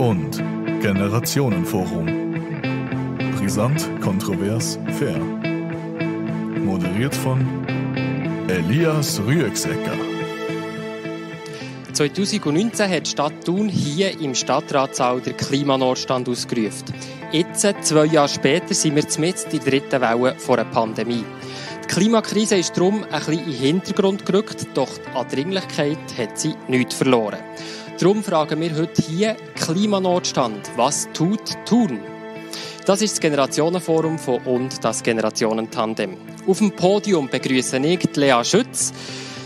und Generationenforum. Brisant, kontrovers, fair. Moderiert von Elias Rüegsecker. 2019 hat die Stadt Thun hier im Stadtratssaal den Klimanotstand ausgerufen. Jetzt, zwei Jahre später, sind wir zumindest in der dritten Welle vor einer Pandemie. Die Klimakrise ist darum ein bisschen in den Hintergrund gerückt, doch an Dringlichkeit hat sie nichts verloren. Darum fragen wir heute hier Klimanotstand. Was tut Thun? Das ist das Generationenforum von und das Generationentandem. Auf dem Podium begrüße ich Lea Schütz.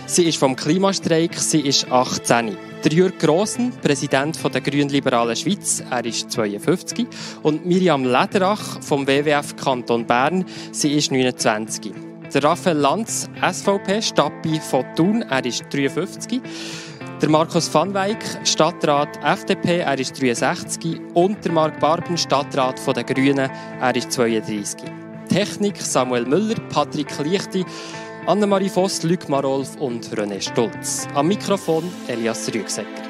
Sie ist vom Klimastreik, sie ist 18. Der Jürg Grossen, Präsident der Grünliberalen Schweiz, er ist 52. Und Miriam Lederach vom WWF Kanton Bern, sie ist 29. Der Raphael Lanz, SVP, Stappi von Thun, er ist 53. Der Markus van Weyck, Stadtrat FDP, er ist 63. Und der Marc Barben, Stadtrat der Grünen, er ist 32. Technik Samuel Müller, Patrick Lichti, Annemarie Voss, Luc Marolf und René Stolz. Am Mikrofon Elias Rügsecker.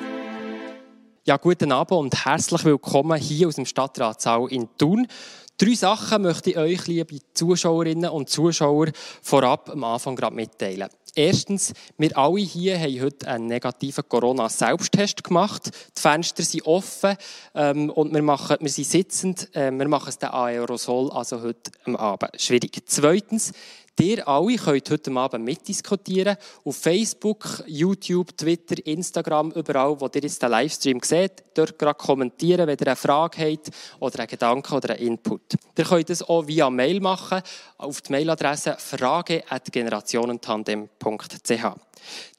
Ja, guten Abend und herzlich willkommen hier aus dem Stadtratssaal in Thun. Drei Sachen möchte ich euch, liebe Zuschauerinnen und Zuschauer, vorab am Anfang gerade mitteilen. Erstens, wir alle hier haben heute einen negativen Corona-Selbsttest gemacht. Die Fenster sind offen ähm, und wir, machen, wir sind sitzend. Äh, wir machen es den Aerosol, also heute am Abend. Schwierig. Zweitens, Ihr alle könnt heute Abend mitdiskutieren. Auf Facebook, YouTube, Twitter, Instagram, überall, wo ihr jetzt den Livestream seht. Dort gerade kommentieren, wenn ihr eine Frage habt oder einen Gedanken oder einen Input. Ihr könnt das auch via Mail machen auf die Mailadresse frage.generationentandem.ch.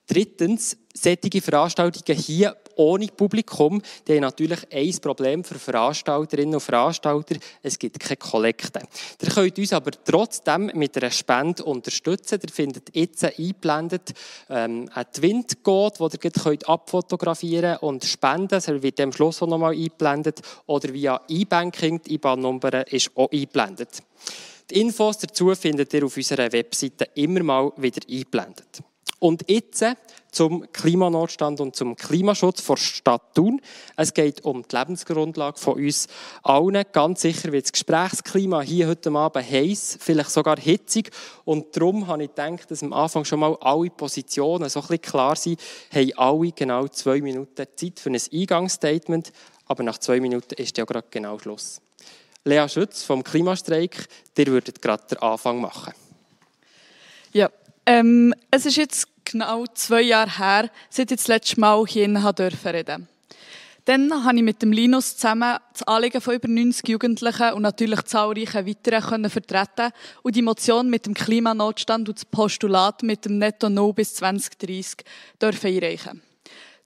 Drittens, solche Veranstaltungen hier ohne Publikum, die haben natürlich ein Problem für Veranstalterinnen und Veranstalter, es gibt keine Kollekte. Ihr könnt uns aber trotzdem mit einer Spende unterstützen. Ihr findet jetzt eingeblendet ähm, einen Twint-Code, den ihr könnt abfotografieren und spenden könnt. Er wird am Schluss auch nochmal eingeblendet. Oder via E-Banking, die IBAN-Nummer ist auch eingeblendet. Die Infos dazu findet ihr auf unserer Webseite immer mal wieder eingeblendet. Und jetzt zum Klimanotstand und zum Klimaschutz vor Stadt Thun. Es geht um die Lebensgrundlage von uns allen. Ganz sicher wird das Gesprächsklima hier heute Abend heiß, vielleicht sogar hitzig. Und darum habe ich gedacht, dass am Anfang schon mal alle Positionen so ein bisschen klar sind, haben alle genau zwei Minuten Zeit für ein Eingangsstatement. Aber nach zwei Minuten ist ja gerade genau Schluss. Lea Schütz vom Klimastreik, ihr würdet gerade den Anfang machen. Ja, ähm, es ist jetzt genau zwei Jahre her, seit ich das letzte Mal hier reden durfte. Dann habe ich mit dem Linus zusammen das Anliegen von über 90 Jugendlichen und natürlich zahlreichen weiteren vertreten und die Motion mit dem Klimanotstand und das Postulat mit dem Netto No bis 2030 dürfen einreichen.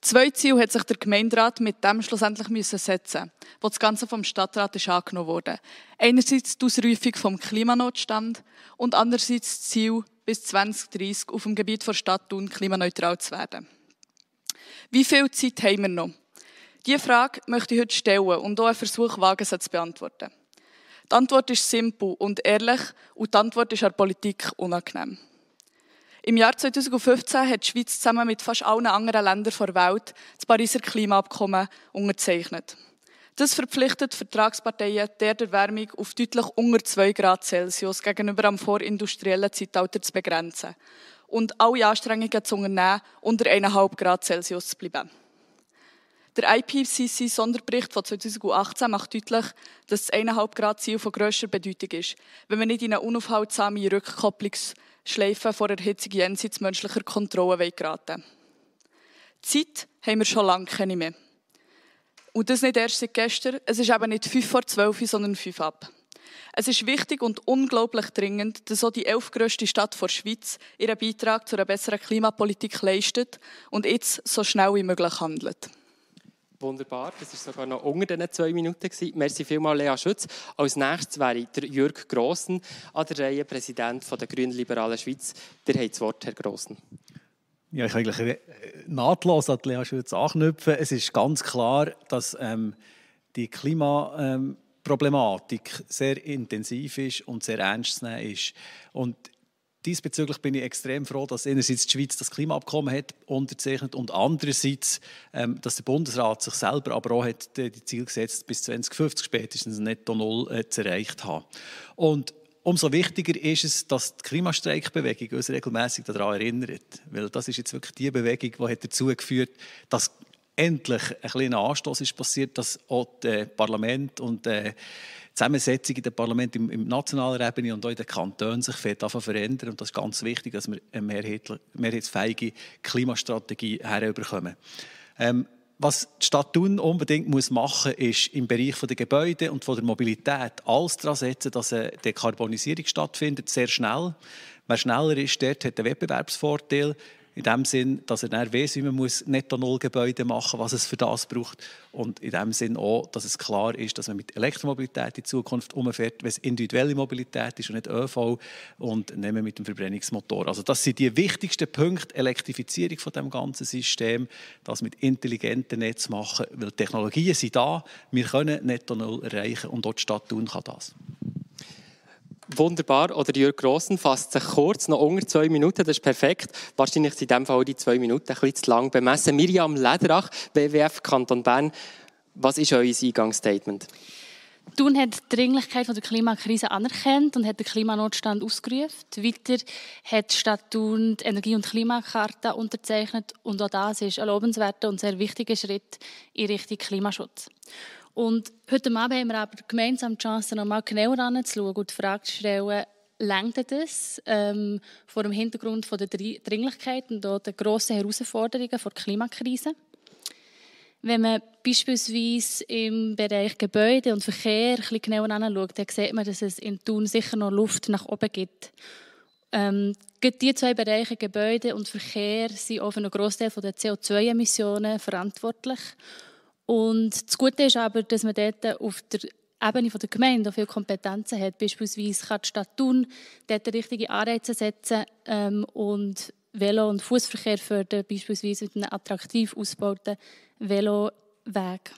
Zwei Ziele hat sich der Gemeinderat mit dem schlussendlich müssen setzen, wo das Ganze vom Stadtrat ist angenommen wurde. Einerseits die Ausrufung vom Klimanotstand und andererseits das Ziel, bis 2030 auf dem Gebiet der Stadt Thun klimaneutral zu werden. Wie viel Zeit haben wir noch? Diese Frage möchte ich heute stellen und auch einen Versuch wagen, sie zu beantworten. Die Antwort ist simpel und ehrlich und die Antwort ist an der Politik unangenehm. Im Jahr 2015 hat die Schweiz zusammen mit fast allen anderen Ländern der Welt das Pariser Klimaabkommen unterzeichnet. Das verpflichtet Vertragsparteien, der Erwärmung auf deutlich unter 2 Grad Celsius gegenüber am vorindustriellen Zeitalter zu begrenzen und alle Anstrengungen zu unternehmen, unter 1,5 Grad Celsius zu bleiben. Der IPCC-Sonderbericht von 2018 macht deutlich, dass das 1,5 Grad Ziel von grösster Bedeutung ist, wenn wir nicht in eine unaufhaltsame Rückkopplungsschleife vor Erhitzung jenseits menschlicher Kontrolle geraten Zeit haben wir schon lange keine mehr. Und das nicht erst seit gestern. Es ist eben nicht fünf vor zwölf, sondern fünf ab. Es ist wichtig und unglaublich dringend, dass auch die elfgrößte Stadt der Schweiz ihren Beitrag zu einer besseren Klimapolitik leistet und jetzt so schnell wie möglich handelt. Wunderbar, das war sogar noch unter diesen zwei Minuten. Merci vielmals, Lea Schütz. Als nächstes wäre der Jürg Grossen an der Reihe Präsident der Grünen Liberalen Schweiz. Der hat das Wort, Herr Grossen. Ja, ich kann eigentlich äh, nahtlos an Lea Schütz anknüpfen. Es ist ganz klar, dass ähm, die Klimaproblematik ähm, sehr intensiv ist und sehr ernst zu nehmen ist. Und diesbezüglich bin ich extrem froh, dass einerseits die Schweiz das Klimaabkommen hat unterzeichnet und andererseits, ähm, dass der Bundesrat sich selber aber auch hat die, die Ziel gesetzt, bis 2050 spätestens Netto Null äh, zu erreicht haben. Und umso wichtiger ist es, dass die Klimastreikbewegung uns regelmäßig daran erinnert, weil das ist jetzt wirklich die Bewegung, die hat dazu geführt, dass endlich ein kleiner Anstoß ist passiert, dass auch das Parlament und äh, Zusammensetzung in den Parlament im, im nationalen Ebene und auch in den Kantonen sich verändern. Und das ist ganz wichtig, dass wir eine mehrheitsfähige Klimastrategie herüberkommen. Ähm, was die Stadt Thun unbedingt muss machen muss, ist im Bereich der Gebäude und der Mobilität alles daran setzen, dass eine Dekarbonisierung stattfindet, sehr schnell. Wer schneller ist, dort hat einen Wettbewerbsvorteil in dem Sinn, dass er dann weiss, wie man muss Netto-Null-Gebäude machen muss, was es für das braucht. Und in dem Sinn auch, dass es klar ist, dass man mit Elektromobilität in Zukunft umfährt, wenn es individuelle Mobilität ist und nicht ÖV und nicht mehr mit dem Verbrennungsmotor. Also das sind die wichtigsten Punkte, Elektrifizierung von dem ganzen System, das mit intelligenten Netzen machen, weil Technologien sind da, wir können Netto-Null erreichen und dort Stadt tun kann das. Wunderbar. Oder Jörg Grossen fasst sich kurz, noch unter zwei Minuten, das ist perfekt. Wahrscheinlich sind in diesem Fall die zwei Minuten ein bisschen zu lang bemessen. Miriam Lederach, WWF Kanton Bern, was ist euer Eingangsstatement? Thun hat die Dringlichkeit der Klimakrise anerkannt und hat den Klimanotstand ausgerufen. Weiter hat die Stadt Thun die Energie- und Klimakarte unterzeichnet und auch das ist ein lobenswerter und sehr wichtiger Schritt in Richtung Klimaschutz. Und heute Abend haben wir aber gemeinsam die Chance, noch mal genauer anzuschauen und die Frage zu stellen, lenkt das ähm, vor dem Hintergrund von der Dringlichkeit und auch der grossen Herausforderungen der Klimakrise? Wenn man beispielsweise im Bereich Gebäude und Verkehr ein genauer anschaut, dann sieht man, dass es in Thun sicher noch Luft nach oben gibt. Ähm, die zwei Bereiche Gebäude und Verkehr sind auch für einen Großteil der CO2-Emissionen verantwortlich. Und das Gute ist aber, dass man dort auf der Ebene der Gemeinde viele Kompetenzen hat. Beispielsweise kann die Stadt Thun dort richtige Anreize setzen ähm, und Velo- und Fußverkehr fördern, beispielsweise mit einem attraktiv ausgebauten Veloweg.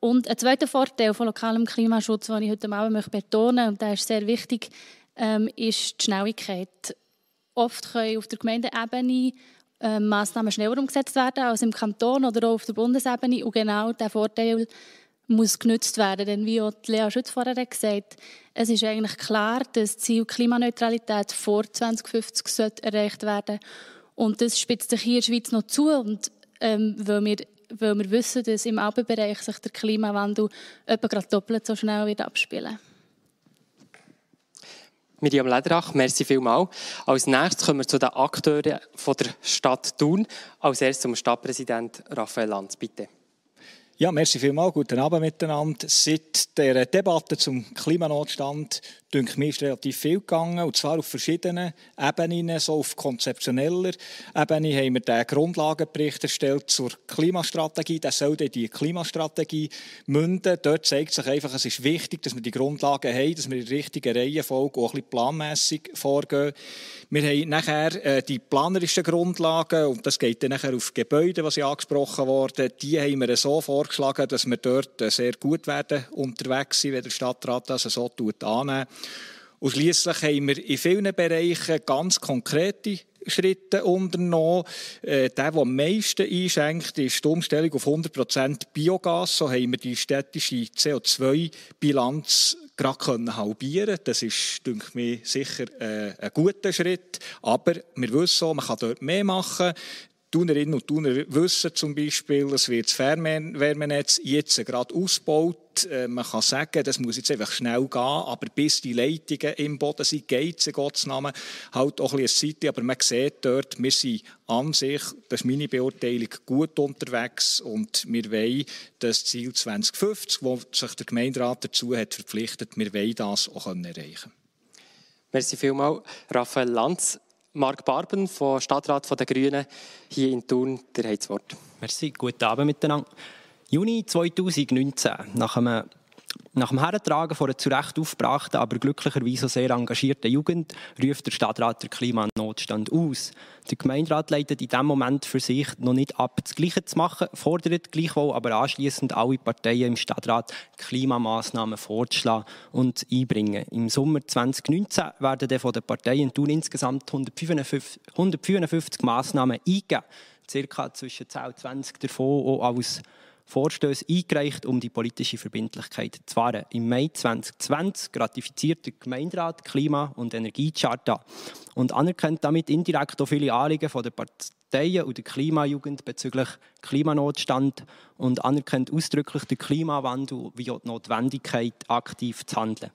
Und ein zweiter Vorteil von lokalem Klimaschutz, den ich heute Abend betonen möchte, und der ist sehr wichtig, ähm, ist die Schnelligkeit. Oft können auf der Gemeindeebene äh, Massnahmen schneller umgesetzt werden als im Kanton oder auch auf der Bundesebene. Und genau dieser Vorteil muss genutzt werden. Denn wie auch Lea Schütz vorher gesagt es ist eigentlich klar, dass das Ziel Klimaneutralität vor 2050 erreicht werden Und das spitzt sich hier in der Schweiz noch zu. Und ähm, weil, wir, weil wir wissen, dass im Alpenbereich sich der Klimawandel etwa gerade doppelt so schnell wird abspielen wird. Miriam Lederach, merci vielmals. Als nächstes kommen wir zu den Akteuren von der Stadt Thun. Als erstes zum Stadtpräsident Raphael Lanz, bitte. Ja, merci vielmals. Guten Abend miteinander. Seit der Debatte zum Klimanotstand denke mir, ist relativ viel gegangen, und zwar auf verschiedenen Ebenen, so auf konzeptioneller Ebene haben wir den Grundlagenbericht erstellt zur Klimastrategie, der soll dann die Klimastrategie münden. Dort zeigt sich einfach, es ist wichtig, dass wir die Grundlagen haben, dass wir in der richtigen Reihenfolge auch ein bisschen planmässig vorgehen. Wir haben nachher äh, die planerischen Grundlagen, und das geht dann nachher auf Gebäude, was ja angesprochen wurde, die haben wir so vorgeschlagen, dass wir dort äh, sehr gut werden unterwegs sind, wenn der Stadtrat das so annimmt. Und schliesslich haben wir in vielen Bereichen ganz konkrete Schritte unternommen. Äh, der, der am meisten einschenkt, ist die Umstellung auf 100% Biogas. So haben wir die städtische CO2-Bilanz gerade halbieren Das ist, denke ich, sicher äh, ein guter Schritt. Aber wir wissen auch, man kann dort mehr machen. Tunerinnen und Tuner wissen zum Beispiel, es wird das Fernwärmenetz jetzt gerade ausgebaut. Äh, man kann sagen, das muss jetzt einfach schnell gehen, aber bis die Leitungen im Boden sind, geht es in Gottes Namen halt auch ein bisschen Zeit. Aber man sieht dort, wir sind an sich, das ist meine Beurteilung, gut unterwegs und wir wollen das Ziel 2050, wo sich der Gemeinderat dazu hat verpflichtet, wir wollen das auch erreichen Merci vielmals, Raphael Lanz. Marc Barben vom Stadtrat der Grünen hier in Thun. Der hat das Wort. Merci, guten Abend miteinander. Juni 2019, nach einem Nach dem Hertragen von einer zu Recht aufgebrachten, aber glücklicherweise sehr engagierten Jugend ruft der Stadtrat den Klimanotstand aus. Der Gemeinderat leitet in diesem Moment für sich noch nicht ab, das Gleiche zu machen, fordert gleichwohl aber anschließend alle Parteien im Stadtrat Klimamaßnahmen vorzuschlagen und einbringen. Im Sommer 2019 werden dann von den Parteien in insgesamt 155, 154 Massnahmen eingegeben. Circa zwischen 10 und 20 davon auch als Vorstöße eingereicht, um die politische Verbindlichkeit zu wahren. Im Mai 2020 ratifiziert der Gemeinderat Klima- und Energiecharta und anerkennt damit indirekt auch viele Anliegen der Parteien und der Klimajugend bezüglich Klimanotstand und anerkennt ausdrücklich den Klimawandel wie auch die Notwendigkeit, aktiv zu handeln.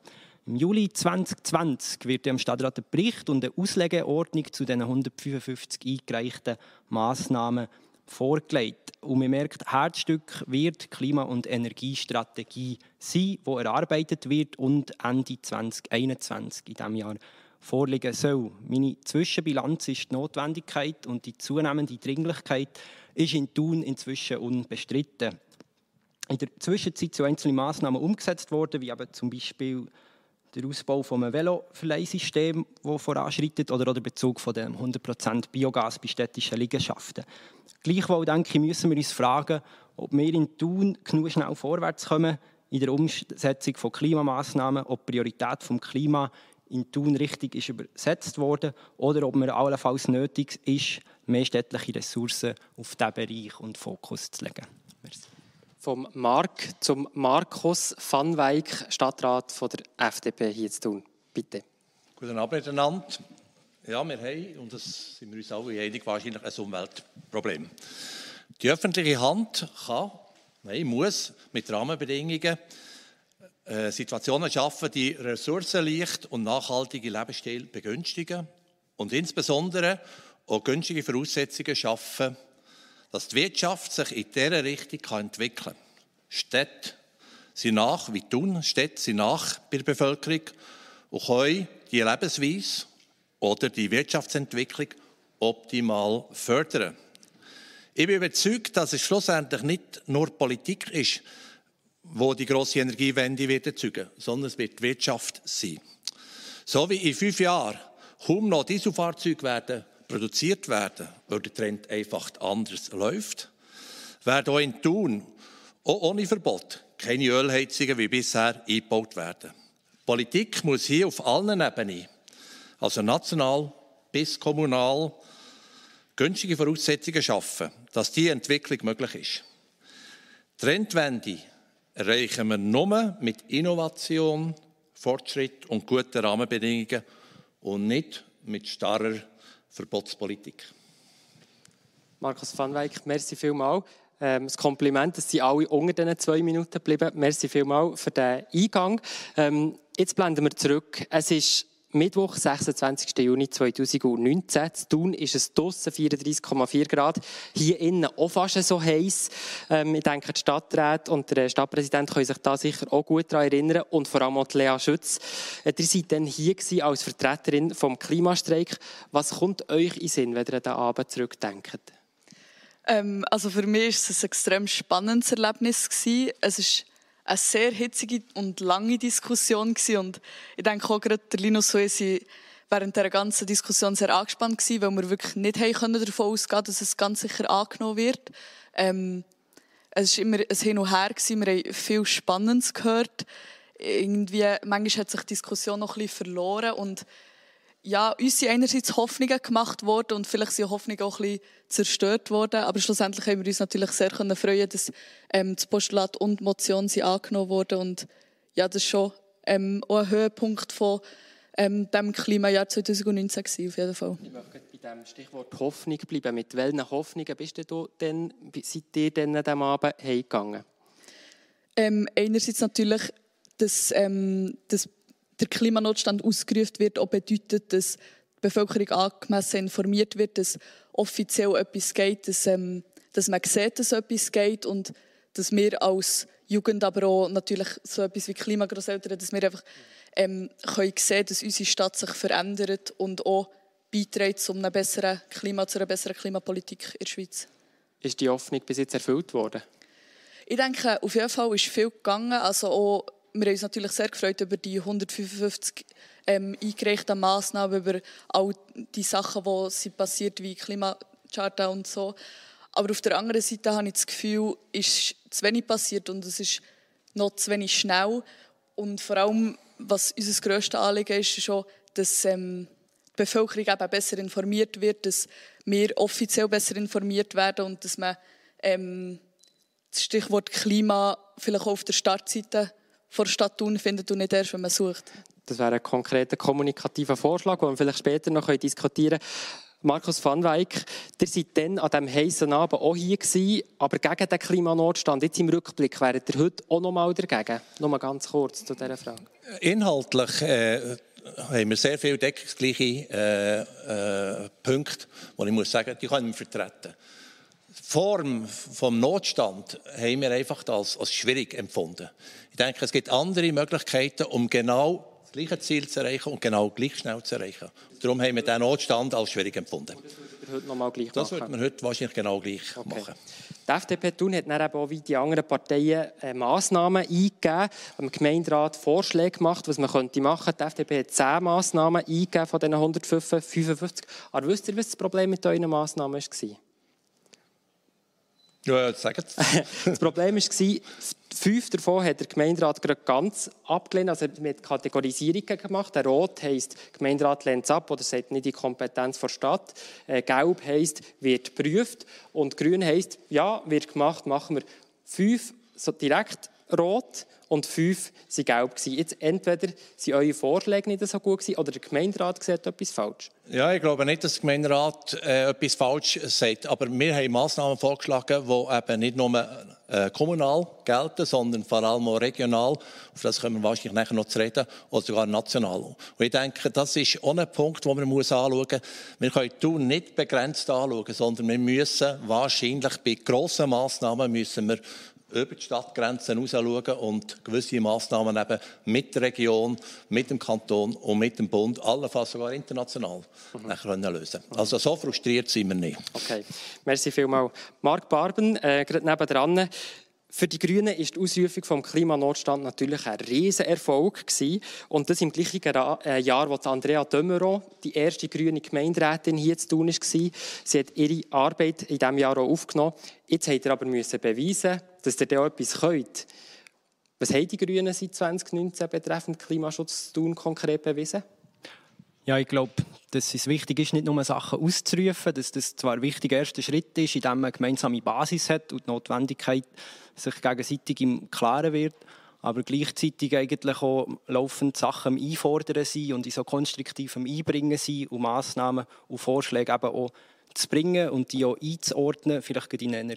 Im Juli 2020 wird dem Stadtrat ein Bericht und eine Auslegeordnung zu den 155 eingereichten Massnahmen vorgelegt. Und man merkt, Herzstück wird Klima- und Energiestrategie sein, die erarbeitet wird und Ende 2021 in diesem Jahr vorliegen soll. Meine Zwischenbilanz ist die Notwendigkeit und die zunehmende Dringlichkeit ist in Thun inzwischen unbestritten. In der Zwischenzeit sind einzelne Massnahmen umgesetzt worden, wie eben zum Beispiel der Ausbau von einem Veloverleihsystem, das voranschreitet, oder der Bezug von dem 100% Biogas bei städtischen Liegenschaften. Gleichwohl denke ich, müssen wir uns fragen, ob wir in Thun genug schnell vorwärts kommen in der Umsetzung von Klimamaßnahmen, ob die Priorität vom Klima in Thun richtig ist übersetzt worden oder ob mir allenfalls nötig ist, mehr städtliche Ressourcen auf diesen Bereich und Fokus zu legen. Merci. Vom Mark zum Markus van Weyck, Stadtrat von der FDP hier zu tun. Bitte. Guten Abend miteinander. Ja, wir haben, und das sind wir uns alle einig, wahrscheinlich ein Umweltproblem. Die öffentliche Hand kann, nein, muss mit Rahmenbedingungen äh, Situationen schaffen, die ressourcenleicht und nachhaltige Lebensstil begünstigen und insbesondere auch günstige Voraussetzungen schaffen, dass die Wirtschaft sich in dieser Richtung entwickeln kann. Städte sind nach, wie tun, Städte sind nach bei der Bevölkerung und können die Lebensweise oder die Wirtschaftsentwicklung optimal fördern. Ich bin überzeugt, dass es schlussendlich nicht nur Politik ist, wo die große Energiewende wird erzeugen, sondern es wird die Wirtschaft sein. So wie in fünf Jahren kaum noch Dieselfahrzeuge werden produziert werden, weil der Trend einfach anders läuft, werden auch in Thun, auch ohne Verbot, keine Ölheizungen wie bisher eingebaut werden. Politik muss hier auf allen Ebenen, also national bis kommunal, günstige Voraussetzungen schaffen, dass diese Entwicklung möglich ist. Trendwende erreichen wir nur mit Innovation, Fortschritt und guten Rahmenbedingungen und nicht mit starrer Verbotspolitik. Markus van Weyck, merci vielmals. Ähm, das Kompliment, dass Sie alle unter diesen zwei Minuten geblieben. Merci vielmals für den Eingang. Ähm, jetzt blenden wir zurück. Es ist Mittwoch, 26. Juni 2019. Zu Thun ist es draussen 34,4 Grad. Hier innen auch fast so heiß. Ähm, ich denke, die Stadtrat und der Stadtpräsident können sich da sicher auch gut daran erinnern. Und vor allem auch Lea Schütz. Äh, ihr seid dann hier als Vertreterin vom Klimastreik. Was kommt euch in Sinn, wenn ihr an den Abend zurückdenkt? Ähm, also für mich war es ein extrem spannendes Erlebnis. Gewesen. Es ist eine sehr hitzige und lange Diskussion gewesen. und ich denke auch gerade der Linus und ich während der ganzen Diskussion sehr angespannt gewesen, weil wir wirklich nicht haben können davon ausgehen, dass es ganz sicher angenommen wird. Ähm, es war immer ein Hin und Her gewesen. wir haben viel Spannendes gehört. Irgendwie, manchmal hat sich die Diskussion noch ein bisschen verloren und ja, uns sind einerseits Hoffnungen gemacht worden und vielleicht sind Hoffnungen auch ein bisschen zerstört worden, aber schlussendlich haben wir uns natürlich sehr können freuen, dass ähm, das Postulat und die Motion sind angenommen wurden und ja, das ist schon ähm, auch ein Höhepunkt von ähm, dem Klimajahr 2019 gewesen, auf jeden Fall. Ich möchte bei dem Stichwort Hoffnung bleiben. Mit welchen Hoffnungen bist du denn, seid ihr denn an diesem Abend heimgegangen? Ähm, einerseits natürlich, dass, ähm, dass der Klimanotstand ausgerufen wird, auch bedeutet, dass die Bevölkerung angemessen informiert wird, dass offiziell etwas geht, dass, ähm, dass man sieht, dass etwas geht und dass wir als Jugend, aber auch natürlich so etwas wie Klimagrosseltern, dass wir einfach ähm, können sehen, dass unsere Stadt sich verändert und auch beiträgt zu einem besseren Klima, zu einer besseren Klimapolitik in der Schweiz. Ist die Hoffnung bis jetzt erfüllt worden? Ich denke, auf jeden Fall ist viel gegangen. Also auch wir haben uns natürlich sehr gefreut über die 155 ähm, eingereichten Massnahmen, über all die Sachen, die sind passiert, wie Klimacharta und so. Aber auf der anderen Seite habe ich das Gefühl, ist zu wenig passiert und es ist noch zu wenig schnell. Und vor allem, was unser grösstes Anliegen ist, ist schon, dass ähm, die Bevölkerung eben besser informiert wird, dass wir offiziell besser informiert werden und dass man ähm, das Stichwort Klima vielleicht auch auf der Startseite vor Stadt Thun findet und nicht erst, wenn man sucht. Das wäre ein konkreter kommunikativer Vorschlag, den wir vielleicht später noch diskutieren können. Markus van Weyck, ihr seid dann an diesem heißen Abend auch hier gewesen, aber gegen den Klimanotstand. Jetzt im Rückblick, wäret ihr heute auch noch mal dagegen? Noch mal ganz kurz zu dieser Frage. Inhaltlich äh, haben wir sehr viele deckungsgleiche äh, äh, Punkte, die ich muss sagen, die können wir vertreten. Die Form des Notstand haben wir einfach als, als schwierig empfunden. Ich denke, es gibt andere Möglichkeiten, um genau das gleiche Ziel zu erreichen und genau gleich schnell zu erreichen. Darum haben wir diesen Notstand als schwierig empfunden. Und das würden wir heute Das wahrscheinlich genau gleich Okay. machen. Die FDP Thun hat dann eben auch wie die anderen Parteien äh, Massnahmen eingegeben, im Gemeinderat Vorschläge gemacht, was man könnte machen. Die FDP hat 10 Massnahmen eingegeben von diesen 155. Aber wisst ihr, was das Problem mit euren Massnahmen war? Ja, sagen Sie. Das Problem war, fünf davon hat der Gemeinderat gerade ganz abgelehnt. Also hat Kategorisierungen gemacht. Der Rot heisst, der Gemeinderat lehnt es ab oder sagt nicht die Kompetenz der Stadt. Äh, Gelb heisst, wird geprüft. Und Grün heisst, ja, wird gemacht, machen wir. Fünf so direkt rot und fünf waren gelb. Jetzt entweder sind eure Vorschläge nicht so gut oder der Gemeinderat sieht etwas falsch. Ja, ich glaube nicht, dass der Gemeinderat äh, etwas falsch sagt. Aber wir haben Massnahmen vorgeschlagen, die eben nicht nur äh, kommunal gelten, sondern vor allem auch regional. Auf das können wir wahrscheinlich nachher noch zu reden, oder sogar national. Und ich denke, das ist auch ein Punkt, den man muss anschauen muss. Wir können Thun nicht begrenzt anschauen, sondern wir müssen wahrscheinlich bei grossen Massnahmen müssen wir über die Stadtgrenzen hinaus schauen und gewisse Massnahmen eben mit der Region, mit dem Kanton und mit dem Bund, allenfalls sogar international, können lösen Also so frustriert sind wir nicht. Okay, merci vielmals. Marc Barben, äh, gerade nebenan. Für die Grünen ist die Ausrufung vom Klimanotstand natürlich ein Riesenerfolg gewesen. Und das im gleichen äh, Jahr, wo die Andrea Dömeron, die erste grüne Gemeinderätin hier zu tun war. Sie hat ihre Arbeit in diesem Jahr auch aufgenommen. Jetzt hat er aber müssen beweisen, dass ihr da etwas könnt. Was haben die Grünen seit 2019 betreffend Klimaschutz tun konkret bewiesen? Ja, ich glaube, dass es wichtig ist, nicht nur Sachen auszurufen, dass das zwar ein wichtiger erster Schritt ist, in dem man eine gemeinsame Basis hat und die Notwendigkeit sich gegenseitig im Klaren wird, aber gleichzeitig eigentlich auch laufend Sachen am Einfordern sind und in so konstruktivem Einbringen sind und Massnahmen und Vorschläge eben auch zu bringen und die auch einzuordnen, vielleicht in eine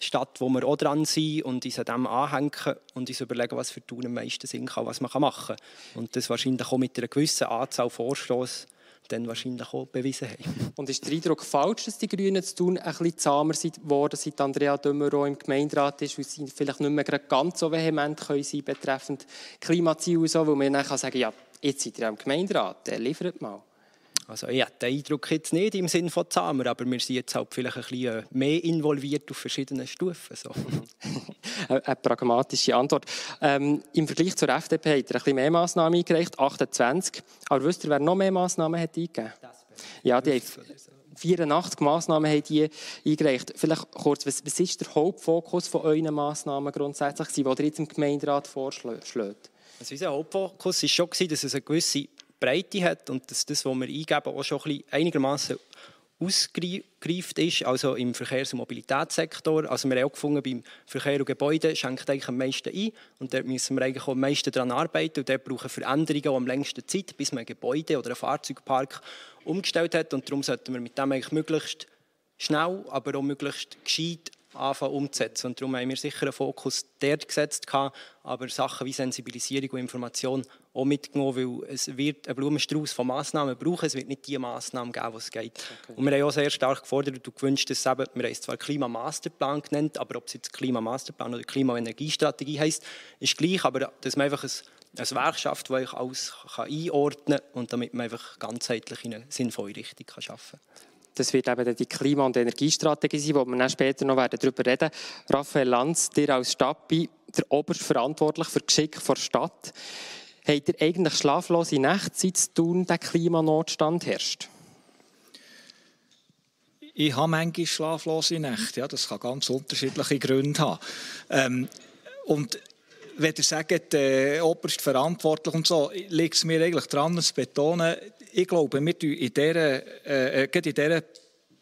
Energiestadt, wo wir auch dran sind und uns an dem anhängen und uns überlegen, was für Tun am meisten Sinn kann, was man machen kann. Und das wahrscheinlich auch mit einer gewissen Anzahl Vorstoß dann wahrscheinlich auch bewiesen haben. Und ist der Eindruck falsch, dass die Grünen zu tun ein bisschen zahmer sind geworden, seit Andrea Dömerow im Gemeinderat ist, weil sie vielleicht nicht mehr ganz so vehement können sein betreffend Klimaziele und so, weil man dann kann sagen ja, jetzt seid ihr am Gemeinderat, der liefert mal. Also ich habe den Eindruck jetzt nicht im Sinne von Zahmer, aber wir sind jetzt halt vielleicht ein bisschen äh, mehr involviert auf verschiedenen Stufen. So. Eine, pragmatische Antwort. Ähm, Im Vergleich zur FDP hat er ein bisschen mehr Massnahmen eingereicht, 28. Aber wisst ihr, wer noch mehr Massnahmen hat eingegeben? Ja, die haben 84 Massnahmen haben die eingereicht. Vielleicht kurz, was, was ist der Hauptfokus von euren Massnahmen grundsätzlich, die ihr jetzt im Gemeinderat vorschlägt? Also unser Hauptfokus war schon, dass es eine gewisse Breite hat und dass das, was wir eingeben, auch schon ein einigermaßen ausgereift ist, also im Verkehrs- und Mobilitätssektor. Also wir haben auch gefunden, beim Verkehr und Gebäude schenkt eigentlich am meisten ein und dort müssen wir eigentlich am meisten daran arbeiten und dort brauchen Veränderungen auch am längsten Zeit, bis man ein Gebäude oder einen Fahrzeugpark umgestellt hat und darum sollten wir mit dem eigentlich möglichst schnell, aber auch möglichst gescheit anfangen umzusetzen. Und darum haben wir sicher einen Fokus dort gesetzt, aber Sachen wie Sensibilisierung und Information auch mitgenommen, weil es wird einen Blumenstrauß von Massnahmen brauchen. Es wird nicht die Massnahmen geben, die es geht. Und wir haben auch sehr stark gefordert und gewünscht, dass es eben, wir haben es zwar Klimamasterplan genannt, aber ob es jetzt Klimamasterplan oder Klima- und Energiestrategie heisst, ist gleich, aber dass man einfach ein ein Werk schafft, das ich alles kann einordnen kann und damit man einfach ganzheitlich in eine sinnvolle Richtung kann arbeiten kann. das wird eben die Klima- und Energiestrategie sein, wo wir dann später noch darüber reden werden. Raphael Lanz, dir als Stadtbi, der oberst verantwortlich für Geschick der Stadt. Habt ihr eigentlich schlaflose Nächte, seit tun, der Klimanotstand herrscht? Ich habe manchmal schlaflose Nächte. Ja, das kann ganz unterschiedliche Gründe haben. Ähm, und wenn ihr sagt, äh, oberst verantwortlich und so, liegt es mir eigentlich daran, zu betonen, ich glaube, wir in dieser, äh, äh in dieser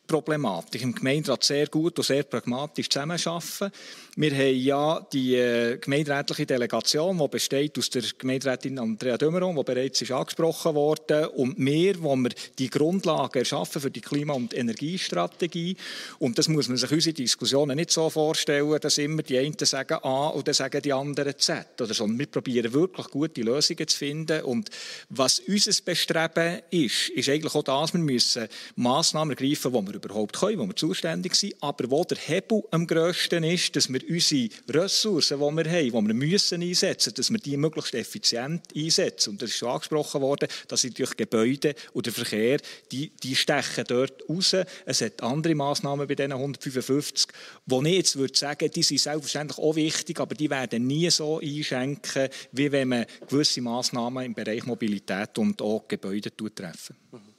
Problematik im Gemeinderat sehr gut und sehr pragmatisch zusammenarbeiten. Wir haben ja die äh, gemeinderätliche Delegation, die besteht aus der Gemeinderätin Andrea Dömeron, die bereits ist angesprochen wurde, und wir, wo wir die Grundlagen erschaffen für die Klima- und Energiestrategie. Und das muss man sich unsere Diskussionen nicht so vorstellen, dass immer die einen sagen A und dann sagen die anderen Z. Oder sondern wir probieren wirklich gute Lösungen zu finden. Und was unser Bestreben ist, ist eigentlich auch das, wir müssen Massnahmen ergreifen, die wir überhaupt können, wo wir zuständig sind, aber wo der Hebel am grössten ist, dass wir unsere Ressourcen, die wir haben, die wir müssen einsetzen, dass wir die möglichst effizient einsetzen. Und das ist schon angesprochen worden, dass natürlich Gebäude und der Verkehr, die, die stechen dort raus. Es hat andere Massnahmen bei diesen 155, wo ich jetzt würde sagen, die sind selbstverständlich auch wichtig, aber die werden nie so einschenken, wie wenn man gewisse Massnahmen im Bereich Mobilität und auch Gebäude treffen. Mhm.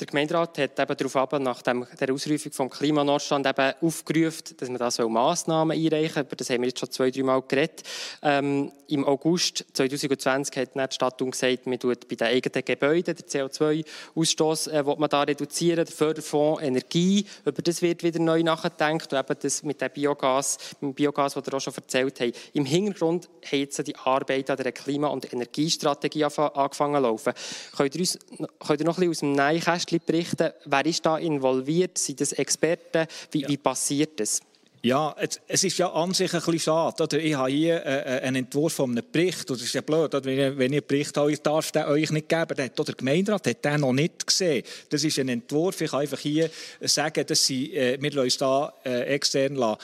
Der Gemeinderat hat eben darauf nach dem, der Ausrufung vom Klimanotstand eben aufgerufen, dass man da so Massnahmen einreichen soll. Über das haben wir jetzt schon zwei, drei Mal geredet. Ähm, Im August 2020 hat die Stadt gesagt, man tut bei den eigenen Gebäuden den CO2-Ausstoß äh, man da reduzieren, der Förderfonds Energie, über das wird wieder neu nachgedacht und eben das mit dem Biogas, mit dem Biogas, das wir auch schon erzählt haben. Im Hintergrund haben jetzt die Arbeit an der Klima- und Energiestrategie angefangen zu laufen. Könnt ihr, uns, könnt ihr noch ein bisschen aus dem Nähkästchen bisschen berichten, wer ist da involviert? Sind das Experten? Wie, ja. wie passiert das? Ja, es, es, ist ja an sich ein bisschen schade. Oder? Ich habe hier äh, äh einen Entwurf von einem Bericht. Das ist ja blöd, oder? Wenn, einen Bericht habe, darf den euch nicht geben. Der, der Gemeinderat hat den noch nicht gesehen. Das ist ein Entwurf. Ich kann einfach hier sagen, dass sie, äh, wir uns da äh, extern lassen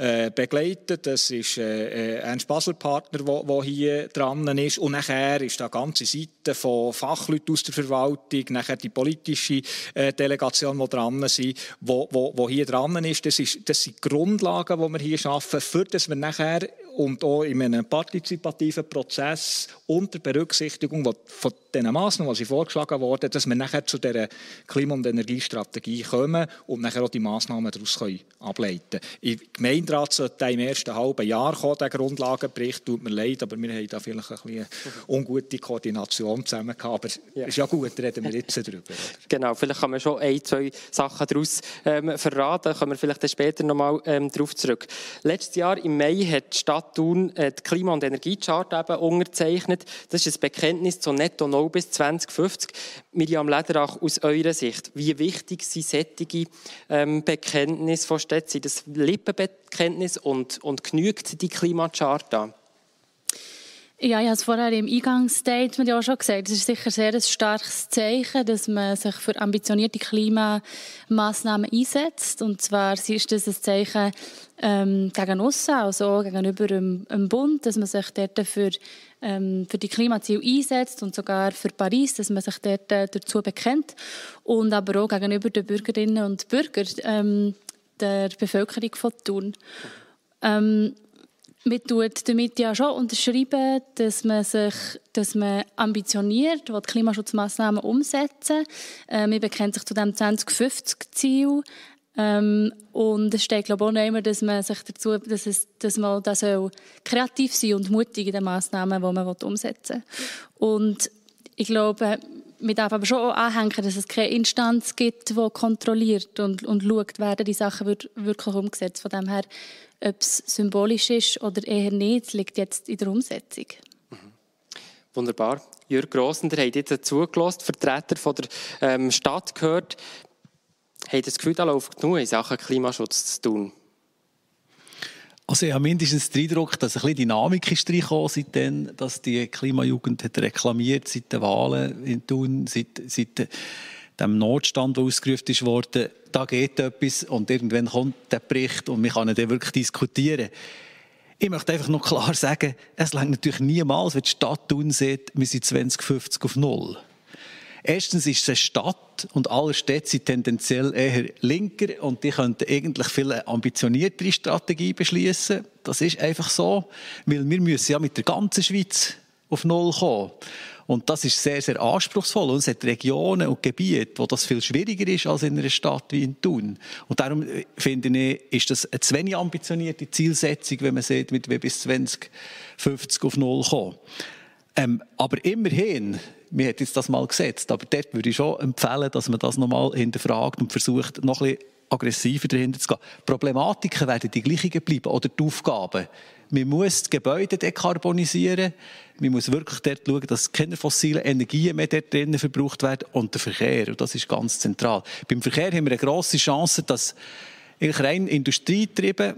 äh, begleitet. Das ist äh, äh ein Basel-Partner, der hier dran ist. Und nachher ist da ganze Seite von Fachleuten aus der Verwaltung, nachher die politische äh, Delegation, die dran sind, wo, wo, wo hier dran ist. Das, ist. das sind Grundlagen, die wir hier schaffen, für das wir nachher und auch in einem partizipativen Prozess unter Berücksichtigung von den Massnahmen, die vorgeschlagen wurden, dass wir nachher zu dieser Klima- und Energiestrategie kommen und nachher auch die Massnahmen daraus ableiten können. Im Gemeinderat sollte im ersten halben Jahr kommen, der Grundlagenbericht. Tut mir leid, aber wir haben da vielleicht ein bisschen eine ungute Koordination zusammen gehabt. Aber es ja. ist ja gut, reden wir jetzt darüber. Genau, vielleicht kann man schon ein, zwei Sachen daraus ähm, verraten. Kommen wir vielleicht später nochmal ähm, darauf zurück. Letztes Jahr im Mai hat die Stadt Thun äh, die Klima- und Energiechart eben unterzeichnet. Das ist ein Bekenntnis zu Netto Null bis 2050. Miriam Lederach, aus eurer Sicht, wie wichtig sind solche ähm, Bekenntnisse von Städten? Das Lippenbekenntnis und, und genügt die Klimachart an? Ja, ich habe es vorher im Eingangsstatement ja auch schon gesagt. Es ist sicher sehr ein starkes Zeichen, dass man sich für ambitionierte Klimamaßnahmen einsetzt. Und zwar ist das ein Zeichen ähm, gegen aussen, also auch gegenüber dem, dem, Bund, dass man sich dort für, ähm, für die Klimaziele einsetzt und sogar für Paris, dass man sich dort äh, dazu bekennt. Und aber auch gegenüber den Bürgerinnen und Bürgern ähm, der Bevölkerung von Thun. Ähm, man tut damit ja schon unterschreiben, dass man sich, dass man ambitioniert, die Klimaschutzmaßnahmen umsetzen. Äh, man bekennt sich zu dem 2050-Ziel. Ähm, und es steht, glaube ich, auch immer, dass man sich dazu, dass, es, dass man da soll kreativ sein und mutig in den Massnahmen, die man umsetzen will. Und ich glaube, man darf aber schon anhängen, dass es keine Instanz gibt, die kontrolliert und, und schaut, werden die Sachen wirklich umgesetzt. Von dem her ob es symbolisch ist oder eher nicht, liegt jetzt in der Umsetzung. Mhm. Wunderbar. Jürg Grossender hat jetzt zugelassen, Vertreter von der ähm, Stadt gehört. Hat das Gefühl, da läuft genug in Sachen Klimaschutz zu tun? Also ich habe mindestens den Eindruck, dass ein bisschen Dynamik ist reingekommen, seitdem, dass die Klimajugend hat reklamiert seit den Wahlen in Thun, seit, seit dem Notstand, der ausgerufen wurde, da geht etwas und irgendwann kommt der Bericht und wir können dann wirklich diskutieren. Ich möchte einfach noch klar sagen, es langt natürlich niemals, wenn die Stadt tun sieht, wir sind 2050 auf Null. Erstens ist es eine Stadt und alle Städte sind tendenziell eher linker und die könnten eigentlich viel ambitioniertere Strategie beschließen. Das ist einfach so, weil wir müssen ja mit der ganzen Schweiz auf Null kommen. Und das ist sehr, sehr anspruchsvoll. Und es hat Regionen und Gebiete, wo das viel schwieriger ist als in einer Stadt wie in Thun. Und darum äh, finde ich, ist das eine zu wenig ambitionierte Zielsetzung, wenn man sieht, mit wie bis 2050 auf Null kommen. Ähm, aber immerhin, wir hätten jetzt das mal gesetzt, aber dort würde ich schon empfehlen, dass man das nochmal hinterfragt und versucht, noch ein bisschen aggressiver dahinter zu gehen. Problematiken werden die gleichen bleiben oder die Aufgaben. Man muss die Gebäude dekarbonisieren. Man muss wirklich dort schauen, dass keine fossilen Energien mehr dort drinnen verbraucht werden und der Verkehr. Und das ist ganz zentral. Beim Verkehr haben wir eine grosse Chance, dass rein industrietrieben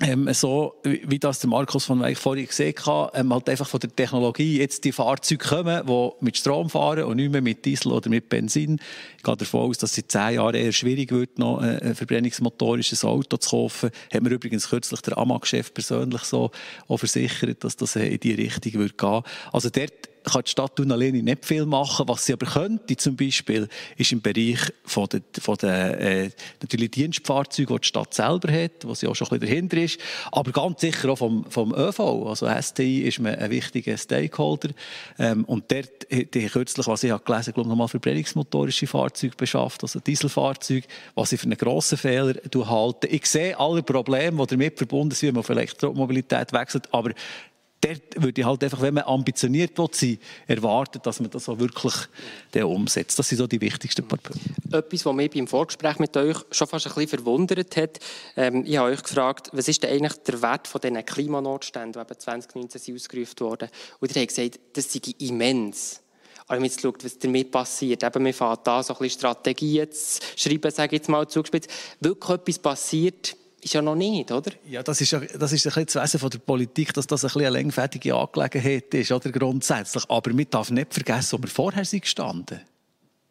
ähm, so wie das der Markus von Weich vorhin gesehen hat, ähm, halt einfach von der Technologie jetzt die Fahrzeuge kommen, die mit Strom fahren und nicht mehr mit Diesel oder mit Benzin. Ich gehe davon aus, dass es in zehn Jahren eher schwierig wird, noch äh, ein verbrennungsmotorisches Auto zu kaufen. Hat mir übrigens kürzlich der AMAG-Chef persönlich so auch versichert, dass das in die Richtung wird gehen. Also dort kann die Stadt Thun alleine nicht viel machen. Was sie aber könnte, zum Beispiel, ist im Bereich von der, von der äh, natürlich Dienstfahrzeuge, die die Stadt selber hat, wo sie auch schon ein bisschen dahinter ist, aber ganz sicher auch vom, vom ÖV. Also STI ist man ein wichtiger Stakeholder. Ähm, und dort die kürzlich, was ich habe gelesen habe, nochmal verbrennungsmotorische Fahrzeuge beschafft, also Dieselfahrzeuge, was ich für einen grossen Fehler halte. Ich sehe alle Probleme, die damit verbunden sind, wenn man auf Elektromobilität wechselt, aber dort würde ich halt einfach, wenn man ambitioniert will sein, erwarten, dass man das auch wirklich umsetzt. Das sind so die wichtigsten Punkte. Etwas, was mich beim Vorgespräch mit euch schon fast ein bisschen verwundert hat, ähm, ich habe euch gefragt, was ist denn eigentlich der Wert von diesen Klimanotständen, die eben 2019 ausgerufen wurden? Und ihr habt gesagt, das sei immens. Aber wenn man jetzt schaut, was damit passiert, eben, man fängt da so ein bisschen Strategien zu schreiben, sage ich jetzt mal zugespitzt, wirklich etwas passiert, ist ja noch nicht, oder? Ja, das ist, das ist ein bisschen das Wesen von der Politik, dass das eine längfertige Angelegenheit ist, oder grundsätzlich. Aber man darf nicht vergessen, wo wir vorher sind gestanden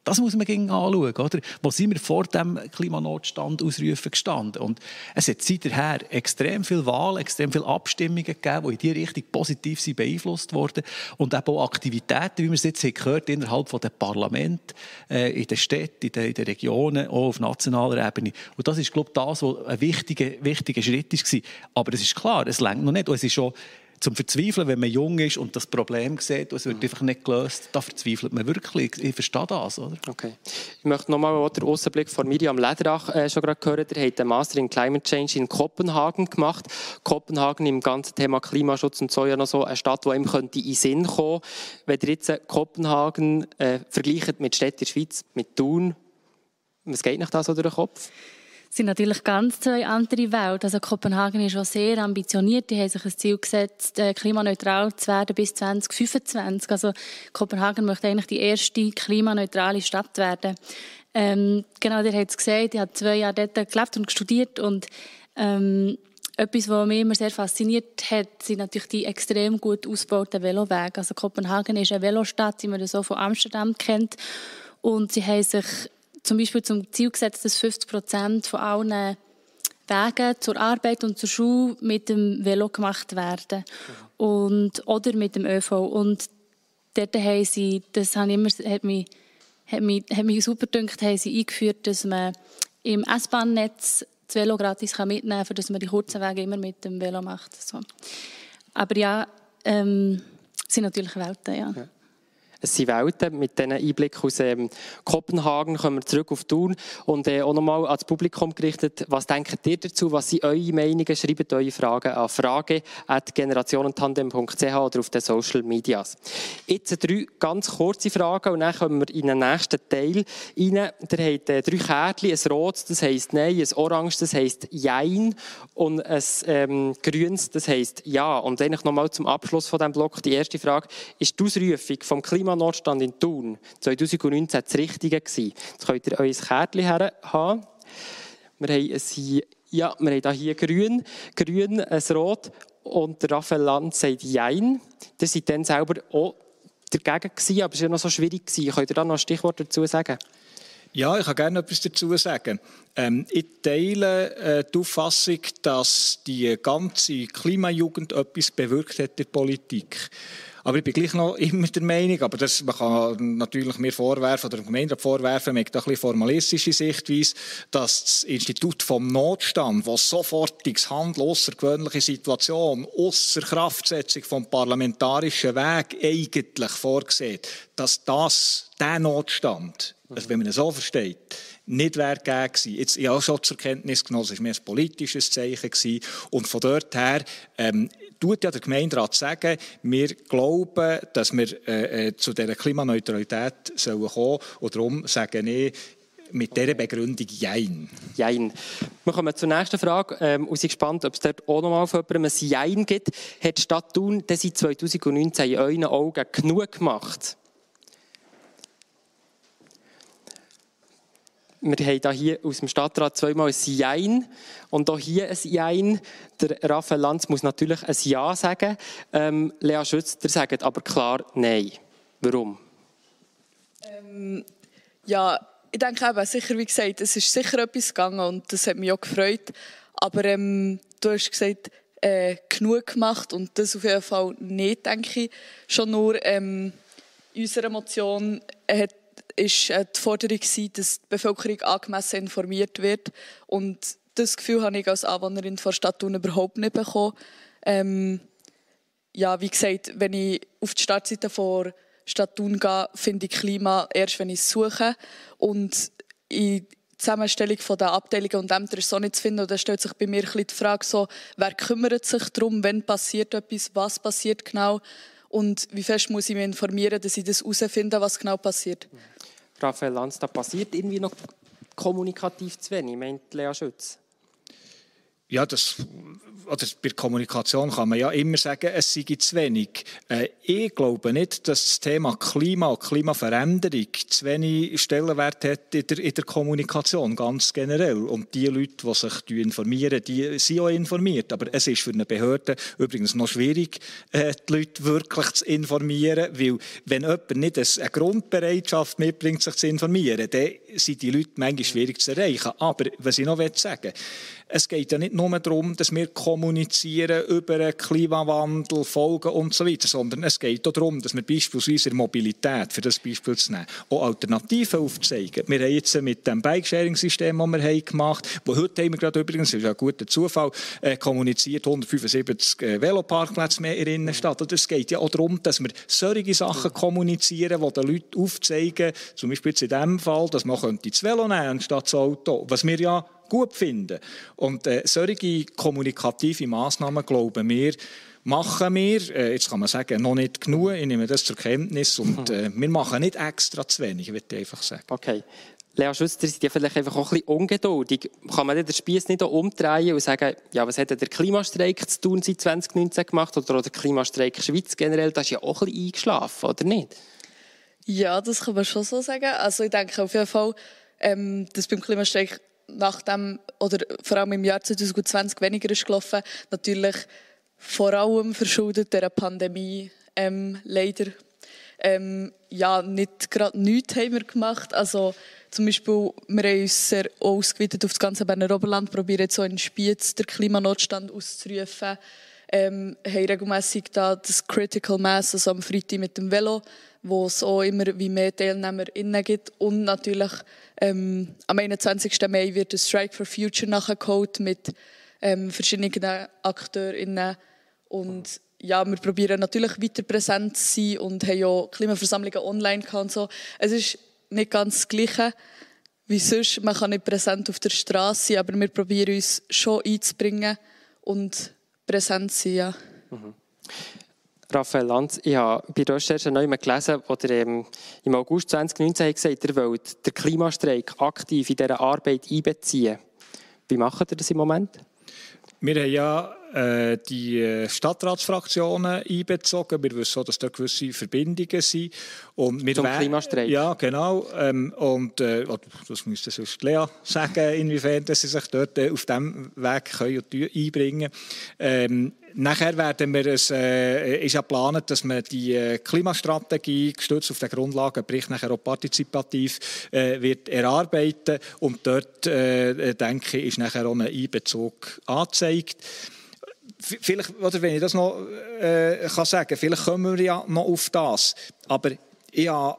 das muss man gegen anschauen, oder? Wo sind wir vor dem Klimanotstand ausrufen gestanden? Und es hat seither extrem viele Wahlen, extrem viele Abstimmungen gegeben, die in diese Richtung positiv sind beeinflusst wurden. Und eben auch Aktivitäten, wie wir es jetzt gehört innerhalb der Parlamente, äh, in den Städten, in den, in den, Regionen, auch auf nationaler Ebene. Und das ist, glaube ich, das, was ein wichtiger, wichtiger Schritt war. Aber es ist klar, es längt noch nicht. Und es ist schon zum Verzweifeln, wenn man jung ist und das Problem sieht und es wird mhm. einfach nicht gelöst, da verzweifelt man wirklich. Ich verstehe das, oder? Okay. Ich möchte nochmal den Ausblick von Miriam Lederach äh, schon gerade hören. Der hat einen Master in Climate Change in Kopenhagen gemacht. Kopenhagen im ganzen Thema Klimaschutz und so ja noch so eine Stadt, die ihm könnte in den Sinn kommen. Wenn ihr jetzt Kopenhagen äh, vergleicht mit Städten in der Schweiz, mit Thun, was geht nach das so durch den Kopf? Sind natürlich ganz zwei andere Welten. Also Kopenhagen ist schon sehr ambitioniert. Die haben sich ein Ziel gesetzt, äh, klimaneutral zu werden bis 2025. Also Kopenhagen möchte eigentlich die erste klimaneutrale Stadt werden. Ähm, genau, ihr habt es gesagt, ich habe zwei Jahre dort gelebt und studiert und ähm, etwas, was mich immer sehr fasziniert hat, sind natürlich die extrem gut ausgebauten Velowege. Also Kopenhagen ist eine Velostadt, wie man das so von Amsterdam kennt. Und sie haben sich zum Beispiel zum Ziel gesetzt, dass 50 Prozent von allen Wegen zur Arbeit und zur Schule mit dem Velo gemacht werden und oder mit dem ÖV und dort haben sie, das hat, immer, hat, mich, hat, mich, hat mich super gedacht, haben sie eingeführt, dass man im S-Bahn-Netz das Velo gratis mitnehmen kann, dass man die kurzen Wege immer mit dem Velo macht. So. Aber ja, ähm, sind natürlich Welten, ja. ja. Es sind Welten. Mit diesen Einblick aus ähm, Kopenhagen kommen wir zurück auf Thun und äh, auch nochmal ans Publikum gerichtet. Was denkt ihr dazu? Was sind eure Meinungen? Schreibt eure Fragen an frage.generationentandem.ch oder auf den Social Medias. Jetzt drei ganz kurze Fragen und dann kommen wir in den nächsten Teil rein. Ihr habt äh, drei Kärtchen, ein rotes, das heisst Nein, ein orange, das heisst Jein und ein ähm, grünes, das heisst Ja. Und eigentlich nochmal zum Abschluss von diesem Block die erste Frage. Ist die Ausrufung vom Klima Klimanotstand in Thun 2019 das Richtige gewesen. Jetzt könnt ihr euer Kärtchen haben. Wir haben, hier, ja, wir haben hier grün, grün, ein rot und der Raphael Land sagt Jein. Ihr seid dann selber auch dagegen gewesen, aber es war noch so schwierig. Gewesen. Könnt ihr da noch ein Stichwort dazu sagen? Ja, ich kann gerne etwas dazu sagen. Ähm, ich teile äh, die Auffassung, dass die ganze Klimajugend etwas bewirkt hat in der Politik. Aber ich bin gleich noch immer der Meinung, aber das, man kann natürlich mir vorwerfen, oder dem Gemeinderat vorwerfen, man hat ein bisschen formalistische Sichtweise, dass das Institut vom Notstand, das sofortiges Handeln, außergewöhnliche Situation, außer Kraftsetzung vom parlamentarischen Weg eigentlich vorgesehen, dass das, der Notstand, also wenn man es so versteht, nicht wäre gegeben gewesen. Jetzt, ich habe auch schon zur Kenntnis genommen, es war mehr ein politisches Zeichen gewesen. Und von dort her ähm, tut ja der Gemeinderat sagen, wir glauben, dass wir äh, äh zu dieser Klimaneutralität sollen kommen Und darum sage ich, mit dieser Begründung Jein. Jein. Wir kommen zur nächsten Frage ähm, und sind gespannt, ob es dort auch noch mal für jemanden ein Jein gibt. Hat die Stadt Thun seit 2019 in euren Augen genug gemacht? Wir haben hier aus dem Stadtrat zweimal ein Jein und auch hier ein Jein. Der Raphael Lanz muss natürlich ein Ja sagen. Ähm, Lea Schütz, der sagt aber klar Nein. Warum? Ähm, ja, ich denke eben, sicher, wie gesagt, es ist sicher etwas gegangen und das hat mich auch gefreut. Aber ähm, du hast gesagt, äh, genug gemacht und das auf jeden Fall nicht, denke ich. Schon nur ähm, unsere Motion hat ist äh, die Forderung, dass die Bevölkerung angemessen informiert wird. Und das Gefühl habe ich als Anwohnerin von Stadt Thun überhaupt nicht bekommen. Ähm, ja, wie gesagt, wenn ich auf die Startseite von Stadt Thun gehe, finde ich Klima erst, wenn ich es suche. Und in Zusammenstellung der Abteilungen und Ämter ist so nicht zu finden. Und da stellt sich bei mir ein die Frage, so, wer kümmert sich darum, wenn passiert etwas, was passiert genau und wie fest muss ich mich informieren, dass ich das herausfinde, was genau passiert. Raphael Lanz, da passiert irgendwie noch kommunikativ zu wenig, meint Lea Schütz. Ja, das, oder bei Kommunikation kann man ja immer sagen, es sei zu wenig. Äh, ich glaube nicht, dass das Thema Klima und Klimaveränderung zu wenig Stellenwert hat in der, in der Kommunikation, ganz generell. Und die Leute, die sich informieren, die sind auch informiert. Aber es ist für eine Behörde übrigens noch schwierig, äh, die Leute wirklich zu informieren, weil wenn jemand nicht eine Grundbereitschaft mitbringt, sich zu informieren, dann sind die Leute manchmal schwierig zu erreichen. Aber was ich noch sagen will, es geht ja nicht nur darum, dass wir kommunizieren über Klimawandel, Folgen und so weiter, sondern es geht auch darum, dass wir beispielsweise in Mobilität, für das Beispiel zu nehmen, auch Alternativen aufzeigen. Wir haben jetzt mit dem Bike-Sharing-System, das wir haben gemacht haben, wo heute haben wir gerade übrigens, das ist ein guter Zufall, äh, kommuniziert 175 äh, Veloparkplätze mehr in der Innenstadt. Und es geht ja auch darum, dass wir solche Sachen kommunizieren, die den Leuten aufzeigen, zum Beispiel in diesem Fall, dass man das Velo nehmen statt das Auto, was wir ja gut finden. Und äh, solche kommunikative Massnahmen, glauben wir, machen wir, äh, jetzt kann man sagen, noch nicht genug, ich nehme das zur Kenntnis und äh, wir machen nicht extra zu wenig, würde ich einfach sagen. Okay. Lea Schüster, sind ja vielleicht einfach auch ein bisschen ungeduldig. Kann man den Spieß nicht auch umdrehen und sagen, ja, was hat der Klimastreik zu tun seit 2019 gemacht oder der Klimastreik Schweiz generell, das ist ja auch ein bisschen eingeschlafen, oder nicht? Ja, das kann man schon so sagen. Also ich denke auf jeden Fall, ähm, dass beim Klimastreik nachdem, oder vor allem im Jahr 2020 weniger ist gelaufen, natürlich vor allem verschuldet der Pandemie ähm, leider. Ähm, ja, nicht gerade nichts haben wir gemacht. Also zum Beispiel, wir haben uns sehr ausgeweitet auf das ganze Berner Oberland, probieren jetzt so in Spiez den Klimanotstand auszurufen. Ähm, haben regelmässig da das Critical Mass, also am Freitag mit dem Velo, wo es auch immer wie mehr TeilnehmerInnen gibt. Und natürlich ähm, am 21. Mai wird das Strike for Future nachgeholt mit ähm, verschiedenen AkteurInnen. Und ja, wir probieren natürlich weiter präsent zu sein und haben ja Klimaversammlungen online und so. Es ist nicht ganz das Gleiche wie sonst. Man kann nicht präsent auf der Straße sein, aber wir probieren uns schon einzubringen und präsent zu sein. Ja. Mhm. Raphael Lanz, ich habe bei der Recherche neu gelesen, wo ihr ähm, im August 2019 gesagt habt, ihr wollt den Klimastreik aktiv in dieser Arbeit einbeziehen. Wie macht ihr das im Moment? Wir haben ja die äh, Stadtratsfraktionen einbezogen. Wir wissen auch, dass da gewisse Verbindungen sind. Und wir Zum Klimastreik? Ja, genau. Ähm, und äh, das müsste sonst Lea sagen, inwiefern dass sie sich dort äh, auf diesem Weg können einbringen können. Ähm, Nachher werden wir es, äh, ist ja geplant, dass man die äh, Klimastrategie gestützt auf den Grundlagenbericht nachher auch partizipativ äh, wird erarbeiten und dort äh, denke ich ist nachher auch ein Einbezug angezeigt vielleicht, oder wenn ich das noch äh, kann sagen vielleicht kommen wir ja noch auf das. Aber ich habe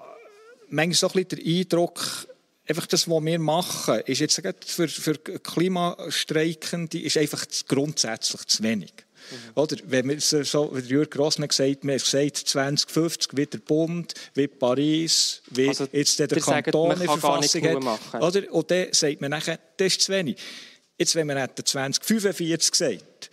manchmal so ein bisschen den Eindruck, einfach das, was wir machen, ist jetzt für, für Klimastreikende ist einfach grundsätzlich zu wenig. Mhm. Oder, wenn wir so, wie Jürgen Grossmann gesagt wir haben gesagt, 2050 wie der Bund, wie Paris, wie also, jetzt der Kanton eine Verfassung hat. Oder? Und dann sagt man nachher, das ist zu wenig. Jetzt, wenn man 2045 sagt,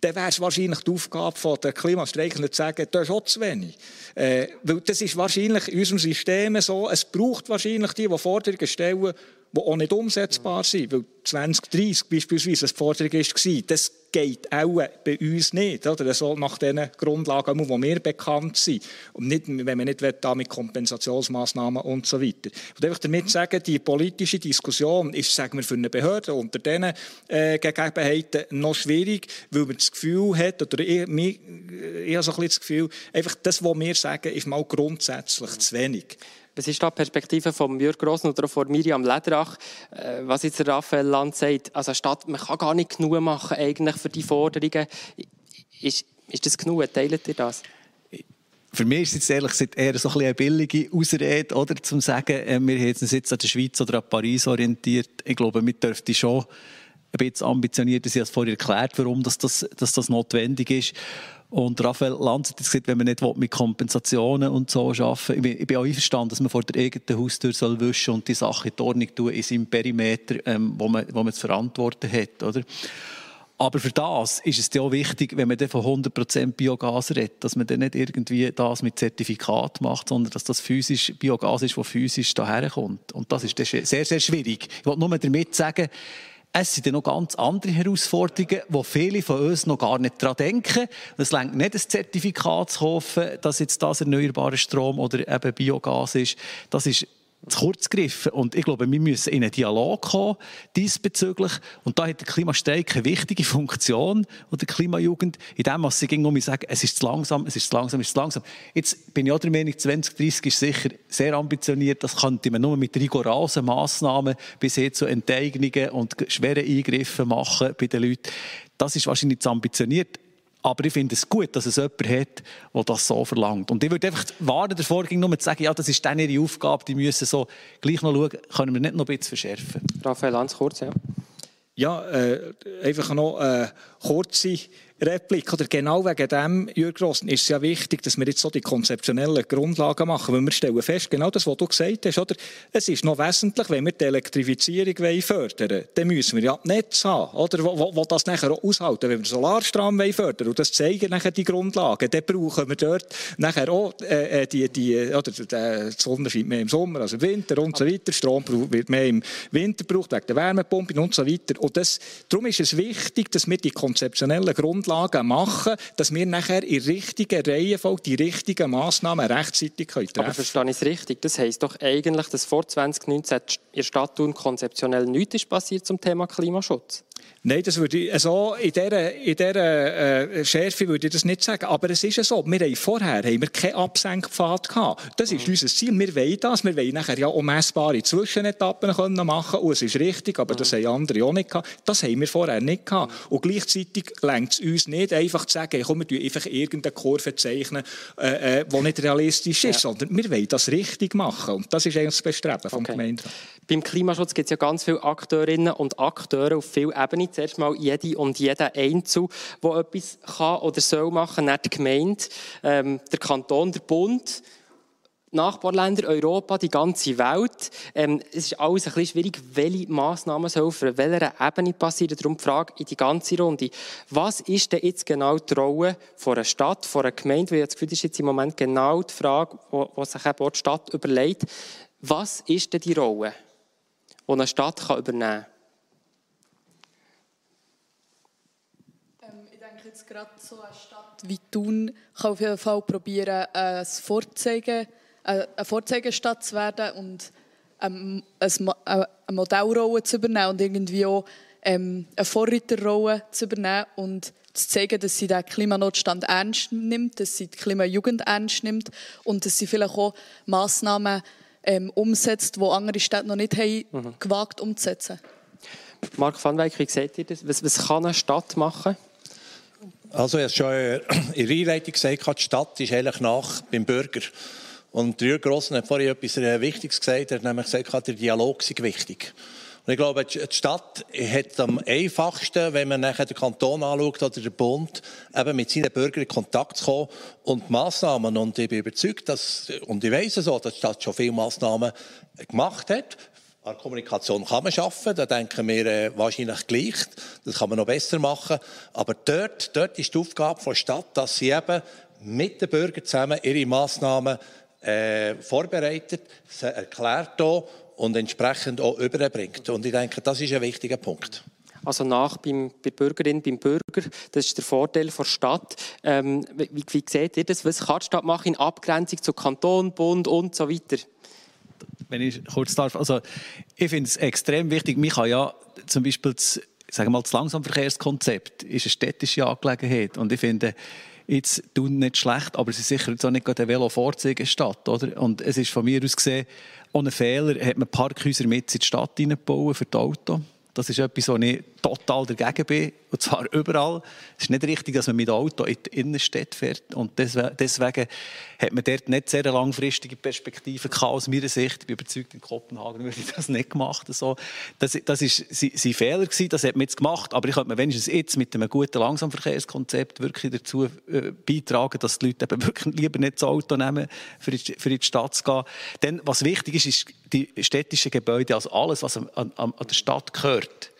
dann wäre es wahrscheinlich die Aufgabe der Klimastreikenden zu sagen, das ist auch zu wenig. Äh, weil das ist wahrscheinlich in unserem System so, es braucht wahrscheinlich die, die Forderungen stellen, die auch nicht umsetzbar sind. Weil 2030 beispielsweise eine Forderung war, das geht auch bei uns nicht. Oder? Das soll nach den Grundlagen, die wir bekannt sind. Und nicht, wenn man nicht will, da mit Kompensationsmaßnahmen und so weiter. Will einfach damit sagen, die politische Diskussion ist sagen wir, für eine Behörde unter diesen äh, Gegebenheiten noch schwierig, weil man das Gefühl hat, oder ich, ich, ich habe so ein bisschen das Gefühl, einfach das, was wir sagen, ist mal grundsätzlich zu wenig. Was ist da die Perspektive von Jürg Grossen oder von Miriam Lederach, äh, was jetzt Raphael Land sagt? Also statt, man kann gar nicht genug machen eigentlich für die Forderungen. Ist, ist das genug? Teilt ihr das? Für mich ist es ehrlich gesagt eher so ein eine billige Ausrede, oder, zum sagen, äh, wir haben uns jetzt an der Schweiz oder an Paris orientiert. Ich glaube, wir dürften schon ein bisschen ambitioniert, ich habe es vorhin erklärt, warum dass das, dass das notwendig ist. Und Raphael Lanz hat gesagt, wenn man nicht mit Kompensationen und so arbeiten bin, ich bin auch einverstanden, dass man vor der eigenen Haustür soll wischen und die Sache in die Ordnung tun in seinem Perimeter, ähm, wo, man, wo man zu verantworten hat. Oder? Aber für das ist es auch wichtig, wenn man von 100% Biogas redet, dass man dann nicht irgendwie das mit Zertifikat macht, sondern dass das physisch Biogas ist, das physisch daherkommt. Und das ist sehr, sehr schwierig. Ich wollte nur damit sagen, es sind noch ganz andere Herausforderungen, wo viele von uns noch gar nicht daran denken. Es längt nicht, ein Zertifikat zu kaufen, dass jetzt das erneuerbarer Strom oder eben Biogas ist. Das ist zu kurz gegriffen. Und ich glaube, wir müssen in einen Dialog kommen diesbezüglich. Und da hat der Klimastreik eine wichtige Funktion und der Klimajugend, in dem, was sie ging, um sagen, es ist zu langsam, es ist zu langsam, es ist zu langsam. Jetzt bin ich auch der Meinung, 2030 ist sicher sehr ambitioniert. Das könnte man nur mit rigorosen Massnahmen bis hin zu Enteignungen und schweren Eingriffen machen bei den Leuten. Das ist wahrscheinlich zu ambitioniert. Aber ich finde es gut, dass es jemand hat, der das so verlangt. Und ich würde einfach warnen davor, nur zu sagen, ja, das ist dann ihre Aufgabe, die müssen so gleich noch schauen, können wir nicht noch ein bisschen verschärfen. Raphael Lanz, kurz, ja. Ja, äh, einfach noch eine kurze Replik. Oder genau wegen dem, Jürgen Grossen, ist es ja wichtig, dass wir jetzt so die konzeptionellen Grundlagen machen. Weil wir stellen fest, genau das, was du gesagt hast, oder? es ist noch wesentlich, wenn wir die Elektrifizierung fördern wollen, dann müssen wir ja Netz haben, oder? Wo, wo, wo das nachher auch aushalten. Wenn wir Solarstrom fördern wollen, und das zeigen nachher die Grundlagen, dann brauchen wir dort nachher auch äh, äh die, die, oder die Sonne scheint mehr im Sommer als im Winter und so weiter. Strom wird mehr im Winter gebraucht, wegen der Wärmepumpen und so weiter. Und das, darum ist es wichtig, dass wir die konzeptionellen Grundlagen Grundlagen machen, dass wir nachher in richtigen Reihenfolge die richtigen Massnahmen rechtzeitig treffen können. Aber verstehe ich es richtig? Das heisst doch eigentlich, dass vor 2019 in der Stadt konzeptionell nichts passiert zum Thema Klimaschutz? Nein, das würde ich, also in dieser, in dieser äh, Schärfe würde ich das nicht sagen. Aber es ist ja so, wir haben vorher haben wir keinen Absenkpfad gehabt. Das ist mhm. unser Ziel. Wir wollen das. Wir wollen nachher ja auch messbare Zwischenetappen können machen Und es ist richtig, aber das mhm. haben andere auch nicht gehabt. Das haben wir vorher nicht gehabt. Mhm. Und gleichzeitig längt es uns nicht einfach zu sagen, komm, wir einfach irgendeine Kurve zeichnen, äh, äh, die nicht realistisch ist, ja. sondern wir wollen das richtig machen. Und das ist eigentlich das Bestreben vom okay. Gemeinderat. Beim Klimaschutz gibt es ja ganz viele Akteurinnen und Akteure auf vielen Ebenen zuerst mal jede und jeder Einzel, der etwas kann oder soll machen, nicht die Gemeinde, ähm, der Kanton, der Bund. Nachbarländer, Europa, die ganze Welt. Ähm, es ist alles ein bisschen schwierig, welche Massnahmen soll auf welcher Ebene passieren. Darum die Frage in die ganze Runde. Was ist denn jetzt genau die Rolle von einer Stadt, von einer Gemeinde? Weil ich das Gefühl, das ist jetzt im Moment genau die Frage, die sich eben die Stadt überlegt. Was ist denn die Rolle, die eine Stadt übernehmen kann? jetzt gerade so eine Stadt wie Thun kann auf jeden Fall probieren, ein Vorzeigen, äh, eine Vorzeigestadt zu werden und ähm, eine Modellrolle zu übernehmen und irgendwie auch ähm, eine Vorreiterrolle zu übernehmen und zu zeigen, dass sie den Klimanotstand ernst nimmt, dass sie die Klimajugend ernst nimmt und dass sie vielleicht auch Massnahmen ähm, umsetzt, die andere Städte noch nicht haben, mhm. gewagt umzusetzen. Marc van Weyck, wie seht ihr das? Was, was kann eine Stadt machen? Also, ich habe schon in der Einleitung gesagt, die Stadt ist eigentlich nach beim Bürger. Und Jürgen Grossen hat vorhin etwas Wichtiges gesagt. Er hat nämlich gesagt, der Dialog ist wichtig. Und ich glaube, die Stadt hat am einfachsten, wenn man nachher den Kanton anschaut oder den Bund, eben mit seinen Bürgern in Kontakt zu kommen und Massnahmen. Und ich bin überzeugt, dass, und ich weiss es auch, dass die Stadt schon viele Massnahmen gemacht hat. An Kommunikation kann man schaffen, da denken wir äh, wahrscheinlich gleich. Das kann man noch besser machen. Aber dort, dort ist die Aufgabe der Stadt, dass sie eben mit den Bürgern zusammen ihre Massnahmen äh, vorbereitet, sie erklärt auch und entsprechend auch überbringt. Und ich denke, das ist ein wichtiger Punkt. Also nach beim, bei der Bürgerin, beim Bürger, das ist der Vorteil der Stadt. Ähm, wie, wie seht ihr das? Was kann die Stadt machen in Abgrenzung zu Kanton, Bund und so weiter? Wenn ich kurz darf, also ich finde es extrem wichtig. Mich kann ja zum Beispiel das, sagen wir mal, das Langsamverkehrskonzept ist eine städtische Angelegenheit und ich finde jetzt tun nicht schlecht, aber es ist sicher jetzt auch nicht eine Velo-Vorzeigestadt, oder? Und es ist von mir aus gesehen ohne Fehler hat man Parkhäuser mit in die Stadt hineingebaut für die Autos. Das ist etwas, wo ich total dagegen bin. Und zwar überall. Es ist nicht richtig, dass man mit dem Auto in die Innenstadt fährt. Und deswegen hat man dort nicht sehr langfristige Perspektiven aus meiner Sicht. Ich bin überzeugt, in Kopenhagen würde ich das nicht gemacht. Das, das ist sein Fehler gewesen, das hat man jetzt gemacht. Aber ich könnte mir wenigstens jetzt mit einem guten Langsamverkehrskonzept wirklich dazu äh, beitragen, dass die Leute eben wirklich lieber nicht das Auto nehmen, für in die Stadt zu gehen. Denn was wichtig ist, ist die städtischen Gebäude, also alles, was an, an, an der Stadt gehört,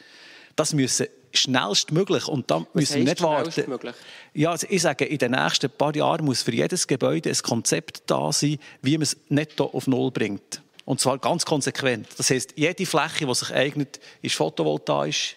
das müssen schnellstmöglich und dann müssen wir nicht warten. Ja, also ich sage, in den nächsten paar Jahren muss für jedes Gebäude ein Konzept da sein, wie man es netto auf Null bringt. Und zwar ganz konsequent. Das heißt, jede Fläche, die sich eignet, ist photovoltaisch.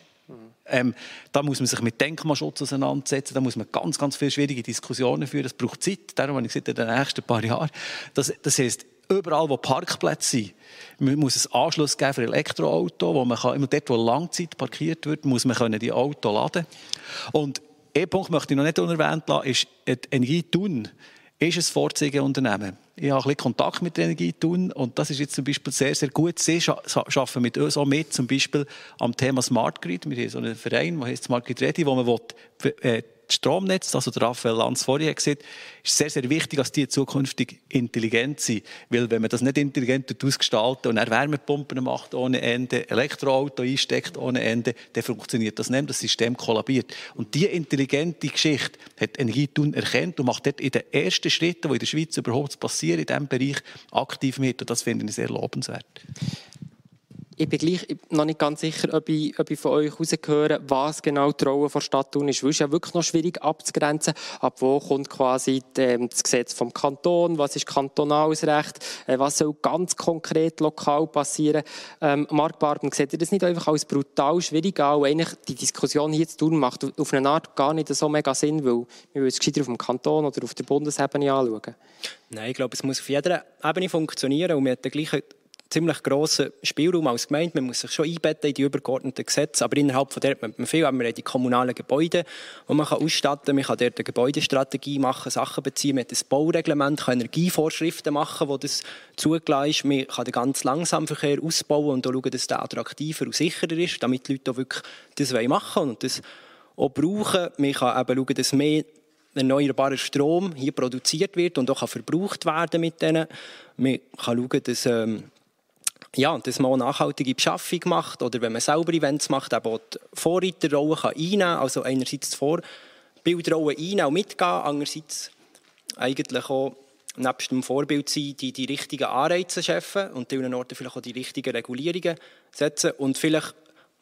Ähm, da muss man sich mit Denkmalschutz auseinandersetzen, da muss man ganz, ganz viele schwierige Diskussionen führen. Das braucht Zeit, darum habe ich gesagt, in den nächsten paar Jahren. Das, das heißt, überall, wo Parkplätze sind, muss es Anschluss geben für Elektroauto, wo man kann, immer dort, wo Langzeit parkiert wird, muss man können die Auto laden. Und ein Punkt möchte ich noch nicht unerwähnt lassen, ist Energie tun ist ein Vorzeigeunternehmen. Ich habe ein bisschen Kontakt mit der Energie tun und das ist jetzt zum Beispiel sehr, sehr gut. Sie arbeiten mit uns auch mit, zum Beispiel am Thema Smart Grid. Wir haben so einen Verein, der heißt Smart Grid Ready, wo man will, äh, Stromnetz, also der Raphael Lanz vorher gesagt ist sehr, sehr wichtig, dass die zukünftig intelligent sind. Weil wenn man das nicht intelligent ausgestaltet und er Wärmepumpen macht ohne Ende, Elektroauto einsteckt ohne Ende, dann funktioniert das nicht, das System kollabiert. Und diese intelligente Geschichte hat Energietun erkannt und macht dort in den ersten Schritten, die in der Schweiz überhaupt passieren, in diesem Bereich aktiv mit. Und das finde ich sehr lobenswert ich bin gleich noch nicht ganz sicher, ob ich, ob ich von euch herausgehöre, was genau die Rolle der Stadt Thun ist. Weil es ja wirklich noch schwierig abzugrenzen, ab wo kommt quasi ähm, das Gesetz vom Kanton, was ist kantonales Recht, äh, was soll ganz konkret lokal passieren. Ähm, Mark Barben, seht ihr das nicht einfach als brutal schwierig an? Eigentlich die Diskussion hier zu tun macht auf eine Art gar nicht so mega Sinn, weil wir es gescheiter auf dem Kanton oder auf der Bundesebene anschauen. Nein, ich glaube, es muss auf jeder Ebene funktionieren und wir haben den gleichen ziemlich grossen Spielraum als Gemeinde. Man muss sich schon einbetten in die übergeordneten Gesetze, aber innerhalb von der hat man viel. Wir haben die kommunalen Gebäude, die man ausstatten kann. Man kann dort eine Gebäudestrategie machen, Sachen beziehen. Man hat ein Baureglement, kann Energievorschriften machen, wo das zugelassen ist. Man kann den ganz Langsamverkehr ausbauen und schauen, dass der attraktiver und sicherer ist, damit die Leute auch wirklich das machen wollen und das auch brauchen. Man kann eben schauen, dass mehr erneuerbarer Strom hier produziert wird und auch verbraucht werden mit denen. Man kann schauen, dass ähm, ja, dass man auch nachhaltige Beschaffung macht oder wenn man selber Events macht, eben auch die Vorreiterrolle kann einnehmen kann. Also einerseits die Vorbildrolle einnehmen und mitgehen, andererseits eigentlich auch nebst dem Vorbild sein, die die richtigen Anreize schaffen und an Orten vielleicht auch die richtigen Regulierungen setzen und vielleicht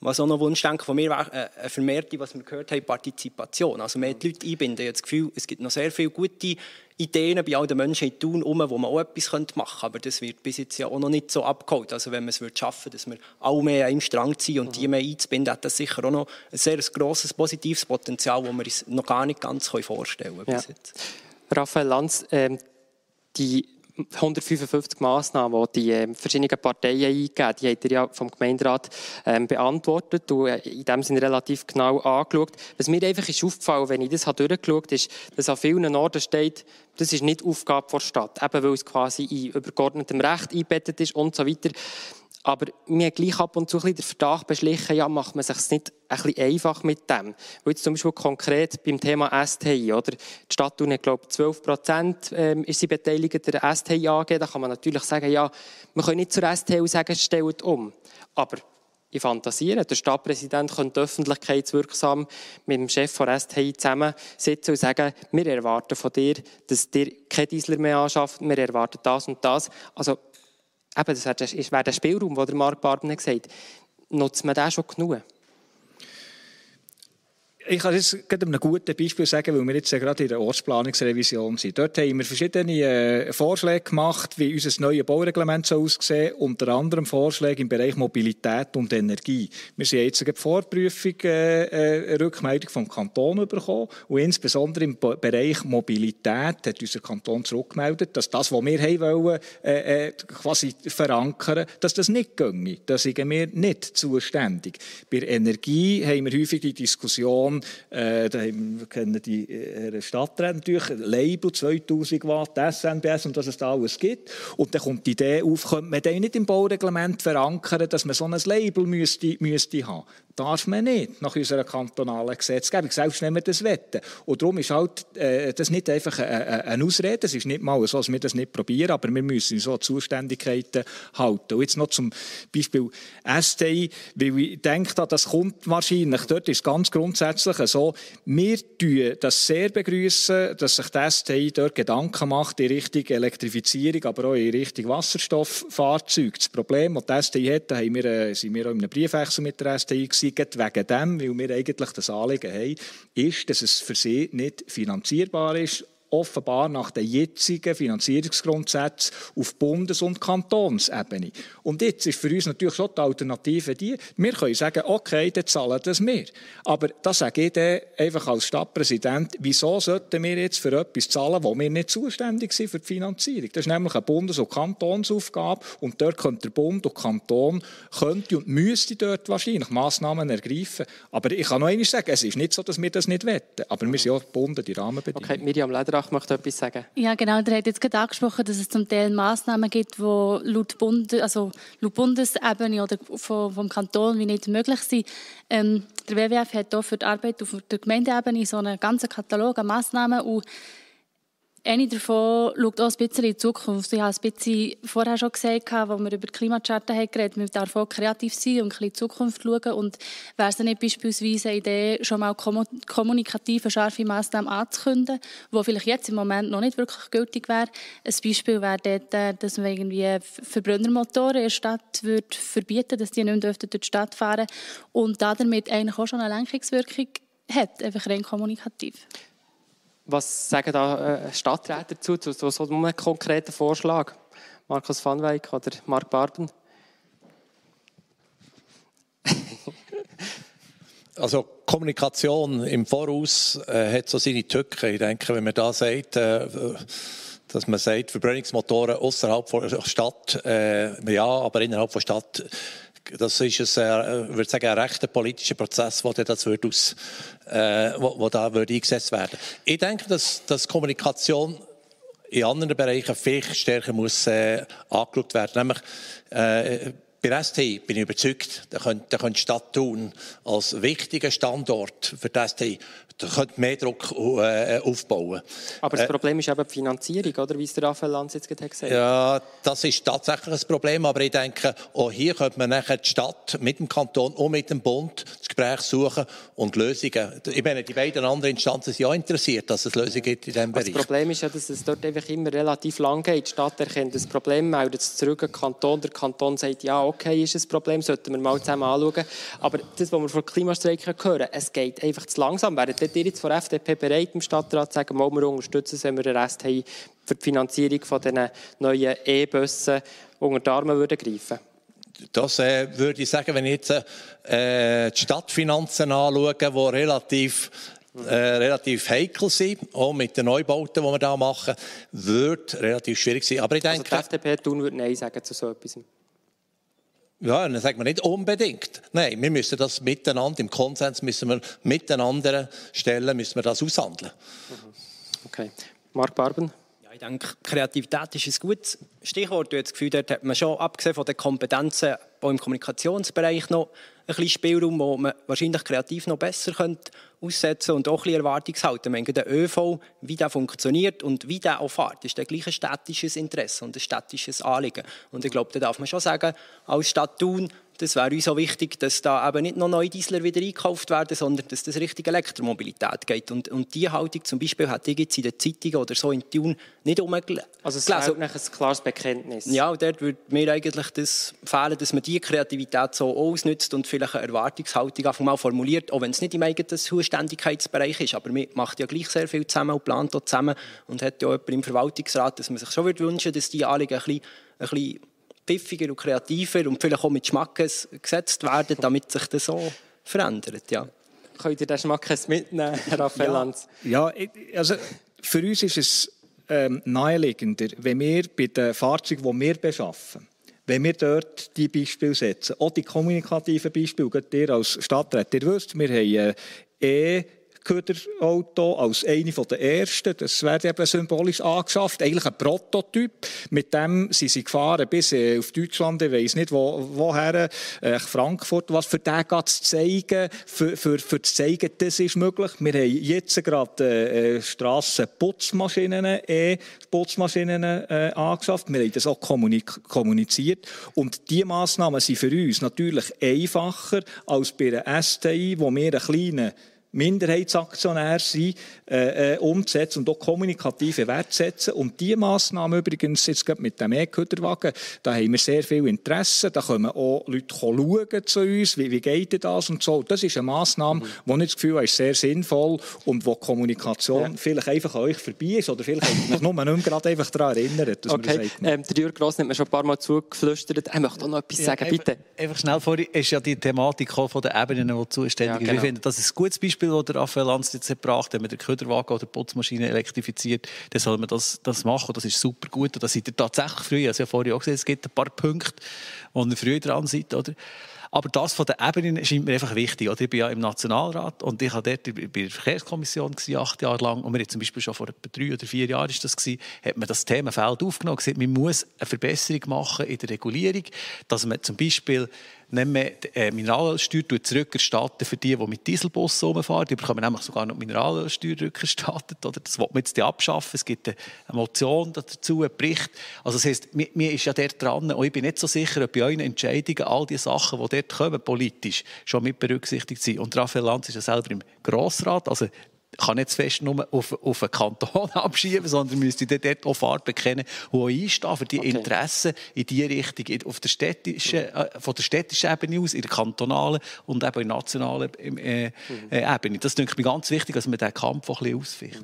was auch noch Wunschdenken von mir wäre, äh, eine vermehrte, was wir gehört haben, Partizipation. Also mehr die Leute einbinden. Ich habe das Gefühl, es gibt noch sehr viele gute Ideen bei all den Menschen in Thun herum, wo man auch etwas machen könnte. Aber das wird bis jetzt ja auch noch nicht so abgeholt. Also wenn man es schaffen würde, dass wir alle mehr an einem Strang ziehen und die mehr einzubinden, hat das sicher auch noch ein sehr grosses positives Potenzial, das wir uns noch gar nicht ganz vorstellen können. Ja. Raphael Lanz, äh, die 155 Massnahmen, die die äh, verschiedenen Parteien eingegeben die hat er ja vom Gemeinderat ähm, beantwortet und äh, in dem Sinne relativ genau angeschaut. Was mir einfach ist aufgefallen, wenn ich das durchgeschaut habe, ist, dass an vielen Orten steht, das ist nicht Aufgabe der Stadt, eben weil es quasi in übergeordnetem Recht eingebettet ist und so weiter. Aber mir gleich ab und zu der Verdacht beschlichen, ja, macht man sich es nicht ein bisschen einfach mit dem. Weil jetzt zum Beispiel konkret beim Thema STI, oder? Die Stadt Thun hat, glaube ich, 12 Prozent ähm, ist sie beteiligt der STI AG. Da kann man natürlich sagen, ja, wir können nicht zur STI sagen, stellt um. Aber ich fantasiere, der Stadtpräsident könnte öffentlichkeitswirksam mit dem Chef von STI zusammensitzen und sagen, wir erwarten von dir, dass dir kein Diesel mehr anschafft, wir erwarten das und das. Also eben, das wäre der Spielraum, den Mark Barben gesagt hat. Nutzt man den schon genug? Ich kann jetzt gerade ein gutes Beispiel sagen, weil wir jetzt gerade in der Ortsplanungsrevision sind. Dort haben wir verschiedene äh, Vorschläge gemacht, wie unser neues Baureglement soll aussehen soll. Unter anderem Vorschläge im Bereich Mobilität und Energie. Wir sind jetzt eine Vorprüfung, äh, äh, eine Rückmeldung vom Kanton bekommen. Und insbesondere im Bereich Mobilität hat unser Kanton zurückgemeldet, dass das, was wir haben wollen, äh, quasi verankern, dass das nicht ginge. Da sind wir nicht zuständig. Bei Energie haben wir häufig die Diskussion, Kanton, äh, da haben, kennen die äh, Stadträte natürlich, Label 2000 Watt, SNBS und was es da alles gibt. Und dann kommt die Idee auf, könnte man den nicht im Baureglement verankern, dass man so ein Label müsste, müsste haben darf man nicht nach unserer kantonalen Gesetzgebung, selbst wenn wir das wetten. Und darum ist halt, äh, das nicht einfach eine, eine Ausrede, es ist nicht mal so, dass wir das nicht probieren, aber wir müssen so Zuständigkeiten halten. Und jetzt noch zum Beispiel STI, weil ich denke, das kommt wahrscheinlich, dort ist ganz grundsätzlich so, wir tun das sehr begrüßen, dass sich die STI dort Gedanken macht in Richtung Elektrifizierung, aber auch in Richtung Wasserstofffahrzeuge. Das Problem, das die STI hat, da haben wir, äh, sind wir auch in einem Briefwechsel mit der STI gewesen, sie wegen dem, weil wir eigentlich das Anliegen haben, ist, dass es für sie nicht finanzierbar ist offenbar nach den jetzigen Finanzierungsgrundsätzen auf Bundes- und Kantonsebene. Und jetzt ist für uns natürlich schon die Alternative die, wir können sagen, okay, dann zahlen das wir. Aber das sage ich dann einfach als Stadtpräsident, wieso sollten wir jetzt für etwas zahlen, wo wir nicht zuständig sind für die Finanzierung? Das ist nämlich eine Bundes- und Kantonsaufgabe und dort könnte der Bund und Kanton könnte und müsste dort wahrscheinlich Massnahmen ergreifen. Aber ich kann noch einmal sagen, es ist nicht so, dass wir das nicht wetten, aber wir sind auch gebunden, die Rahmenbedingungen. Okay, Miriam Lederach Bach möchte etwas sagen. Ja, genau. Der hat jetzt gerade angesprochen, dass es zum Teil Massnahmen gibt, die laut, Bund, also laut Bundesebene oder vom, vom Kanton wie nicht möglich sind. Ähm, der WWF hat hier für die Arbeit auf der Gemeindeebene so einen ganzen Katalog an Massnahmen und eine davon schaut auch ein bisschen in die Zukunft. Ich habe es ein bisschen vorher schon gesagt, als wir über die Klimacharta haben geredet Man darf auch kreativ sein und ein bisschen in die Zukunft schauen. Und wäre es nicht beispielsweise eine Idee, schon mal kommunikative, scharfe Massnahmen anzukündigen, die vielleicht jetzt im Moment noch nicht wirklich gültig wäre. Ein Beispiel wäre dort, äh, dass man irgendwie Verbrennermotoren in der Stadt würde verbieten dass die nicht mehr durch die Stadt fahren und damit eigentlich auch schon eine Lenkungswirkung hat, einfach rein kommunikativ. Was sagen da äh, Stadträte dazu, zu so, einem konkreten Vorschlag? Markus van Weyck oder Mark Barben? also Kommunikation im Voraus äh, hat so seine Tücken. Ich denke, wenn man da sagt, äh, dass man sagt, Verbrennungsmotoren außerhalb der Stadt, äh, ja, aber innerhalb der Stadt das ist ein, äh, würde sagen, ein rechter politischer Prozess, wo das wird aus, äh, wo, wo da würde eingesetzt werden. Ich denke, dass, dass Kommunikation in anderen Bereichen viel stärker muss äh, angeschaut werden. Nämlich äh, bei ST bin ich überzeugt, da könnte, da könnte Stadt Thun als wichtiger Standort für die ST da könnte mehr Druck äh, aufbauen. Aber das äh, Problem ist eben die Finanzierung, oder? wie es der Raphael Lanz jetzt gesagt hat. Ja, das ist tatsächlich ein Problem, aber ich denke, auch hier könnte man nachher die Stadt mit dem Kanton und mit dem Bund das Gespräch suchen und Lösungen. Ich meine, die beiden anderen Instanzen sind ja interessiert, dass es Lösungen gibt in diesem Bereich. Das Problem ist ja, dass es dort einfach immer relativ lang geht. Die Stadt erkennt das Problem, meldet es zurück an den Kanton. Der Kanton sagt, ja, okay, ist ein Problem, sollten wir mal zusammen anschauen. Aber das, was wir von Klimastreiken hören, es geht einfach zu langsam. Seid ihr jetzt von der FDP bereit, im Stadtrat zu sagen, wir unterstützen es, wenn wir den Rest haben, für die Finanzierung von diesen neuen E-Bussen unter die Arme würden greifen das äh, würde ich sagen, wenn ich jetzt äh, die Stadtfinanzen anschaue, die relativ, äh, relativ heikel sind, auch mit den Neubauten, die wir da machen, würde relativ schwierig sein. Aber ich also denke, also die FDP tun würde Nein sagen zu so etwas. Ja, dann sagt man nicht unbedingt. Nein, wir müssen das miteinander, im Konsens müssen wir mit den anderen Stellen müssen wir das aushandeln. Okay. Marc Barben? Ja, ich denke, Kreativität ist ein gutes Stichwort. Du hast das Gefühl, dort hat man schon, abgesehen von den Kompetenzen, auch im Kommunikationsbereich noch ein bisschen Spielraum, wo man wahrscheinlich kreativ noch besser könnte aussetzen und auch ein bisschen Erwartungshalten. Meine, der ÖV, wie der funktioniert und wie der auch fährt, ist der gleiche städtisches Interesse und ein städtisches Anliegen. Und ich glaube, da darf man schon sagen, als Stadt Thun das wäre uns auch wichtig, dass da eben nicht noch neue Diesel wieder eingekauft werden, sondern dass das Richtung Elektromobilität geht. Und, und diese Haltung zum Beispiel hat ich jetzt in den Zeitungen oder so in Thun nicht umgelesen. Also es wäre ein klares Bekenntnis. Ja, und dort würde mir eigentlich das fehlen, dass man diese Kreativität so ausnutzt und vielleicht eine Erwartungshaltung einfach mal formuliert, auch wenn es nicht im eigenen Zuständigkeitsbereich ist. Aber man macht ja gleich sehr viel zusammen und plant auch zusammen und hat ja jemanden im Verwaltungsrat, dass man sich schon wünschen würde, dass die Anliegen ein bisschen, ein bisschen pfiffiger und kreativer und vielleicht auch mit Schmackes gesetzt werden, damit sich das so verändert. Ja. Könnt ihr den Schmackes mitnehmen, Raphael Lanz? Ja, also für uns ist es ähm, naheliegender, wenn wir bei den Fahrzeugen, die wir beschaffen, wenn wir dort die Beispiele setzen, auch die kommunikativen Beispiele, ihr als Stadtrat, ihr wisst, wir haben äh, e Köderauto als eine der ersten. Das wird eben symbolisch angeschafft. Eigentlich ein Prototyp. Mit dem sind sie gefahren bis äh, auf Deutschland. Ich weiß nicht, wo, woher. Äh, Frankfurt. Was für den zu zeigen, für, für, für zu zeigen, das ist möglich. Wir haben jetzt gerade äh, äh Strassenputzmaschinen, E-Putzmaschinen äh, angeschafft. Wir haben das auch kommuniziert. Und diese Massnahmen sind für uns natürlich einfacher als bei einer STI, wo wir einen kleinen Minderheitsaktionär sein, äh, äh, umzusetzen und auch kommunikative Werte setzen. Und diese Massnahmen übrigens, jetzt gerade mit dem E-Köderwagen, da haben wir sehr viel Interesse. Da kommen auch Leute schauen zu uns, wie, wie geht das und so. Das ist eine Massnahme, mhm. wo ich das Gefühl habe, ist sehr sinnvoll und wo Kommunikation ja. vielleicht einfach an euch vorbei ist oder vielleicht mich nur nicht mehr gerade einfach daran erinnert. okay. Ähm, der Jürgen Gross hat mir schon ein paar Mal zugeflüstert. Er möchte auch noch etwas ja, sagen, bitte. Einfach, einfach schnell vorher, ist ja die Thematik von den Ebenen, die zuständig ja, genau. Ich finde, das ist ein gutes Beispiel Beispiel, das Raphael Lanz jetzt gebracht hat, wenn man den Köderwagen oder die Putzmaschine elektrifiziert, dann soll man das, das machen. Das ist super gut. Und da seid ihr tatsächlich früh. Also ja vorhin auch gesehen, es gibt ein paar Punkte, wo ihr früh dran seid. Oder? Aber das von der Ebene scheint mir einfach wichtig. Ich bin ja im Nationalrat und ich war dort bei der Verkehrskommission acht Jahre lang. Und wir haben zum Beispiel schon vor etwa drei oder vier Jahren ist das gewesen, hat man das Themenfeld aufgenommen. Gesagt, man muss eine Verbesserung machen in der Regulierung, dass man zum Beispiel nicht mehr äh, Mineralölsteuer zurückerstatten für die, die mit Dieselbussen rumfahren. Die bekommen nämlich sogar noch Mineralölsteuer rückerstattet. Oder? Das will man jetzt abschaffen. Es gibt eine Motion dazu, einen Bericht. Also das heisst, mir, mir ist ja dort dran, und ich bin nicht so sicher, ob bei euren Entscheidungen all die Sachen, die dort kommen, politisch, schon mit berücksichtigt sind. Und Raphael Lanz ist ja selber im Grossrat, also kann nicht zu fest nur auf, auf einen Kanton abschieben, sondern müsste dort auch Farben kennen, die einstehen für die okay. Interessen in die Richtung, auf der städtischen, äh, von der städtischen Ebene aus, in der kantonalen und eben in der nationalen äh, äh, Ebene. Das ist mir ganz wichtig, dass man diesen Kampf auch ein bisschen ausficht.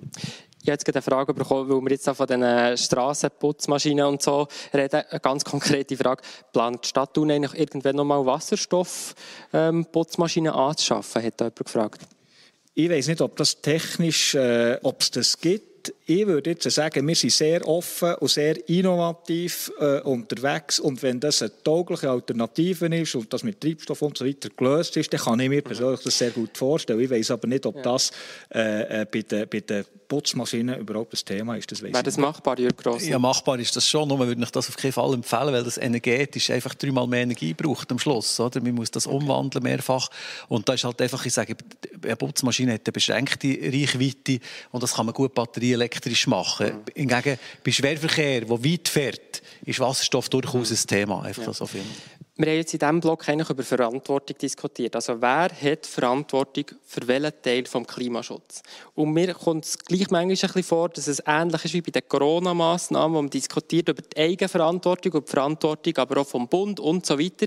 Ich habe jetzt eine Frage bekommen, weil wir jetzt von den Strassenputzmaschinen und so reden. Eine ganz konkrete Frage. Plant die Stadt Thun eigentlich irgendwann nochmal Wasserstoffputzmaschinen ähm, anzuschaffen? Hat da jemand gefragt. Ich weiß nicht, ob das technisch, äh, ob es das gibt. Ich würde jetzt sagen, wir sind sehr offen und sehr innovativ äh, unterwegs. Und wenn das eine taugliche Alternative ist und das mit Treibstoff und so weiter gelöst ist, dann kann ich mir persönlich das sehr gut vorstellen. Ich weiß aber nicht, ob das äh, äh bei den, bei den Putzmaschinen überhaupt das Thema ist. Das Wäre das machbar, Jürg Gross? Ja, machbar ist das schon. Nur würde ich das auf keinen Fall empfehlen, weil das energetisch einfach dreimal mehr Energie braucht am Schluss. Oder? Man muss das okay. umwandeln mehrfach. Und da ist halt einfach, ich sage, eine Putzmaschine hat eine beschränkte Reichweite und das kann man gut batterieelektrisch machen. Mhm. Hingegen bei Schwerverkehr, der weit fährt, ist Wasserstoff durchaus ein Thema. Einfach ja. so viel. Wir haben jetzt in diesem Block eigentlich über Verantwortung diskutiert. Also wer hat Verantwortung für welchen Teil des Klimaschutzes? Und mir kommt es gleich manchmal ein bisschen vor, dass es ähnlich ist wie bei den Corona-Massnahmen, wo man diskutiert über die Eigenverantwortung und die Verantwortung, aber auch vom Bund und so weiter.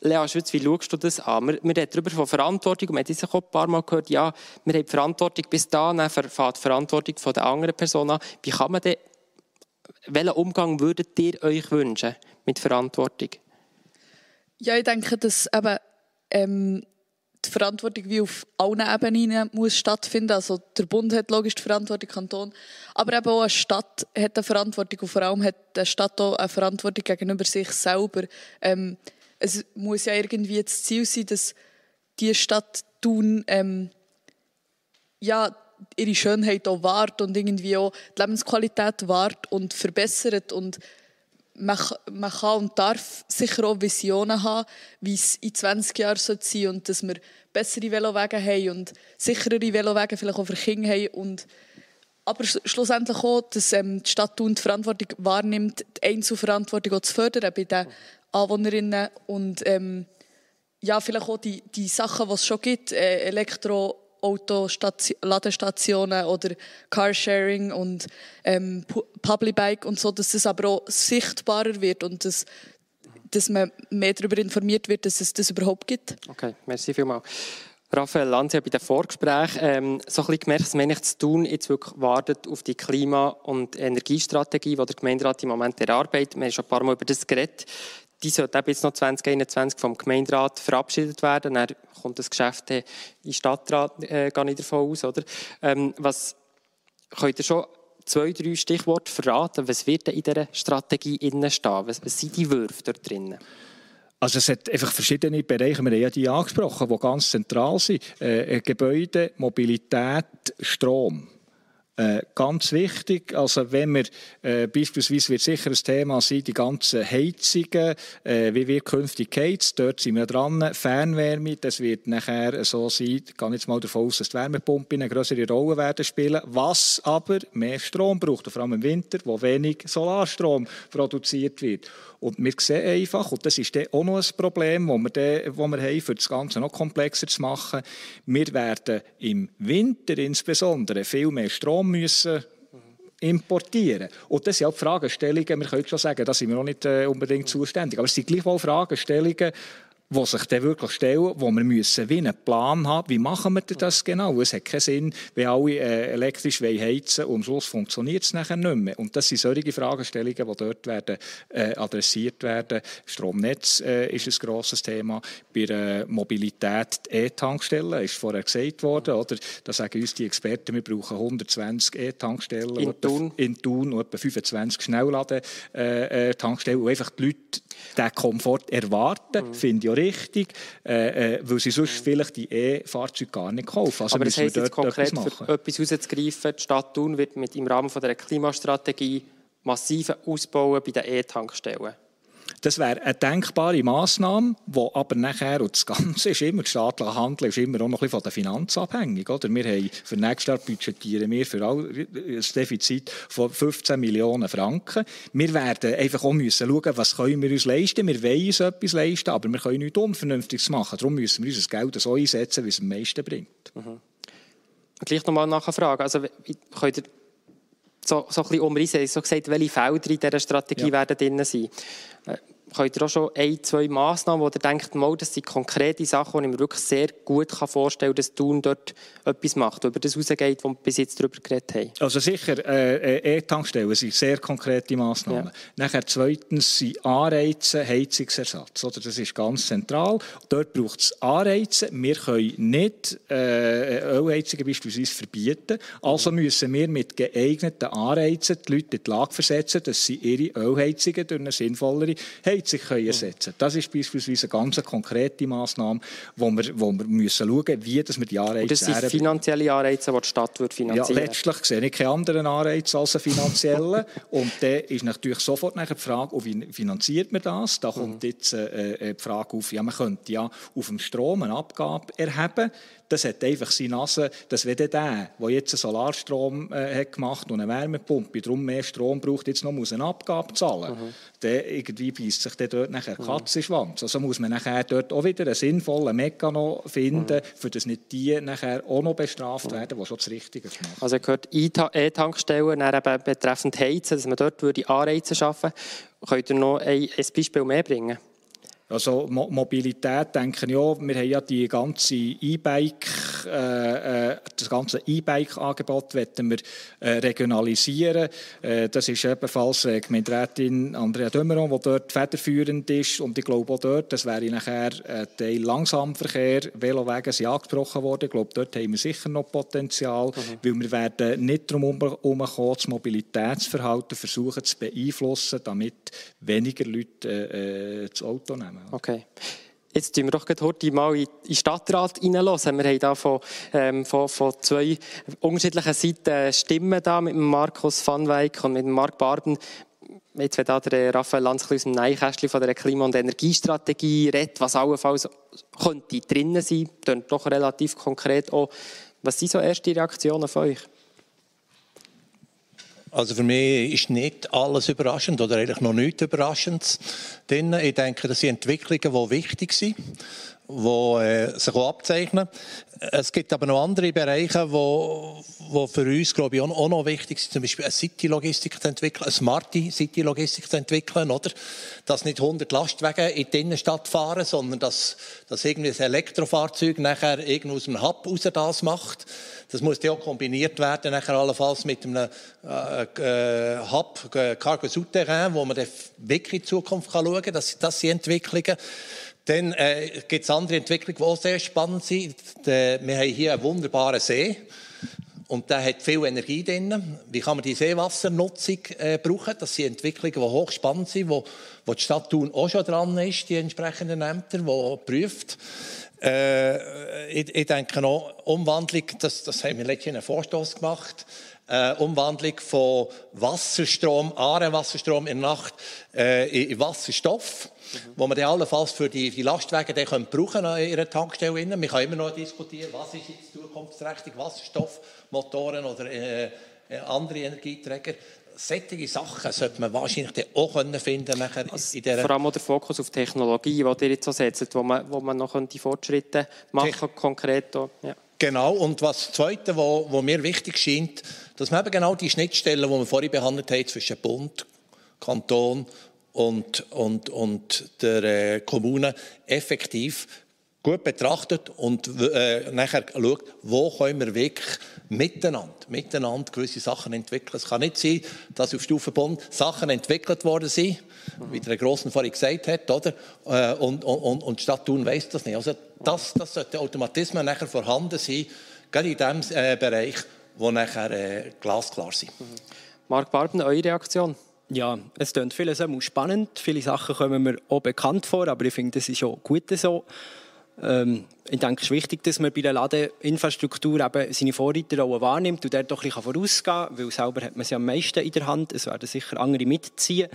Lea Schütz, wie schaust du das an? Wir, wir reden darüber von Verantwortung wir haben ein paar Mal gehört, ja, wir haben Verantwortung bis da, dann fährt die Verantwortung von der anderen Person an. Wie kann man denn, welchen Umgang würdet ihr euch wünschen mit Verantwortung? Ja, ich denke, dass eben, ähm, die Verantwortung wie auf allen Ebenen muss stattfinden. Also der Bund hat logisch die Verantwortung, Kanton, aber eben auch eine Stadt hat eine Verantwortung und vor allem hat eine Stadt auch eine Verantwortung gegenüber sich selber. Ähm, es muss ja irgendwie das Ziel sein, dass die Stadt tun ähm, ja ihre Schönheit auch wahrt und irgendwie auch die Lebensqualität wahrt und verbessert und man, man kann und darf sicher auch Visionen haben, wie es in 20 Jahren sein soll und dass wir bessere Velowege haben und sicherere Velowege vielleicht auch für Kinder haben und aber schlussendlich auch, dass ähm, die Stadt Thun die Verantwortung wahrnimmt, die Einzelverantwortung auch zu fördern bei den Anwohnerinnen und ähm, ja, vielleicht auch die, die Sachen, die es schon gibt, äh, Elektro Ladestationen oder Carsharing und ähm, Public Bike und so, dass das aber auch sichtbarer wird und dass, dass man mehr darüber informiert wird, dass es das überhaupt gibt. Okay, merci vielmals. Raphael Lanz hat bei dem Vorgespräch ähm, so ein bisschen gemerkt, dass man zu tun jetzt wirklich wartet auf die Klima- und Energiestrategie, die der Gemeinderat im Moment erarbeitet. Wir haben schon ein paar Mal über das geredet die sollte jetzt noch 2021 vom Gemeinderat verabschiedet werden. Dann kommt das Geschäft in den Stadtrat, äh, gehe ich davon aus. Oder? Ähm, was könnt ihr schon zwei, drei Stichworte verraten? Was wird in dieser Strategie innen stehen? Was, was sind die Würfe dort drinnen? Also es hat einfach verschiedene Bereiche, wir haben ja die angesprochen, die ganz zentral sind. Äh, Gebäude, Mobilität, Strom. Äh, ganz wichtig, also wenn wir äh, beispielsweise wird sicher ein Thema sein, die ganzen Heizungen, äh, wie wird künftig geheizt, dort sind wir dran, Fernwärme, das wird nachher so sein, ich gehe jetzt mal davon aus, dass die Wärmepumpen eine größere Rolle werden spielen, was aber mehr Strom braucht, vor allem im Winter, wo wenig Solarstrom produziert wird. Und wir sehen einfach, und das ist auch noch ein Problem, das wir, dann, wir haben, für das Ganze noch komplexer zu machen, wir werden im Winter insbesondere viel mehr Strom müssen importieren. Und das sind auch Fragestellungen, wir können schon sagen, da sind wir noch nicht äh, unbedingt zuständig, aber es sind gleichwohl Fragestellungen, die sich dann wirklich stellen, wo wir müssen wie einen Plan haben, wie machen wir das genau? Es hat keinen Sinn, wenn alle äh, elektrisch heizen und am Schluss funktioniert es nachher nicht mehr. Und das sind solche Fragestellungen, die dort werden, äh, adressiert werden. Stromnetz äh, ist ein grosses Thema. Bei der Mobilität die E-Tankstellen, ist vorher gesagt worden, oder? da sagen uns die Experten, wir brauchen 120 E-Tankstellen in Thun. in Thun und etwa 25 Schnellladen-Tankstellen, äh, äh wo einfach die Leute diesen Komfort erwarten, mhm. finde ich auch richtig, äh, äh, weil sie sonst vielleicht die E-Fahrzeuge gar nicht kaufen. Also Aber das heisst jetzt konkret, etwas für etwas herauszugreifen, die Stadt Thun wird mit im Rahmen von der Klimastrategie massiven Ausbauen bei den E-Tankstellen. Das wäre eine denkbare Massnahme, wo aber nachher, und das Ganze ist immer, staatliche Handeln ist immer auch noch ein bisschen von der Finanz abhängig. Oder? Wir haben, für nächstes Jahr budgetieren wir für ein Defizit von 15 Millionen Franken. Wir werden einfach auch müssen schauen, was können wir uns leisten. Wir wollen uns etwas leisten, aber wir können nichts Unvernünftiges machen. Darum müssen wir unser Geld so einsetzen, wie es am meisten bringt. Mhm. Gleich nochmal nachfragen. Also, so, so ein bisschen umreißen, so gesagt, welche Felder in dieser Strategie ja. werden drin sein? Könnt ihr auch schon ein, zwei Massnahmen, wo ihr denkt, mal, das sind konkrete Sachen, die ich mir wirklich sehr gut vorstellen kann, dass Thun dort etwas macht, über das rausgeht, wo wir bis jetzt darüber geredet haben? Also sicher, äh, äh, E-Tankstellen sind sehr konkrete Massnahmen. Ja. Nachher zweitens sind Anreize, Heizungsersatz. Oder? Das ist ganz zentral. Dort braucht es Anreize. Wir können nicht äh, Ölheizungen beispielsweise verbieten. Also müssen wir mit geeigneten Anreizen die Leute in die Lage versetzen, dass sie ihre Ölheizungen durch eine sinnvollere Heizung sich können ersetzen Das ist beispielsweise eine ganz konkrete Massnahme, wo wir, wo wir müssen schauen müssen, wie dass wir die Anreize... Und das sind finanzielle Anreize, die die Stadt wird finanzieren Ja, letztlich sehe ich keine anderen Anreize als einen finanziellen. Und dann ist natürlich sofort nachher die Frage, wie finanziert man das? Da kommt mhm. jetzt äh, äh, die Frage auf, ja, man könnte ja auf dem Strom eine Abgabe erheben. Das hat einfach seine Nase, dass wenn der, der jetzt einen Solarstrom äh, hat gemacht und eine Wärmepumpe, darum mehr Strom braucht, jetzt noch muss eine Abgabe zahlen, mhm. dann irgendwie beißt sich dann dort nachher mhm. Katzenschwanz. Also muss man nachher dort auch wieder einen sinnvollen Mechanismus finden, mhm. für das nicht die nachher auch noch bestraft mhm. werden, die schon das Richtige machen. Also gehört E-Tankstellen betreffend Heizen, dass man dort würde Anreize schaffen würde. Könnt ihr noch ein, ein Beispiel mehr bringen? Also Mo Mobilität, denke ich auch, wir haben ja die ganze E-Bike, äh, äh, das ganze E-Bike-Angebot wollen wir äh, regionalisieren. Äh, das ist ebenfalls äh, Gemeinderätin Andrea Dömeron, die dort federführend ist. Und ich glaube auch dort, das wäre nachher ein Teil Langsamverkehr, Velowege sind angesprochen worden. Ich glaube, dort haben wir sicher noch Potenzial, mhm. weil wir werden nicht darum herumkommen, das Mobilitätsverhalten versuchen zu beeinflussen, damit weniger Leute äh, äh das Auto nehmen zusammen. Okay. Jetzt tun wir doch heute mal in den Stadtrat hineinhören. Wir haben hier von, ähm, von, von zwei unterschiedlichen Seiten Stimmen da mit Markus van Weyck und mit Marc Barben. jetzt, wenn da der Raphael Lanz aus dem Neinkästchen von der Klima- und Energiestrategie redet, was allenfalls könnte drinnen sein, dann doch relativ konkret auch. Was sind so erste Reaktionen von euch? Also für mich ist nicht alles überraschend oder eigentlich noch nichts Überraschendes drin. Ich denke, das sind Entwicklungen, die wichtig sind die äh, sich auch abzeichnen. Es gibt aber noch andere Bereiche, wo, wo für uns, glaube ich, auch, noch wichtig sind, zum Beispiel eine City-Logistik zu entwickeln, eine smarte City-Logistik zu entwickeln, oder? Dass nicht 100 Lastwagen in die Innenstadt fahren, sondern dass, dass irgendwie ein Elektrofahrzeug nachher irgendwo aus einem Hub raus das macht. Das muss ja auch kombiniert werden, nachher allenfalls mit einem äh, äh, Hub, äh, Cargo Souterrain, wo man dann wirklich in die Zukunft kann schauen kann. Das, das sind Entwicklungen. Dann äh, gibt es andere Entwicklungen, die auch sehr spannend sind. Wir haben hier einen wunderbaren See. Und der hat viel Energie drin. Wie kann man die Seewassernutzung äh, brauchen? Das sind Entwicklungen, die hochspannend sind, wo, wo die Stadt Thun auch schon dran ist, die entsprechenden Ämter, die prüft. Äh, ich, ich, denke noch, Umwandlung, das, das haben wir letztens einen Vorstoß gemacht, äh, Umwandlung von Wasserstrom, Aarewasserstrom in der Nacht äh, in Wasserstoff mhm. wo man dann allenfalls für die, die Lastwagen dann können brauchen in ihrer Tankstelle. Innen. Man kann immer noch diskutieren, was ist jetzt zukunftsträchtig, Wasserstoffmotoren oder äh, äh, andere Energieträger. Solche Sachen sollte man wahrscheinlich auch können finden nachher also in dieser Vor allem auch der Fokus auf Technologie, den ihr jetzt so setzt, wo man, wo man noch die Fortschritte machen kann, konkret. Ja. Genau, und was das Zweite, was, was mir wichtig scheint, dass man eben genau die Schnittstellen, die wir vorhin behandelt haben, zwischen Bund, Kanton und, und, und der äh, Kommune effektiv gut betrachtet und äh, nachher schaut, wo können wir wirklich miteinander, miteinander gewisse Sachen entwickeln. Es kann nicht sein, dass auf Stufe Bund Sachen entwickelt worden sind, wie der Grossen vorhin gesagt hat, oder? Äh, und, und, und die Stadt Thun weiss das nicht. Also das, das sollte Automatismen nachher vorhanden sein, gerade in dem äh, Bereich, wo nachher äh, glasklar sind. Marc Barben, eure Reaktion? Ja, es klingt vieles spannend. Viele Sachen kommen mir auch bekannt vor, aber ich finde, das ist auch gut so. Ähm, ich denke, es ist wichtig, dass man bei der Ladeinfrastruktur eben seine Vorreiterrolle wahrnimmt und dort doch ein vorausgehen kann, weil selber hat man sie am meisten in der Hand. Es werden sicher andere mitziehen.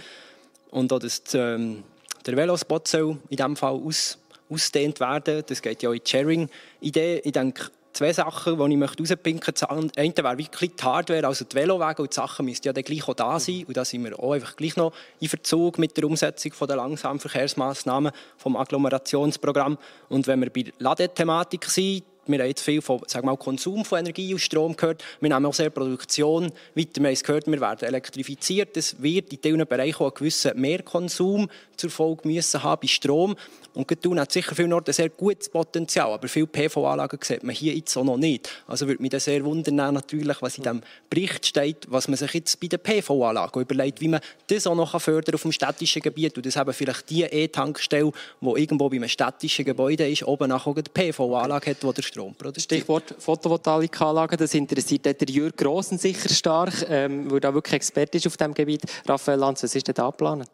Und auch, dass ähm, der Velospot soll in diesem Fall aus, ausdehnt werden. Das geht ja auch in die Sharing-Idee. Ich denke, zwei Sachen, die ich rauspinken möchte. Das eine wäre wirklich die Hardware, also die Velowege und die Sachen müssten ja dann gleich auch da sein. Und da sind wir auch einfach gleich noch in Verzug mit der Umsetzung der langsamen Verkehrsmaßnahmen vom Agglomerationsprogramm. Und wenn wir bei der Ladethematik sind, wir haben jetzt viel von sag mal, Konsum von Energie und Strom gehört. Wir nehmen auch sehr Produktion weiter. Wir haben es gehört, wir werden elektrifiziert. Es wird in diesen Bereichen einen gewissen Mehrkonsum zur Folge müssen haben bei Strom. Und Thun hat sicher viel Norden sehr gutes Potenzial, aber viele PV-Anlagen sieht man hier jetzt auch noch nicht. Also würde mich das sehr wundern, natürlich, was in diesem Bericht steht, was man sich jetzt bei den PV-Anlagen überlegt, wie man das auch noch fördern auf dem städtischen Gebiet und das eben vielleicht die E-Tankstelle, die irgendwo bei einem städtischen Gebäude ist, oben nachher eine PV-Anlage hat, die der Strom produziert. Stichwort Photovoltaikanlagen, das interessiert der Jürg Grossen sicher stark, ähm, weil er wirklich Experte ist auf diesem Gebiet. Raphael Lanz, was ist denn da geplant?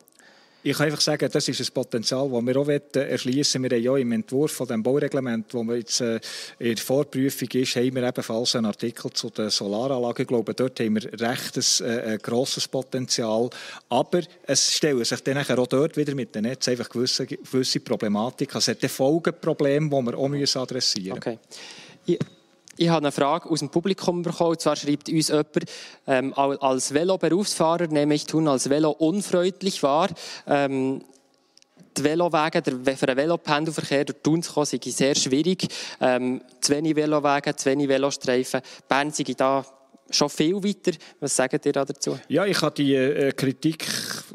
Ich kann einfach sagen, das ist ein Potenzial, das wir auch erschließen Wir haben ja im Entwurf von dem Baureglement, wo wir jetzt äh, in der Vorprüfung ist, haben wir ebenfalls einen Artikel zu den Solaranlagen. Ich glaube, dort haben wir recht ein, äh, ein grosses Potenzial. Aber es stellen sich dann auch dort wieder mit den Netzen einfach gewisse, gewisse Problematik. Also es hat Folgeprobleme, die wir auch adressieren müssen. Okay. Ich habe eine Frage aus dem Publikum bekommen. Und zwar schreibt uns jemand, ähm, als Velo-Berufsfahrer nehme ich Tun als Velo unfreundlich wahr. Ähm, die Velowege, der, für einen Velopendelverkehr durch Thun zu kommen, sei sehr schwierig. Ähm, zu wenig Velowege, zu wenig Velostreifen. Bern sei da schon viel weiter. Was sagt ihr dazu? Ja, ich kann die äh, Kritik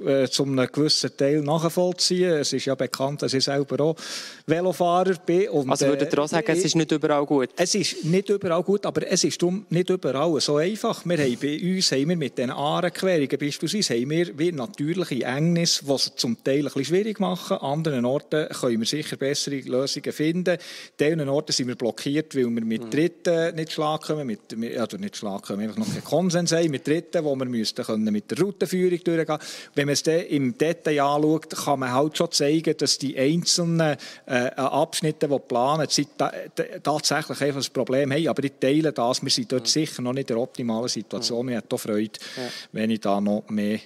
äh, zu einem gewissen Teil nachvollziehen. Es ist ja bekannt, dass ich selber auch Velofahrer bin. Und, also würdet ihr auch sagen, äh, es ist nicht überall gut? Es ist nicht überall gut, aber es ist nicht überall so einfach. Wir haben bei uns haben wir mit den Aarenquerungen beispielsweise haben wir wie natürliche Engnis, es zum Teil ein bisschen schwierig machen. An anderen Orten können wir sicher bessere Lösungen finden. An diesen Orten sind wir blockiert, weil wir mit mhm. Dritten nicht schlagen können, mit, also nicht schlagen können, einfach noch keinen Konsens haben mit Dritten, wo wir müssten können mit der Routenführung durchgehen Wenn man es dann im Detail anschaut, kann man halt schon zeigen, dass die einzelnen äh, Abschnitte, die sind, tatsächlich einfach ein Problem haben. Aber ich teile das, wir sind dort mhm. sicher noch nicht in der optimalen Situation. Ich hätte auch Freude, ja. wenn ich da noch mehr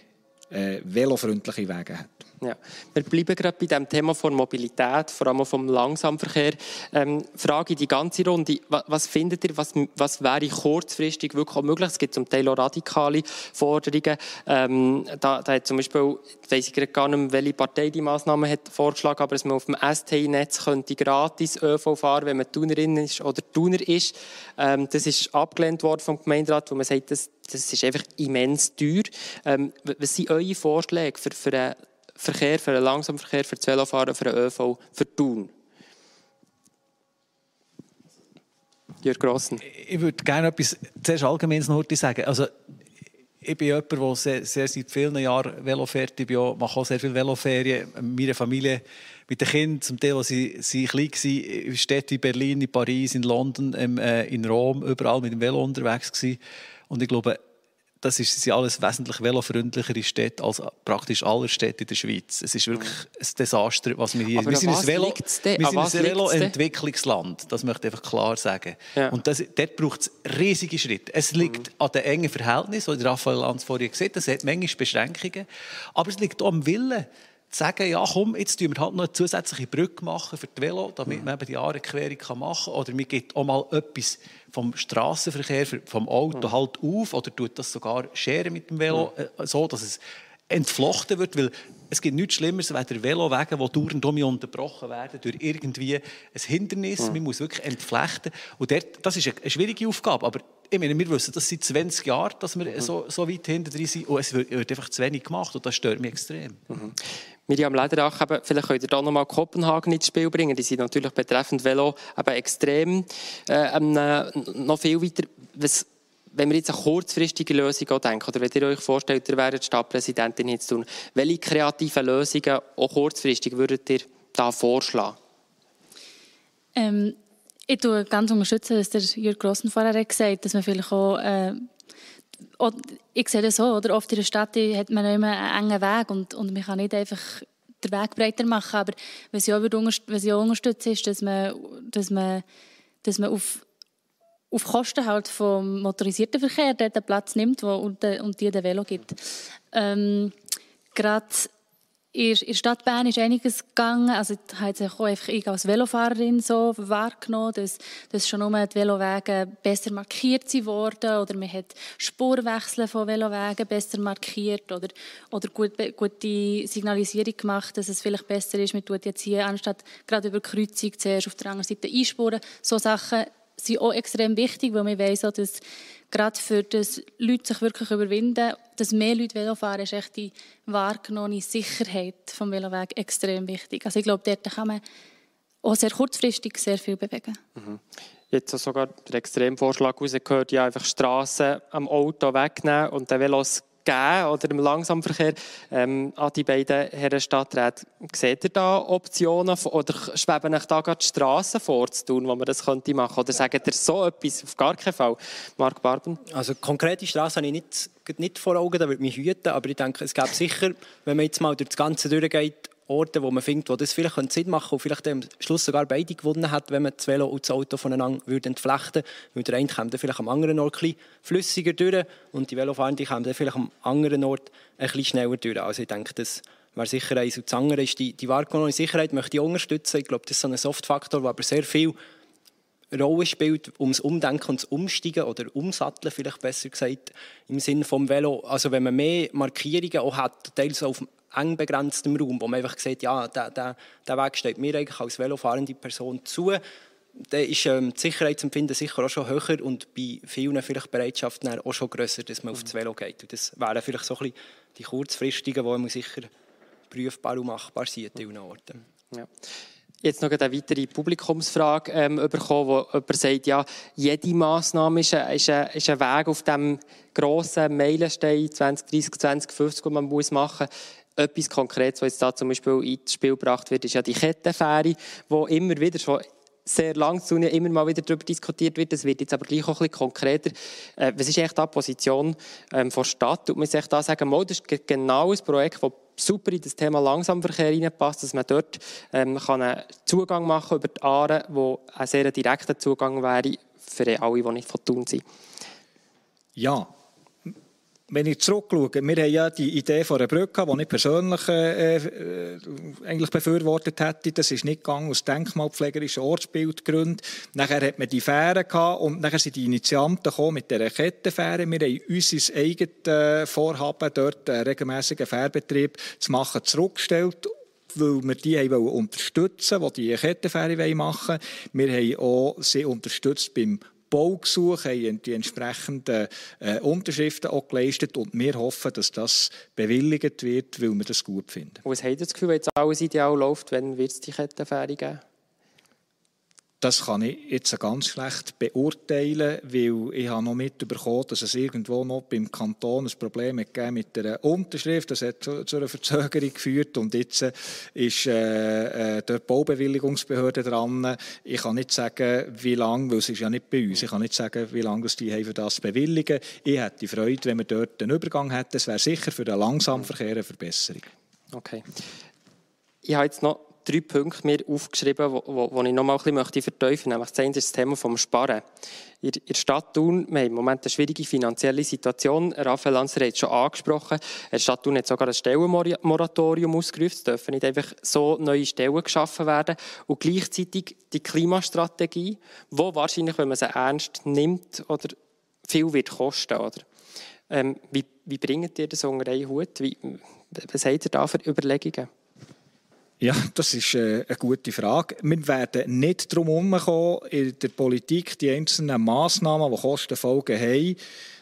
äh, velofreundliche Wege hat. Ja. Wir bleiben gerade bei dem Thema von Mobilität, vor allem vom Langsamverkehr. Ähm, Frage die ganze Runde. Was, was findet ihr, was, was wäre kurzfristig wirklich auch möglich? Es gibt zum Teil auch radikale Forderungen. Ähm, da, da hat zum Beispiel, ich weiss ich gar nicht mehr, welche Partei die Massnahmen hat vorgeschlagen, aber dass man auf dem STI-Netz könnte gratis ÖV fahren, wenn man Tunerin ist oder Tuner ist. Ähm, das ist abgelehnt worden vom Gemeinderat, wo man sagt, das, das ist einfach immens teuer. Ähm, was sind eure Vorschläge für, für eine Verkehr, für den Langsamverkehr, für das Velofahren, für den ÖV, für Thun? Jörg Grossen. Ich würde gerne etwas zuerst allgemeines noch sagen. Also, ich bin jemand, der sehr, sehr seit vielen Jahren Velo fährt. Ich mache auch sehr viele Veloferien. Meine Familie mit den Kindern, zum Teil, als sie, sie klein waren, in Städten in Berlin, in Paris, in London, äh, in Rom, überall mit dem Velo unterwegs. Und ich glaube, das ist, sind alles wesentlich velofreundlichere Städte als praktisch alle Städte in der Schweiz. Es ist wirklich ein Desaster, was wir hier... Aber wir sind ein Velo, wir sind ein Velo-Entwicklungsland, das möchte ich einfach klar sagen. Ja. Und das, dort braucht es riesige Schritte. Es liegt mhm. an den engen Verhältnissen, wie Raphael Lanz vorhin gesagt hat, es hat manchmal Beschränkungen, aber es liegt auch am Willen sagen, ja komm, jetzt tun wir halt noch eine zusätzliche Brücke machen für die Velo, damit man eben die Jahrequerung machen kann. Oder wir geben auch mal etwas vom Straßenverkehr, vom Auto halt auf oder tut das sogar scheren mit dem Velo, äh, so dass es entflochten wird, weil es gibt nichts Schlimmeres als Velowege, die dauernd um unterbrochen werden durch irgendwie ein Hindernis. Man muss wirklich entflechten. Und dort, das ist eine schwierige Aufgabe, aber ich meine, wir wissen das seit 20 Jahren, dass wir so, so weit hinter drin sind und es wird, wird, einfach zu wenig gemacht und das stört mich extrem. Mhm. Miriam Lederach, eben, vielleicht könnt ihr da nochmal Kopenhagen ins Spiel bringen. Die sind natürlich betreffend Velo eben extrem äh, ähm, noch viel weiter. Was, wenn wir jetzt eine kurzfristige Lösung denken, oder wenn ihr euch vorstellt, ihr wäret Stadtpräsidentin jetzt tun, welche kreativen Lösungen auch kurzfristig würdet ihr da vorschlagen? Ähm, ich tue ganz was der Jürg Grossen vorher gesagt hat, dass man vielleicht auch äh, ich sehe das so, oder? Oft in der Stadt hat man immer einen engen Weg und, und man kann nicht einfach den Weg breiter machen. Aber was ich auch, was ich auch unterstütze, ist, dass man, dass man, dass man auf, auf Kosten halt vom motorisierten Verkehr den Platz nimmt wo, und, und die den Velo gibt. Ähm, Gerade in der Stadt Bern ist einiges gegangen. Also, ich habe sich auch einfach ich als Velofahrerin so wahrgenommen, dass, dass schon nur die Velowege besser markiert wurden oder man hat Spurwechsel von Velowegen besser markiert oder, oder gut, gute Signalisierung gemacht, dass es vielleicht besser ist, man tut jetzt hier anstatt gerade über Kreuzung zuerst auf der anderen Seite einspuren. So Sachen sind auch extrem wichtig, weil wir wissen, dass gerade für das Leute sich wirklich überwinden, dass mehr Leute Velo fahren, ist echt die wahrgenommene Sicherheit vom Veloweg extrem wichtig. Also ich glaube, dort kann man auch sehr kurzfristig sehr viel bewegen. Mhm. Jetzt sogar der Extremvorschlag rausgehört, ja einfach Straßen am Auto wegnehmen und den Velos geben oder im Langsamverkehr ähm, an die beiden Herren Stadträte. Seht ihr da Optionen oder schweben euch da gerade die Straßen vorzutun, wo man das könnte machen? Oder sagt ihr so etwas auf gar keinen Fall? Marc Barben? Also konkrete Straßen habe ich nicht, nicht vor Augen, da würde mich hüten, aber ich denke, es gäbe sicher, wenn man jetzt mal durch das Ganze durchgeht, Orte, wo man findet, wo das vielleicht Sinn machen könnte und vielleicht am Schluss sogar beide gewonnen hat, wenn man das Velo und das Auto voneinander würde entflechten würde. Der eine kommt dann vielleicht am anderen Ort ein flüssiger durch und die Velofahrenden kommen dann vielleicht am anderen Ort ein schneller durch. Also ich denke, das wäre sicher eins. Und das andere ist die, die wahrgenommene Sicherheit, möchte ich unterstützen. Ich glaube, das ist so ein Softfaktor, der aber sehr viel Rolle spielt, ums Umdenken und das Umsteigen oder Umsatteln vielleicht besser gesagt, im Sinne vom Velo. Also wenn man mehr Markierungen auch hat, teils auf eng begrenztem Raum, wo man einfach sieht, ja, der, der, der Weg steht mir eigentlich als velofahrende Person zu, dann ist ähm, das Sicherheitsempfinden sicher auch schon höher und bei vielen vielleicht Bereitschaft auch schon grösser, dass man mhm. aufs Velo geht. Und das wären vielleicht so ein bisschen die kurzfristigen, die man sicher prüfbar und machbar sind an Orten. Ja jetzt noch eine weitere Publikumsfrage ähm, bekommen, wo jemand sagt, ja, jede Massnahme ist ein, ist ein, ist ein Weg auf dem grossen Meilenstein 2030, 2050, den man muss machen muss. Etwas Konkretes, was jetzt da zum Beispiel ins Spiel gebracht wird, ist ja die Kettenfähre, wo immer wieder schon sehr lang zu immer mal wieder darüber diskutiert wird. Das wird jetzt aber gleich auch ein bisschen konkreter. Äh, was ist da die Position ähm, der Stadt? Und man sich da sagen, mal, das ist genau ein Projekt, das super in das Thema Langsamverkehr hineinpasst, dass man dort ähm, kann einen Zugang machen über die Aare, wo ein sehr direkter Zugang wäre für alle, die nicht von Thun sind. Ja, wenn ich zurückschaue, wir haben ja die Idee von einer Brücke, die ich persönlich äh, äh, eigentlich befürwortet hätte. Das ist nicht gegangen aus denkmalpflegerischen Ortsbildgründen. Nachher hat man die Fähre gehabt und nachher sind die Initianten gekommen mit dieser Kettenfähre. Wir haben unser eigenes äh, Vorhaben, dort einen regelmäßigen Fährbetrieb zu machen, zurückgestellt weil wir die haben unterstützen wollten, die die Kettenfähre machen wollen. Wir haben auch sie unterstützt beim Baugesuch, haben die entsprechenden äh, Unterschriften auch geleistet und wir hoffen, dass das bewilligt wird, weil wir das gut finden. Was habt ihr das Gefühl, wenn jetzt alles ideal läuft, wenn wird es die Kettenfähre geben? Das kann ich jetzt ganz schlecht beurteilen, weil ich habe noch mitbekommen, dass es irgendwo noch beim Kanton ein Problem gegeben mit der Unterschrift. Das hat zu, zu einer Verzögerung geführt und jetzt ist äh, äh, die Baubewilligungsbehörde dran. Ich kann nicht sagen, wie lange, weil es ist ja nicht bei uns. Ich kann nicht sagen, wie lange die haben für das bewilligen. Ich hätte Freude, wenn wir dort einen Übergang hätten. Es wäre sicher für den Langsamverkehr eine Verbesserung. Okay. Ich habe jetzt noch drei Punkte mir aufgeschrieben, die ich noch mal ein bisschen vertiefen möchte. Das eine ist das Thema des Sparen. In der Stadt Thun, wir haben im Moment eine schwierige finanzielle Situation. Raphael Lanzer hat es schon angesprochen. Die Stadt Thun hat sogar ein Stellenmoratorium ausgerufen. Es dürfen nicht einfach so neue Stellen geschaffen werden. Und gleichzeitig die Klimastrategie, wo wahrscheinlich, wenn man sie ernst nimmt, oder viel wird kosten. Oder? Ähm, wie, wie bringt ihr das unter einen Hut? Wie, was habt ihr da für Überlegungen? Ja, das ist äh, eine gute Frage. Wir werden nicht darum herumkommen, in der Politik die einzelnen Massnahmen, die Kostenfolgen haben,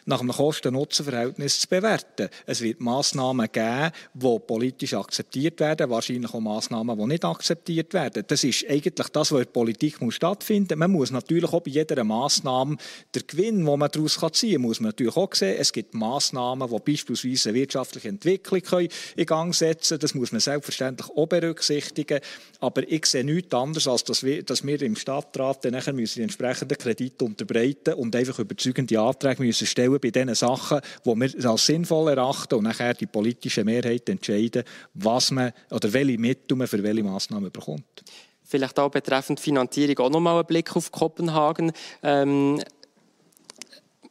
nach einem Kosten-Nutzen-Verhältnis zu bewerten. Es wird Massnahmen geben, die politisch akzeptiert werden, wahrscheinlich auch Massnahmen, die nicht akzeptiert werden. Das ist eigentlich das, was in der Politik stattfinden muss. Man muss natürlich auch bei jeder Massnahme den Gewinn, den man daraus ziehen kann, muss man natürlich auch sehen. Es gibt Massnahmen, die beispielsweise eine wirtschaftliche Entwicklung in Gang setzen können. Das muss man selbstverständlich auch berücksichtigen. Aber ich sehe nichts anderes, als dass wir, dass wir im Stadtrat dann nachher müssen die entsprechenden Kredite unterbreiten und einfach überzeugende Anträge müssen stellen bei den Sachen, die wir als sinnvoll erachten und nachher die politische Mehrheit entscheiden, was man oder welche Mittel man für welche Massnahmen bekommt. Vielleicht auch betreffend Finanzierung auch nochmal einen Blick auf Kopenhagen. Ähm,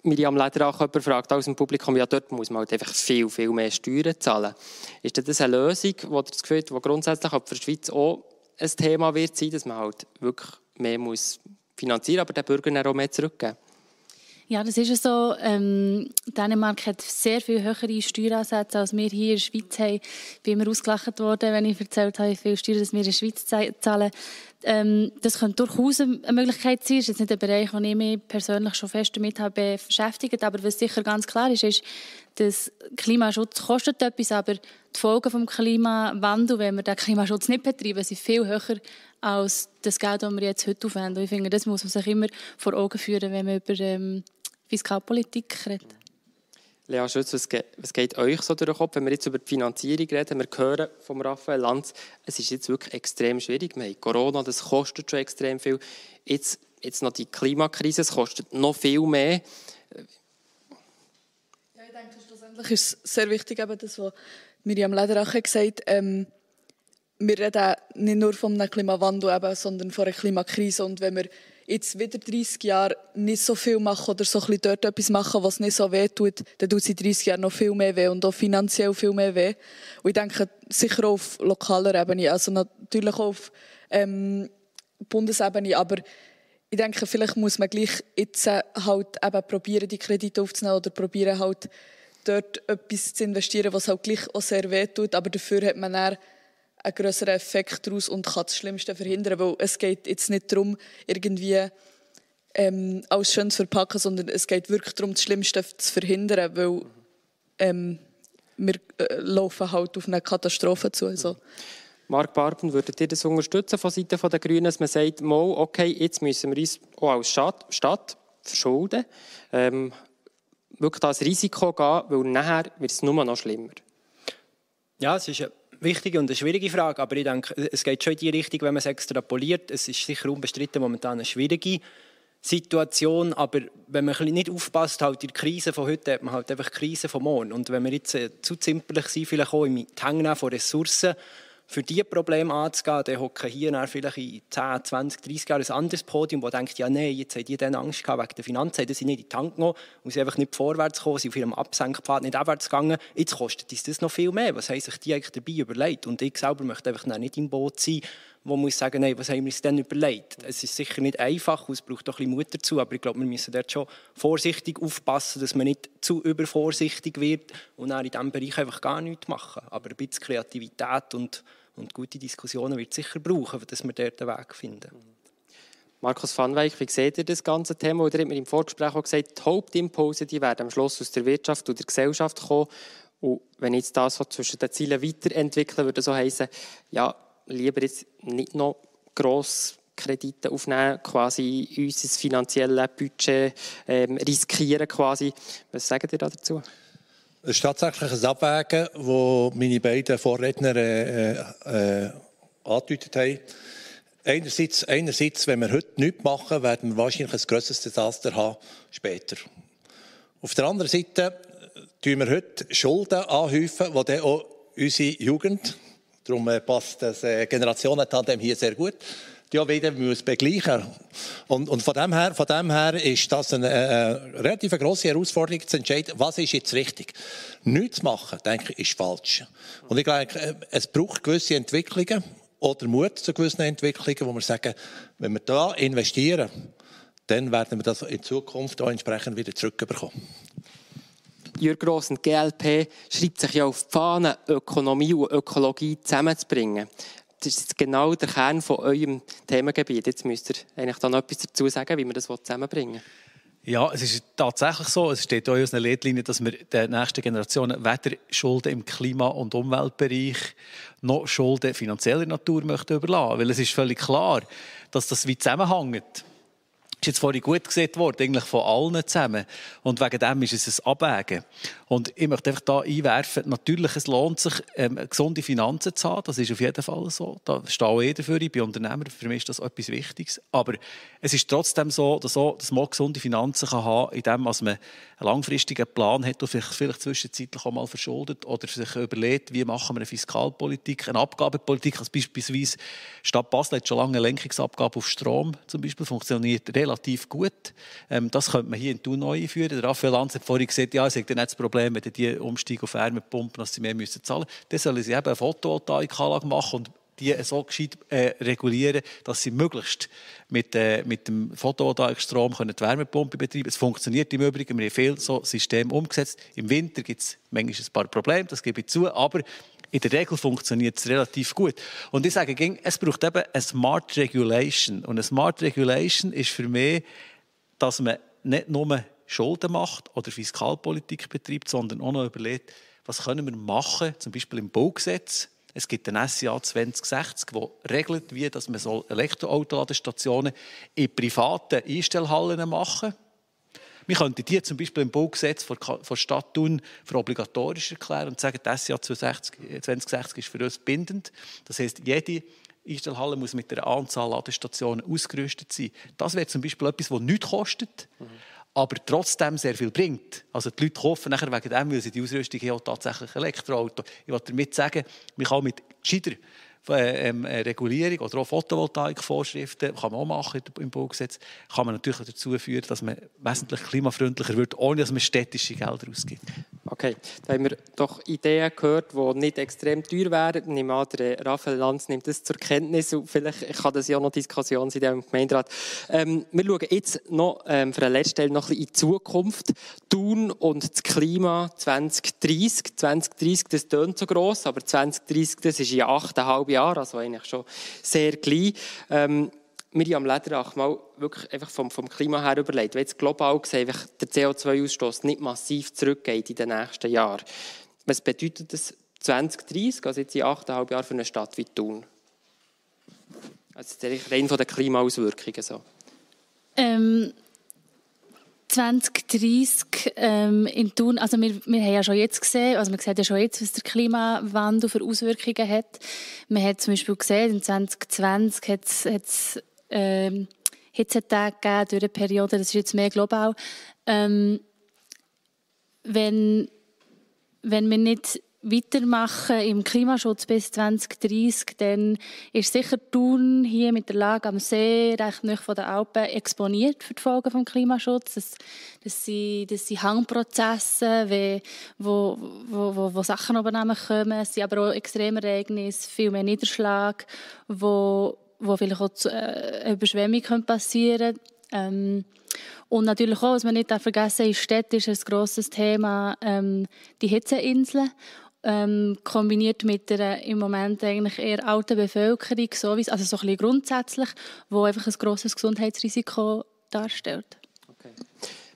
Miriam Lederach jemand fragt aus dem Publikum, ja, dort muss man halt einfach viel, viel mehr Steuern zahlen. Ist das eine Lösung, wo das Gefühl die grundsätzlich auch für die Schweiz auch ein Thema wird sein, dass man halt wirklich mehr muss finanzieren aber den Bürgern auch mehr zurückgeben? Ja, das ist so. Ähm, Dänemark hat sehr viel höhere Steueransätze, als wir hier in der Schweiz haben. Ich bin immer ausgelacht worden, wenn ich erzählt habe, wie viel Steuern wir in der Schweiz zahlen. Ähm, das könnte durchaus eine Möglichkeit sein. Das ist jetzt nicht ein Bereich, den ich mich persönlich schon fest damit habe beschäftigt. Aber was sicher ganz klar ist, ist, dass Klimaschutz kostet etwas, aber die Folgen des Klimawandels, wenn wir den Klimaschutz nicht betreiben, sind viel höher als das Geld, das wir jetzt heute aufwenden. ich finde, das muss man sich immer vor Augen führen, wenn man über ähm, Fiskalpolitik redet. Lea Schütz, was geht, was geht euch so durch den Kopf, wenn wir jetzt über die Finanzierung reden? Wir hören von Raphael Lanz, es ist jetzt wirklich extrem schwierig. Wir haben Corona, das kostet schon extrem viel. Jetzt, jetzt noch die Klimakrise, es kostet noch viel mehr. Ja, ich denke, schlussendlich ist es sehr wichtig, eben das, was Miriam Lederach gesagt hat. Ähm, wir reden nicht nur von einem Klimawandel, sondern von einer Klimakrise. Und wenn wir jetzt wieder 30 Jahre nicht so viel machen oder so ein dort etwas machen, was nicht so weh tut, dann tut es in 30 Jahren noch viel mehr weh und auch finanziell viel mehr weh. Und ich denke sicher auch auf lokaler Ebene, also natürlich auch auf ähm, Bundesebene, aber ich denke, vielleicht muss man gleich jetzt halt eben probieren, die Kredite aufzunehmen oder probieren halt dort etwas zu investieren, was halt gleich auch sehr weh tut, aber dafür hat man dann einen größeren Effekt daraus und kann das Schlimmste verhindern, weil es geht jetzt nicht darum, irgendwie ähm, alles schön zu verpacken, sondern es geht wirklich darum, das Schlimmste zu verhindern, weil ähm, wir äh, laufen halt auf eine Katastrophe zu. Also. Mark Barben, würdet ihr das unterstützen von Seiten der Grünen, dass man sagt, mal, okay, jetzt müssen wir uns auch als Stadt, Stadt verschulden, ähm, wirklich das Risiko gehen, weil nachher wird es nur noch schlimmer? Ja, es ist wichtige und eine schwierige Frage, aber ich denke, es geht schon in die Richtung, wenn man es extrapoliert. Es ist sicher unbestritten momentan eine schwierige Situation, aber wenn man nicht aufpasst, halt in der Krise von heute hat man halt einfach die Krise von morgen. Und wenn wir jetzt äh, zu zimperlich sind, vielleicht auch im Hängen von Ressourcen, für diese Probleme anzugehen, dann hocken hier vielleicht in 10, 20, 30 Jahren ein anderes Podium, wo denkt, ja nein, jetzt haben die dann Angst gehabt wegen der Finanzen, haben sie nicht in die Tank genommen und sie einfach nicht vorwärts gekommen, sind auf ihrem Absenkpfad nicht abwärts gegangen. Jetzt kostet uns das noch viel mehr. Was haben sich die eigentlich dabei überlegt? Und ich selber möchte einfach nicht im Boot sein, wo muss sagen, nein, was haben wir uns denn überlegt? Es ist sicher nicht einfach, es braucht auch ein bisschen Mut dazu, aber ich glaube, wir müssen dort schon vorsichtig aufpassen, dass man nicht zu übervorsichtig wird und dann in diesem Bereich einfach gar nichts machen. Aber ein bisschen Kreativität und, und gute Diskussionen wird es sicher brauchen, dass wir dort einen Weg finden. Markus van Weyck, wie seht ihr das ganze Thema? Oder hat mir im Vorgespräch auch gesagt, die Hauptimpulse die werden am Schluss aus der Wirtschaft und der Gesellschaft kommen. Und wenn ich jetzt das so zwischen den Zielen weiterentwickeln würde, so heißen, ja, lieber jetzt nicht noch gross Kredite aufnehmen, quasi unser finanzielles Budget ähm, riskieren quasi. Was sagt ihr dazu? Es ist tatsächlich ein Abwägen, das meine beiden Vorredner äh, äh, angedeutet haben. Einerseits, einerseits, wenn wir heute nichts machen, werden wir wahrscheinlich ein grösseres Desaster haben später. Auf der anderen Seite tun wir heute Schulden anhäufen, die dann auch unsere Jugend Darum äh, passt das äh, Generationentandem hier sehr gut. Auch wieder muss begleichen. Und, und von, dem her, von dem her ist das eine, eine relativ grosse Herausforderung zu entscheiden, was ist jetzt richtig. Nichts zu machen, denke ich, ist falsch. Und ich äh, es braucht gewisse Entwicklungen oder Mut zu gewissen Entwicklungen, wo wir sagen, wenn wir da investieren, dann werden wir das in Zukunft auch entsprechend wieder zurückbekommen. Jürgen Gross und GLP schreibt sich ja auf die Fahne, Ökonomie und Ökologie zusammenzubringen. Das ist genau der Kern von eurem Themengebiet. Jetzt müsst ihr eigentlich da noch etwas dazu sagen, wie wir das zusammenbringen ja, es ist tatsächlich so. Es steht auch in unseren Leitlinien, dass wir der nächsten Generationen weder Schulden im Klima- und Umweltbereich noch Schulden finanzieller Natur möchten überlassen. Weil es ist völlig klar, dass das wie zusammenhängt ist jetzt vorhin gut gesehen worden, eigentlich von allen zusammen. Und wegen dem ist es ein Abwägen. Und ich möchte einfach da einwerfen, natürlich, es lohnt sich, ähm, gesunde Finanzen zu haben. Das ist auf jeden Fall so. Da stehe auch ich dafür. Ich bin Unternehmer. Für mich ist das etwas Wichtiges. Aber es ist trotzdem so, dass, auch, dass man gesunde Finanzen kann haben kann, indem man einen langfristigen Plan hat und vielleicht, vielleicht zwischenzeitlich auch mal verschuldet oder sich überlegt, wie machen wir eine Fiskalpolitik, eine Abgabepolitik. Also beispielsweise Stadt Basel hat schon lange eine Lenkungsabgabe auf Strom zum Beispiel, funktioniert relativ gut. Ähm, das könnte man hier in Thun neu einführen. Raphael Lanz hat vorhin gesagt, ja, es ist nicht das Problem, wenn die umsteigen auf Wärmepumpen, dass sie mehr müssen zahlen müssen. Dann sollen sie eben eine Photovoltaikanlage machen und die so gescheit äh, regulieren, dass sie möglichst mit, äh, mit dem Photovoltaikstrom können die Wärmepumpe betreiben Es funktioniert im Übrigen, wir haben viel so System umgesetzt. Im Winter gibt es manchmal ein paar Probleme, das gebe ich zu, aber in der Regel funktioniert es relativ gut. Und ich sage, es braucht eben eine Smart Regulation. Und eine Smart Regulation ist für mich, dass man nicht nur Schulden macht oder Fiskalpolitik betreibt, sondern auch noch überlegt, was können wir machen, zum Beispiel im Baugesetz. Es gibt ein SCA 2060, das regelt, wie dass man Elektroautoladestationen in privaten Einstellhallen machen soll. Wir könnten die zum Beispiel im Baugesetz von Stadt Thun für obligatorisch erklären und sagen, das SCA 2060 ist für uns bindend. Das heißt, jede Einstellhalle muss mit der Anzahl Ladestationen ausgerüstet sein. Das wäre zum Beispiel etwas, das nichts kostet. Mhm aber trotzdem sehr viel bringt. Also die Leute kaufen nachher wegen dem, weil sie die Ausrüstung haben, tatsächlich Elektroauto. Ich wollte damit sagen, man kann mit gescheiter äh, ähm, äh, Regulierung oder auch Photovoltaikvorschriften kann man auch machen im Baugesetz, kann man natürlich dazu führen, dass man wesentlich klimafreundlicher wird, ohne dass man städtische Gelder ausgibt. Okay, da haben wir doch Ideen gehört, die nicht extrem teuer wären. Ich nehme der Raphael Lanz nimmt das zur Kenntnis und vielleicht kann das ja noch Diskussion sein im Gemeinderat. Ähm, wir schauen jetzt noch ähm, für eine letzte Stelle noch ein bisschen in die Zukunft. Thun und das Klima 2030. 2030, das tönt so gross, aber 2030, das ist in achteinhalb Jahren, also eigentlich schon sehr gleich. Ähm, Miriam Lederach mal wirklich einfach vom, vom Klima her überlegt, wenn jetzt global gesehen der CO2-Ausstoß nicht massiv zurückgeht in den nächsten Jahren, was bedeutet das 2030, also jetzt in achteinhalb Jahren für eine Stadt wie Thun? Also rein von den Klimaauswirkungen so. Ähm, 2030 ähm, in Thun, also wir, wir haben ja schon jetzt gesehen, also man sieht ja schon jetzt, was der Klimawandel für Auswirkungen hat. Man hat zum Beispiel gesehen, in 2020 hat es ähm, Hitzetage gegeben durch eine Periode, das ist jetzt mehr global. Ähm, wenn, wenn wir nicht weitermachen im Klimaschutz bis 2030, dann ist sicher Thun hier mit der Lage am See recht nahe von den Alpen exponiert für die Folgen des Klimaschutzes. Das, das, sind, das sind Hangprozesse, wie, wo, wo, wo, wo Sachen oben kommen. Es sind aber auch Extremereignisse, viel mehr Niederschlag, wo, wo vielleicht auch eine Überschwemmung passieren. Ähm, und natürlich auch, was man nicht vergessen darf, in Städten ist ein grosses Thema ähm, die Hitzeinseln ähm, kombiniert mit der im Moment eigentlich eher alten Bevölkerung, sowieso, also so ein bisschen grundsätzlich, wo einfach ein grosses Gesundheitsrisiko darstellt.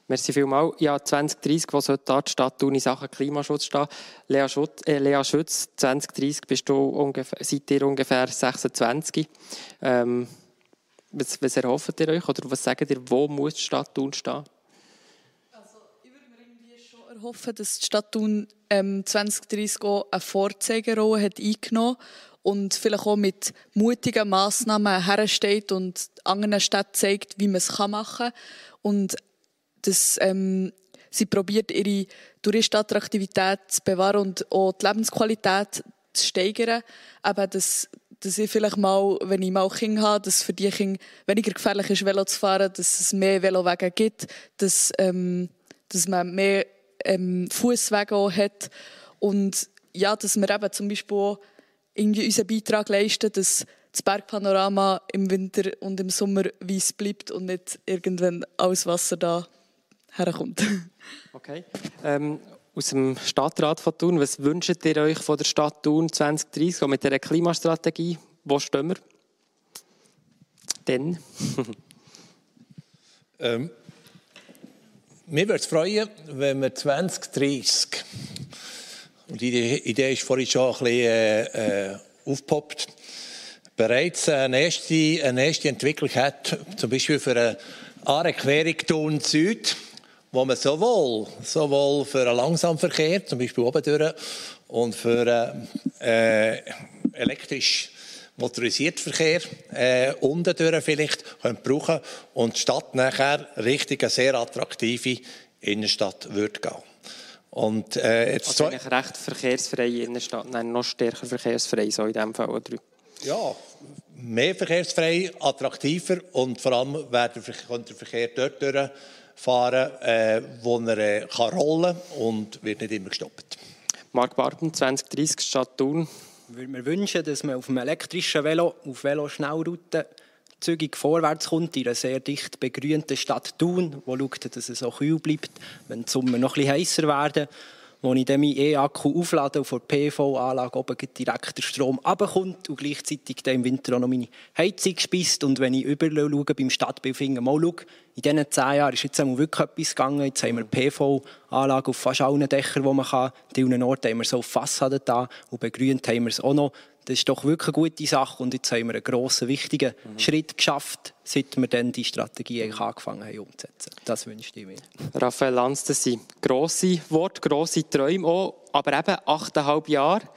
Merci vielmals. Ja, 2030, wo sollte da die Stadt in Sachen Klimaschutz stehen? Lea, Schutz, äh, Lea Schütz, 2030 bist du ungefähr, seid ihr ungefähr 26. Ähm, was, was erhofft ihr euch oder was sagt ihr, wo muss die Stadt Thun stehen? hoffen, dass die Stadt Thun ähm, 2030 auch eine Vorzeigerolle hat eingenommen und vielleicht auch mit mutigen Massnahmen hersteht und anderen Städten zeigt, wie man es machen kann. Und dass ähm, sie probiert, ihre Touristenattraktivität zu bewahren und auch die Lebensqualität zu steigern. Aber dass, dass ich vielleicht mal, wenn ich mal Kinder habe, dass für die Kinder weniger gefährlich ist, Velo zu fahren, dass es mehr Velowege gibt, dass, ähm, dass man mehr ähm, Fußwege hat und ja, dass wir eben zum Beispiel auch irgendwie unseren Beitrag leisten, dass das Bergpanorama im Winter und im Sommer weiß bleibt und nicht irgendwann alles Wasser da herkommt. Okay. Ähm, aus dem Stadtrat von Thun, was wünscht ihr euch von der Stadt Thun 2030 mit dieser Klimastrategie? Wo stehen wir? Denn? ähm, mir würde es freuen, wenn wir 2030, und die Idee ist vorhin schon ein bisschen äh, äh, aufgepoppt, bereits eine erste, eine erste Entwicklung hat, zum Beispiel für eine Aarequerung Thun Süd, wo man sowohl, sowohl für einen Langsamverkehr, zum Beispiel oben durch, und für äh, elektrisch motorisierten Verkehr äh, unten durch vielleicht können brauchen und die Stadt nachher richtig eine sehr attraktive Innenstadt wird gehen. Und, äh, jetzt also eigentlich recht verkehrsfreie Innenstadt, nein, noch stärker verkehrsfrei, so in dem Fall, oder? Ja, mehr verkehrsfrei, attraktiver und vor allem wird der Verkehr dort durchfahren, äh, wo er äh, kann rollen und wird nicht immer gestoppt. Marc Barben, 2030 Stadt Thun würde mir wünschen, dass man auf einem elektrischen Velo, auf Velo-Schnellrouten, zügig vorwärts kommt in einer sehr dicht begrünten Stadt Thun, wo schaut, dass es so kühl bleibt, wenn die Sommer noch etwas heißer werden wo ich dann meinen E-Akku auflade und von der PV-Anlage oben direkt der Strom runterkommt und gleichzeitig dann im Winter auch noch meine Heizung speist. Und wenn ich überall schaue, beim Stadtbild finde, mal schau, in diesen zehn Jahren ist jetzt wirklich etwas gegangen. Jetzt haben wir PV-Anlage auf fast allen Dächern, die man kann. In einem Ort haben wir so Fassaden da und begrünt haben wir es auch noch. Das ist doch wirklich eine gute Sache und jetzt haben wir einen grossen, wichtigen mhm. Schritt geschafft, seit wir dann die Strategie eigentlich angefangen haben umzusetzen. Das wünsche ich mir. Raphael Lanz, das sind grosse Worte, grosse Träume auch, aber eben achteinhalb Jahre.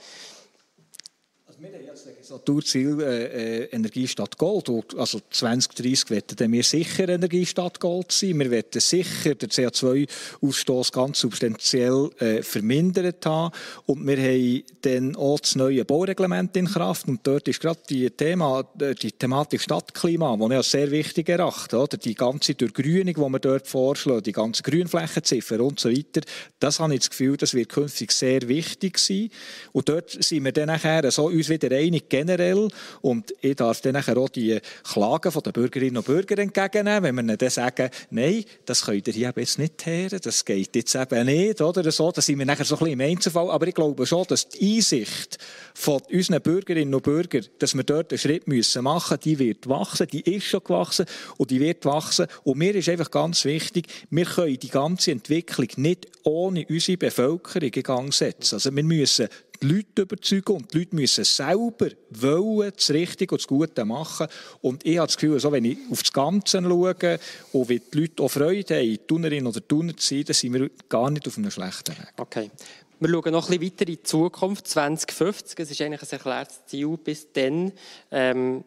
Also wir haben jetzt Legislaturziel äh, äh, Energiestadt Gold. Also 2030 werden wir sicher Energiestadt Gold sein. Wir werden sicher den CO2-Ausstoß ganz substanziell äh, vermindert haben. Und wir haben dann auch das neue Baureglement in Kraft. Und dort ist gerade die, Thema, äh, die Thematik Stadtklima, die ich als sehr wichtig erachte. Oder? Die ganze Durchgrünung, die wir dort vorschlagen, die ganze Grünflächenziffer und so weiter, das habe ich das Gefühl, das wird künftig sehr wichtig sein. Und dort sind wir dann nachher so uns wieder einig, generell. Und ich darf dann auch die Klagen der Bürgerinnen und Bürger entgegennehmen, wenn wir dann sagen, nein, das könnt ihr hier jetzt nicht hören, das geht jetzt eben nicht, oder so. Da sind wir nachher so ein bisschen im Einzelfall. Aber ich glaube schon, dass die Einsicht von unseren Bürgerinnen und Bürgern, dass wir dort einen Schritt machen müssen, die wird wachsen, die ist schon gewachsen und die wird wachsen. Und mir ist einfach ganz wichtig, wir können die ganze Entwicklung nicht ohne unsere Bevölkerung in Gang setzen. Also wir müssen die Leute überzeugen und die Leute müssen selber wollen, das Richtige und das Gute machen. Und ich habe das Gefühl, also wenn ich auf das Ganze schaue und wie die Leute auch Freude haben, Tunerin oder Tuner zu sein, dann sind wir gar nicht auf einem schlechten Weg. Okay. Wir schauen noch ein bisschen weiter in die Zukunft, 2050. Es ist eigentlich ein erklärtes Ziel bis dann. Ähm,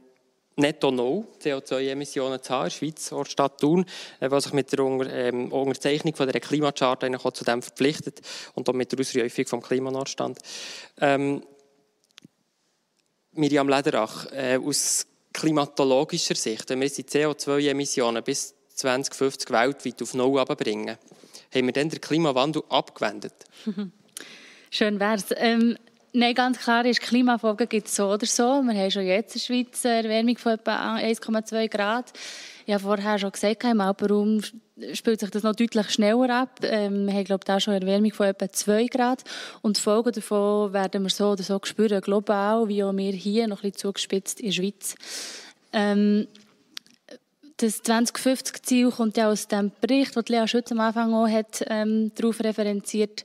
netto null CO2-Emissionen zu haben in der Schweiz oder Stadt Thun, äh, was sich mit der ähm, Unterzeichnung von der Klimachart eigentlich auch zu dem verpflichtet und auch mit der Ausrufung vom Klimanotstand. Ähm, Miriam Lederach, äh, aus klimatologischer Sicht, wenn wir die CO2-Emissionen bis 2050 weltweit auf Null bringen, haben wir dann den Klimawandel abgewendet? Schön wär's. Ähm, nein, ganz klar ist, Klimafolgen gibt es so oder so. Wir haben schon jetzt in der Schweiz eine Erwärmung von etwa 1,2 Grad. Ich habe vorher schon gesagt, im Alpenraum spielt sich das noch deutlich schneller ab. Ähm, wir haben, glaube ich, da schon eine Erwärmung von etwa 2 Grad. Und die Folgen davon werden wir so oder so spüren, global, wie auch wir hier, noch ein bisschen zugespitzt in der Schweiz. Ähm, das 2050-Ziel kommt ja aus dem Bericht, den Lea Schütz am Anfang auch hat, ähm, darauf referenziert,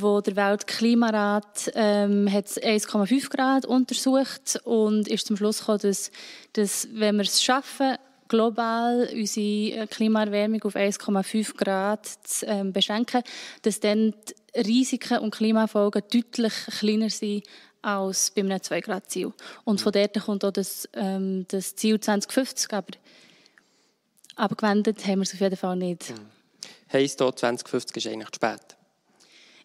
wo der Weltklimarat ähm, hat 1,5 Grad untersucht und ist zum Schluss gekommen, dass, dass wenn wir es schaffen, global unsere äh, Klimaerwärmung auf 1,5 Grad zu ähm, beschränken, dass dann die Risiken und Klimafolgen deutlich kleiner sind als bei einem 2-Grad-Ziel. Und von dort kommt auch das, ähm, das Ziel 2050, aber abgewendet haben wir es auf jeden Fall nicht. Mhm. Heisst hier, 2050 ist eigentlich zu spät?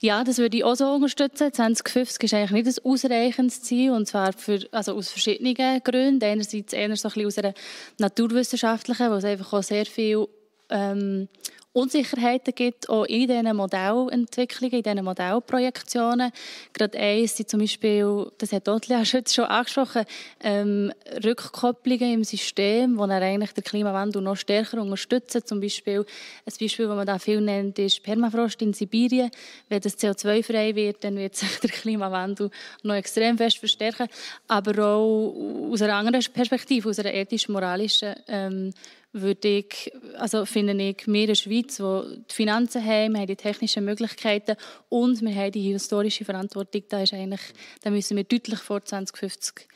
Ja, das würde ich auch so unterstützen. 2050 ist eigentlich nicht ein ausreichendes Ziel, und zwar für, also aus verschiedenen Gründen. Einerseits eher so ein bisschen aus einer naturwissenschaftlichen, wo es einfach auch sehr viel ähm, Unsicherheiten gibt, auch in diesen Modellentwicklungen, in diesen Modellprojektionen. Gerade eins sind zum Beispiel, das hat Otlia schon angesprochen, ähm, Rückkopplungen im System, die eigentlich den Klimawandel noch stärker unterstützen. Zum Beispiel, ein Beispiel, das man da viel nennt, ist Permafrost in Sibirien. Wenn das CO2-frei wird, dann wird sich der Klimawandel noch extrem fest verstärken. Aber auch aus einer anderen Perspektive, aus einer ethisch-moralischen, ähm, würde ich, also finde ich, wir in der Schweiz, wo die Finanzen haben, wir haben die technischen Möglichkeiten und wir haben die historische Verantwortung, da, ist eigentlich, da müssen wir deutlich vor 2050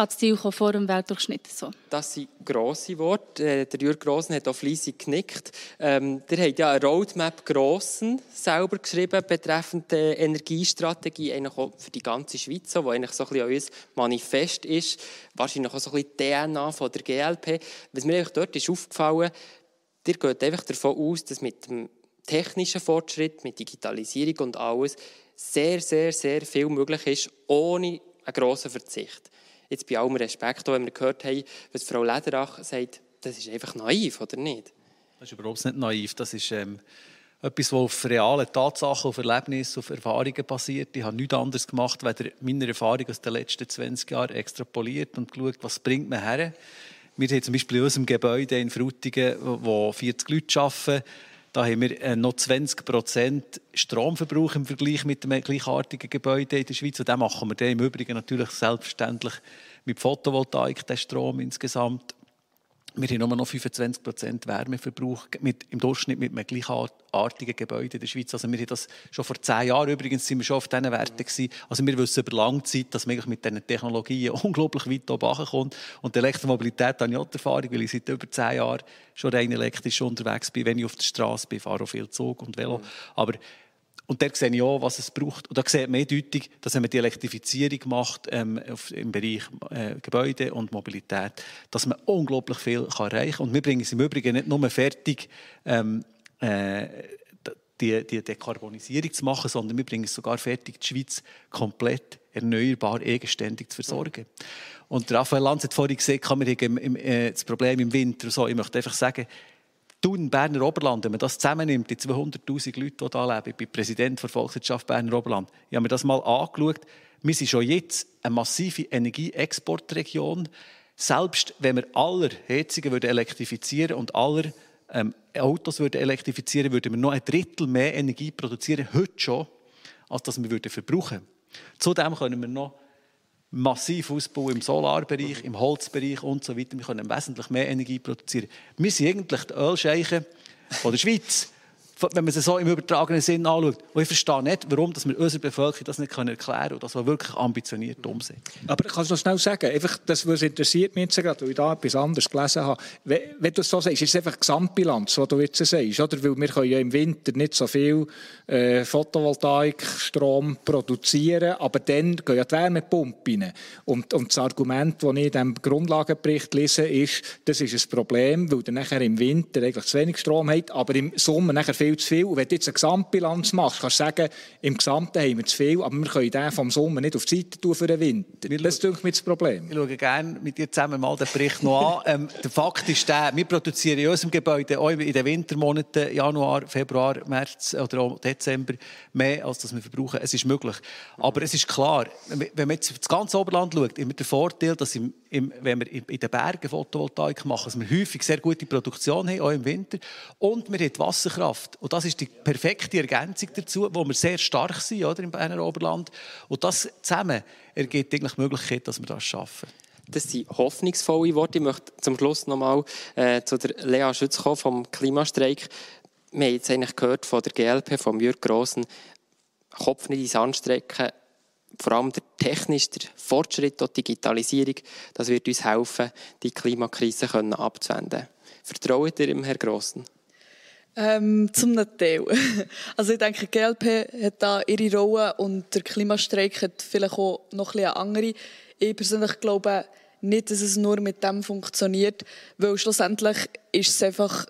ans Ziel kommen, vor dem Weltdurchschnitt. So. Das sind grosse Worte. Äh, der Jürg Grossen hat auch fleissig genickt. Ähm, der hat ja eine Roadmap Grossen selber geschrieben betreffend die Energiestrategie, eigentlich auch für die ganze Schweiz, wo eigentlich so ein bisschen uns Manifest ist. Wahrscheinlich auch so ein bisschen DNA von der GLP. Was mir eigentlich dort ist aufgefallen, ihr geht einfach davon aus, dass mit dem technischen Fortschritt, mit Digitalisierung und alles sehr, sehr, sehr viel möglich ist, ohne einen grossen Verzicht jetzt bei allem Respekt, wenn wir gehört haben, was Frau Lederach sagt, das ist einfach naiv, oder nicht? Das ist überhaupt nicht naiv. Das ist ähm, etwas, das auf realen Tatsachen, auf Erlebnissen, auf Erfahrungen basiert. Ich habe nichts anderes gemacht, als meine Erfahrung aus den letzten 20 Jahren extrapoliert und geschaut, was bringt man her. Wir haben zum Beispiel in unserem Gebäude in Frutigen, wo 40 Leute arbeiten, da haben wir äh, noch 20 Prozent Stromverbrauch im Vergleich mit dem gleichartigen Gebäude in der Schweiz. Und den machen wir dann im Übrigen natürlich selbstverständlich mit Photovoltaik, den Strom insgesamt. Wir haben nur noch 25 Prozent Wärmeverbrauch mit, im Durchschnitt mit einem gleichartigen Gebäude in der Schweiz. Also wir haben das schon vor zehn Jahren übrigens sind wir schon auf diesen Werten gewesen. Also wir wissen über lange Zeit, dass man mit diesen Technologien unglaublich weit oben kommt. Und die Elektromobilität habe ich auch die Erfahrung, weil ich seit über zehn Jahren schon rein elektrisch unterwegs bin. Wenn ich auf der Straße bin, fahre auch viel Zug und Velo. Mhm. Aber und da sehe ich auch, was es braucht. Und da sieht man eindeutig, dass wenn man die Elektrifizierung macht ähm, auf, im Bereich äh, Gebäude und Mobilität, dass man unglaublich viel kann erreichen kann. Und wir bringen es im Übrigen nicht nur fertig, ähm, äh, die, die Dekarbonisierung zu machen, sondern wir bringen es sogar fertig, die Schweiz komplett erneuerbar, eigenständig zu versorgen. Und Raphael Lanz hat vorhin gesagt, wir haben äh, das Problem im Winter. So. Ich möchte einfach sagen, Thun, Berner Oberland, wenn man das zusammennimmt, die 200'000 Leute, die hier leben, ich bin Präsident der Volkswirtschaft Berner Oberland, ich habe mir das mal angeschaut, wir sind schon jetzt eine massive Energieexportregion. Selbst wenn wir alle Heizungen würden elektrifizieren und alle ähm, Autos würden elektrifizieren, würden wir noch ein Drittel mehr Energie produzieren, heute schon, als das wir würden. Zudem können wir noch massiv ausbauen im Solarbereich, im Holzbereich und so weiter. Wir können wesentlich mehr Energie produzieren. Wir sind eigentlich die Ölscheichen von der Schweiz. Wenn man es so im übertragenen Sinn anschaut. Und ich verstehe nicht, warum dass wir unserer Bevölkerung das nicht erklären können und das wirklich ambitioniert umsetzen. Aber ich kann es noch schnell sagen, einfach, das was interessiert mich jetzt gerade, weil ich da etwas anderes gelesen habe. Wenn, du es so sagst, ist es einfach die Gesamtbilanz, was du jetzt sagst, oder? Weil wir können ja im Winter nicht so viel äh, Photovoltaikstrom produzieren, aber dann gehen ja die Wärmepumpen rein. Und, und das Argument, das ich in diesem Grundlagenbericht lese, ist, das ist ein Problem, weil du nachher im Winter eigentlich zu wenig Strom hast, aber im Sommer nachher viel zu viel. Und wenn du jetzt eine Gesamtbilanz machst, kannst du sagen, im Gesamten haben wir zu viel, aber wir können den vom Sommer nicht auf die Seite tun für den Winter. Das ist mir das Problem. Ich schaue gerne mit dir zusammen mal den Bericht noch an. ähm, der Fakt ist der, wir produzieren in unserem Gebäude auch in den Wintermonaten, Januar, Februar, März oder auch Dezember, mehr als das wir verbrauchen. Es ist möglich. Aber es ist klar, wenn man jetzt das ganze Oberland schaut, immer der Vorteil, dass im, im, wenn wir in den Bergen Photovoltaik machen, dass wir häufig sehr gute Produktion haben, auch im Winter. Und wir haben die Wasserkraft. Und das ist die perfekte Ergänzung dazu, wo wir sehr stark sind oder, im Berner Oberland. Und das zusammen ergibt eigentlich die Möglichkeit, dass wir das schaffen. Das sind hoffnungsvolle Worte. Ich möchte zum Schluss noch mal äh, zu der Lea Schütz kommen, vom Klimastreik. Wir haben jetzt eigentlich gehört von der GLP, von Jürg Grossen, Kopf nicht ins strecken. Vor allem der technische der Fortschritt und Digitalisierung, das wird uns helfen, die Klimakrise abzuwenden. Vertraut ihr dem Herrn Grossen? Ähm, zum Teil. Also ich denke, die GLP hat da ihre Rolle und der Klimastreik hat vielleicht auch noch ein andere. Ich persönlich glaube nicht, dass es nur mit dem funktioniert, weil schlussendlich ist es einfach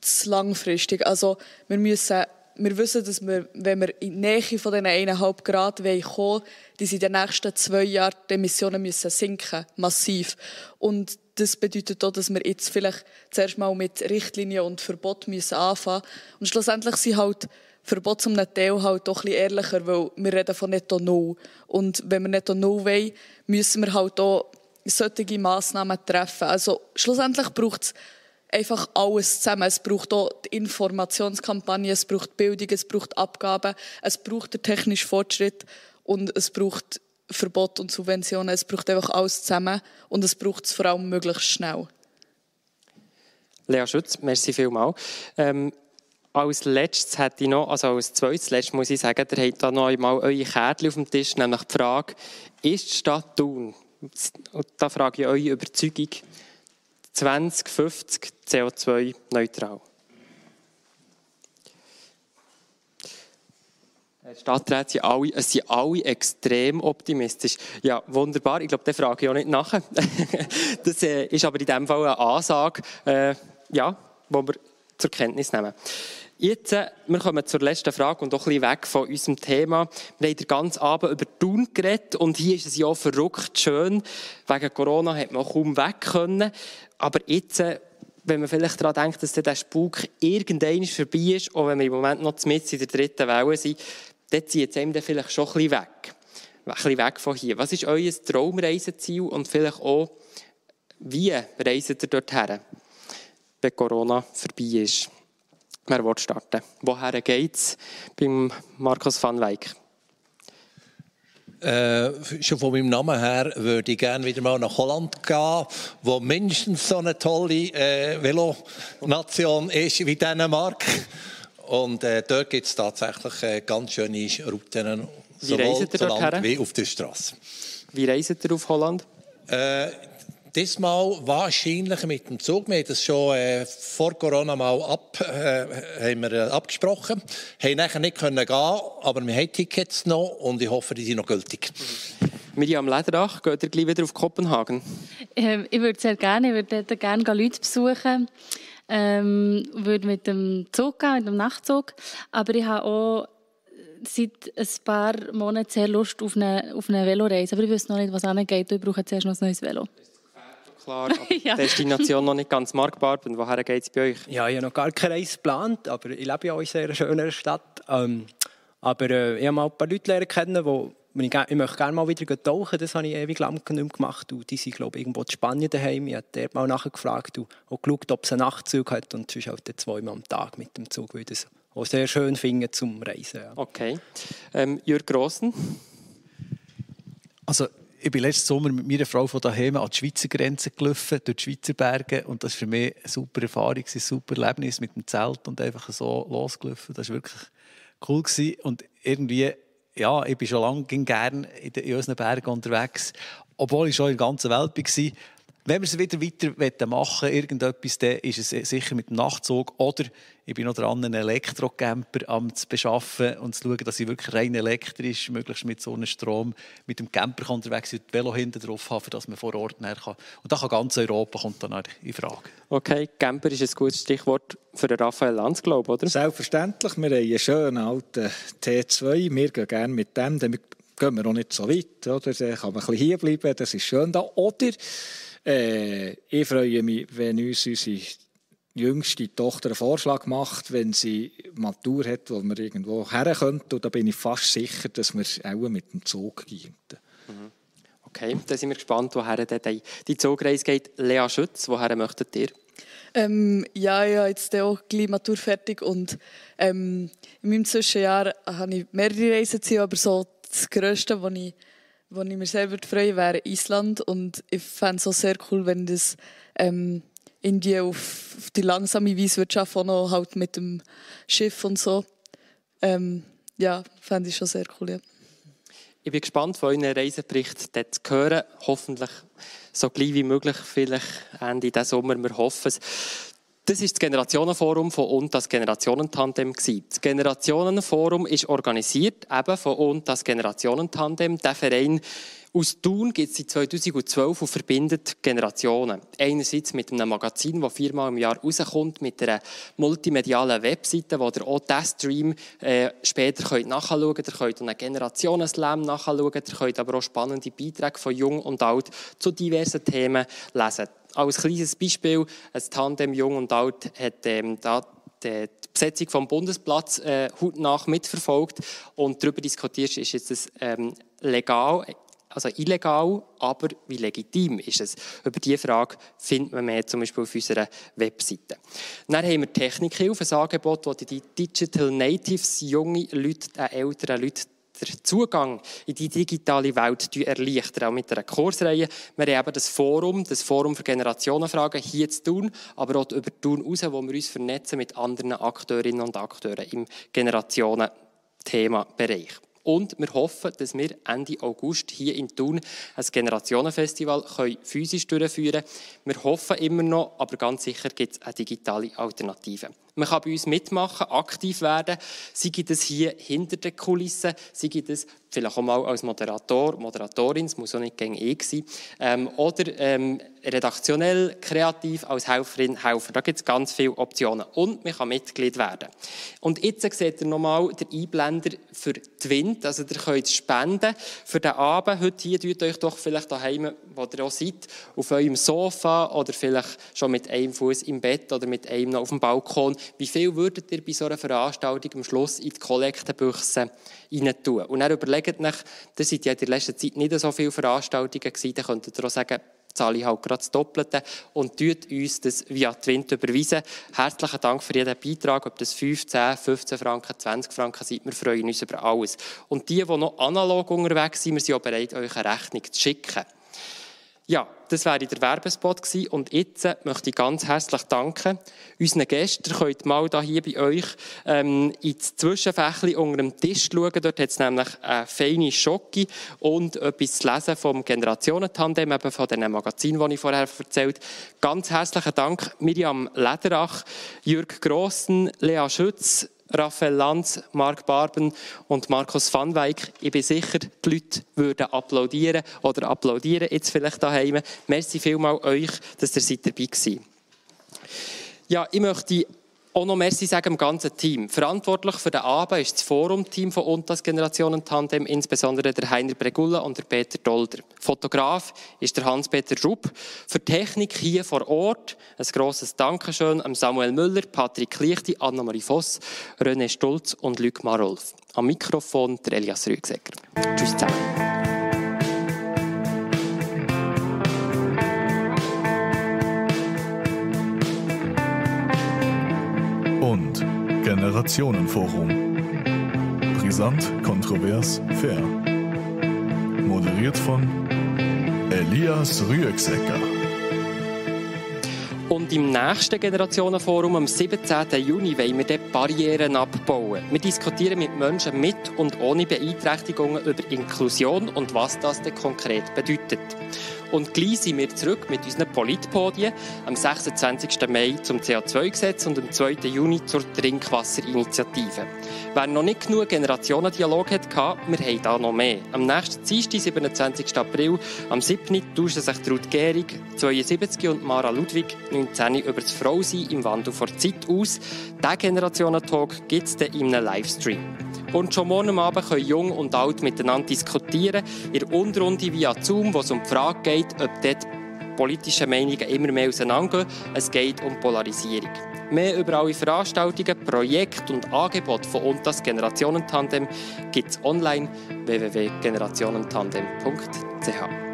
zu langfristig. Also wir müssen wir wissen, dass wir, wenn wir in die Nähe von diesen 1,5 Grad kommen wollen, dass in den nächsten zwei Jahren die Emissionen müssen sinken massiv. Und das bedeutet auch, dass wir jetzt vielleicht zuerst mal mit Richtlinien und Verbot müssen anfangen Und schlussendlich sind halt Verbot zum Teil halt doch ein ehrlicher, weil wir reden von Netto Null. Und wenn wir Netto Null wollen, müssen wir halt auch solche Massnahmen treffen. Also schlussendlich braucht es einfach alles zusammen. Es braucht auch die Informationskampagne, es braucht Bildung, es braucht Abgaben, es braucht den technischen Fortschritt und es braucht Verbot und Subventionen. Es braucht einfach alles zusammen und es braucht es vor allem möglichst schnell. Lea Schütz, merci vielmals. Ähm, als letztes hätte ich noch, also als zweites muss ich sagen, ihr habt da noch einmal eure Kärtchen auf dem Tisch, nämlich die Frage, ist die Stadt Thun, da frage ich eure Überzeugung, 2050 CO2-neutral? Stadträte sind alle, es sind alle extrem optimistisch. Ja, wunderbar. Ich glaube, der frage ich auch nicht nachher. das äh, ist aber in diesem Fall eine Ansage, äh, ja, die wir zur Kenntnis nehmen. Jetzt, äh, wir kommen zur letzten Frage und auch ein bisschen weg von unserem Thema. Wir haben den ganzen Abend über Thun geredet und hier ist es ja verrückt schön. Wegen Corona hat man kaum weg können. Aber jetzt, äh, wenn man vielleicht daran denkt, dass der Spuk irgendwann vorbei ist, auch wenn wir im Moment noch mit in der dritten Welle sind, dann zieht es einem vielleicht schon ein bisschen weg. Ein bisschen weg von hier. Was ist euer Traumreiseziel und vielleicht auch, wie reist ihr dorthin, wenn Corona vorbei ist? Wer will starten? Woher geht es beim Markus van Weyck? Äh, schon von meinem Namen her würde ich gerne wieder mal nach Holland gehen, wo mindestens so eine tolle äh, Velonation ist wie Dänemark. Und äh, dort gibt es tatsächlich äh, ganz schöne Routen, sowohl auf Land wie auf der Straße. Wie reist ihr auf Holland? Äh, Diesmal wahrscheinlich mit dem Zug. Wir haben das schon äh, vor Corona mal ab, äh, haben wir, äh, abgesprochen. Wir konnten nachher nicht können gehen, aber wir haben Tickets noch und ich hoffe, die sind noch gültig. Miriam Lederach, geht ihr gleich wieder auf Kopenhagen? Ähm, ich würde sehr gerne, ich würde gerne Leute besuchen ähm, würde mit dem Zug gehen, mit dem Nachtzug. Aber ich habe auch seit ein paar Monaten sehr Lust auf eine, auf eine Veloreise. Aber ich weiß noch nicht, was angeht. Ich brauche zuerst noch ein neues Velo. Klar, ja. Destination noch nicht ganz markbar. Und woher geht es bei euch? Ja, ich habe noch gar keine Reise geplant, aber ich lebe ja auch in einer sehr schönen Stadt. Ähm, aber äh, ich habe mal ein paar Leute kennen, wo ich, ich möchte gerne mal wieder tauchen, das habe ich ewig lang nicht gemacht. Und die sind, glaube ich, irgendwo in Spanien daheim. Ich habe dort mal nachgefragt und auch geschaut, ob es einen Nachtzug hat. Und sonst halt zweimal am Tag mit dem Zug, weil ich das auch sehr schön finde zum Reisen. Ja. Okay. Ähm, Jürg Grossen? Also ich bin letzten Sommer mit meiner Frau von daheim an die Schweizer Grenze gelaufen, durch die Schweizer Berge. Und das war für mich eine super Erfahrung, ein super Erlebnis mit dem Zelt und einfach so losgelaufen. Das war wirklich cool. Gewesen. Und irgendwie, ja, ich bin schon lange gerne in, in unseren Bergen unterwegs. Obwohl ich schon in der ganzen Welt war, wenn wir es wieder weiter machen irgendetwas, dann ist es sicher mit dem Nachtzug oder ich bin noch dran, einen Elektrocamper zu beschaffen und zu schauen, dass ich wirklich rein elektrisch, möglichst mit so einem Strom, mit dem Camper unterwegs und Velo hinten drauf habe, dass man vor Ort näher kann. Und da kann ganz Europa kommt dann in Frage. Okay, Camper ist ein gutes Stichwort für den Raphael Lanz, glaube oder? Selbstverständlich. Wir haben einen schönen alten T2. Wir gehen gerne mit dem. Dann gehen wir noch nicht so weit. Oder? Dann kann man ein bisschen hier bleiben. Das ist schön da. Oder äh, ich freue mich, wenn uns unsere jüngste Tochter einen Vorschlag macht, wenn sie Matur hat, wo wir irgendwo her könnten. Und da bin ich fast sicher, dass wir auch mit dem Zug gehen. Mhm. Okay, dann sind wir gespannt, woher die, die Zugreise geht. Lea Schütz, woher möchtet ihr? Ähm, ja, ja, jetzt auch gleich Matur fertig und ähm, in meinem Zwischenjahr habe ich mehrere Reisen aber so das Größte, was ich wo ich mir selber freue, wäre Island. Und ich fände es auch sehr cool, wenn das ähm, Indien auf, auf, die langsame Weise wird schaffen, noch halt mit dem Schiff und so. Ähm, ja, fände ich schon sehr cool, ja. Ich bin gespannt, von euren Reisebericht zu hören. Hoffentlich so gleich wie möglich, vielleicht Ende dieses Sommer. Wir hoffen es. Das ist das Generationenforum von und das Generationentandem Das Generationenforum ist organisiert eben von und das Generationentandem. Der Verein aus Thun gibt es seit 2012 und verbindet Generationen. Einerseits mit einem Magazin, das viermal im Jahr rauskommt, mit einer multimedialen Webseite, wo ihr auch diesen Stream äh, später könnt nachschauen könnt. Ihr könnt einen Generationen-Slam nachschauen. Ihr könnt aber auch spannende Beiträge von Jung und Alt zu diversen Themen lesen als kleines Beispiel, ein Tandem Jung und Alt hat ähm, da die Besetzung vom Bundesplatz äh, nach mitverfolgt und darüber diskutiert, ist jetzt das ähm, legal, also illegal, aber wie legitim ist es? Über diese Frage findet man mehr zum Beispiel auf unserer Webseite. Dann haben wir Technikhilfe, ein Angebot, das die Digital Natives, junge Leute, äh, ältere Leute den Zugang in die digitale Welt erleichtern, auch mit einer Kursreihe. Wir haben eben das Forum, das Forum für Generationenfragen hier zu tun, aber auch über Tun raus, wo wir uns vernetzen mit anderen Akteurinnen und Akteuren im Generationen-Thema-Bereich. Und wir hoffen, dass wir Ende August hier in Thun ein Generationenfestival physisch durchführen können. Wir hoffen immer noch, aber ganz sicher gibt es eine digitale Alternative. Man kann bei uns mitmachen, aktiv werden. Sie gibt es hier hinter den Kulissen, sie gibt es vielleicht auch mal als Moderator, Moderatorin, es muss auch nicht gegen eh sein, ähm, oder ähm, redaktionell, kreativ, als Helferin, Helfer. Da gibt es ganz viele Optionen. Und man kann Mitglied werden. Und jetzt seht ihr nochmal den Einblender für die Wind, also ihr könnt spenden für den Abend. Heute hier, tut euch doch vielleicht daheim, wo ihr auch seid, auf eurem Sofa oder vielleicht schon mit einem Fuß im Bett oder mit einem noch auf dem Balkon wie viel würdet ihr bei so einer Veranstaltung am Schluss in die Kollektenbüchse rein tun? Und dann überlegt euch, das sind ja in der letzten Zeit nicht so viele Veranstaltungen gewesen, dann könntet ihr auch sagen, zahle ich halt gerade das Doppelte und tut uns das via Twint überweisen. Herzlichen Dank für jeden Beitrag, ob das 15, 15 Franken, 20 Franken sind. Wir freuen uns über alles. Und die, die noch analog unterwegs sind, wir sind auch bereit, euch eine Rechnung zu schicken. Ja, das wäre der Werbespot gewesen. Und jetzt möchte ich ganz herzlich danken unseren Gästen. Ihr könnt mal hier bei euch ähm, ins Zwischenfächli unter dem Tisch schauen. Dort hat es nämlich eine feine Schocke und etwas zu lesen vom Generationentandem, eben von dem Magazin, das ich vorher erzählt. Ganz herzlichen Dank Miriam Lederach, Jürg Grossen, Lea Schütz, Raphael Lanz, Marc Barben und Markus van Weyck. Ich bin sicher, die Leute würden applaudieren oder applaudieren jetzt vielleicht daheim. Merci vielmal euch, dass ihr seid dabei gewesen. Ja, ich möchte auch noch Merci sagen dem ganzen Team. Verantwortlich für den Abend ist das Forum-Team von Untas Generationen Tandem, insbesondere der Heiner Bregulla und der Peter Dolder. Fotograf ist der Hans-Peter Rupp. Für Technik hier vor Ort ein grosses Dankeschön an Samuel Müller, Patrick Lichti, Anna-Marie Voss, René Stulz und Luc Marolf. Am Mikrofon der Elias Rüegsecker. Tschüss zusammen. Generationenforum. Brisant, kontrovers, fair. Moderiert von Elias Rüegsecker. Und im nächsten Generationenforum am 17. Juni wollen wir dort Barrieren abbauen. Wir diskutieren mit Menschen mit und ohne Beeinträchtigungen über Inklusion und was das denn konkret bedeutet. Und gleich sind wir zurück mit unseren Politpodien am 26. Mai zum CO2-Gesetz und am 2. Juni zur Trinkwasserinitiative. Wer noch nicht genug Generationendialog hatte, wir haben da noch mehr. Am nächsten Dienstag, 27. April, am 7. tauschen sich Ruth Gehrig, 72 und Mara Ludwig, 19 über das Frausein im Wandel vor Zeit aus. Diesen Generationentalk gibt es dann in einem Livestream. Und schon morgen Abend können Jung und Alt miteinander diskutieren, in der Unterrunde via Zoom, wo es um die Frage geht, ob dort politische Meinungen immer mehr auseinandergehen. Es geht um Polarisierung. Mehr über alle Veranstaltungen, Projekte und Angebote von und das Generationentandem gibt es online www.generationentandem.ch.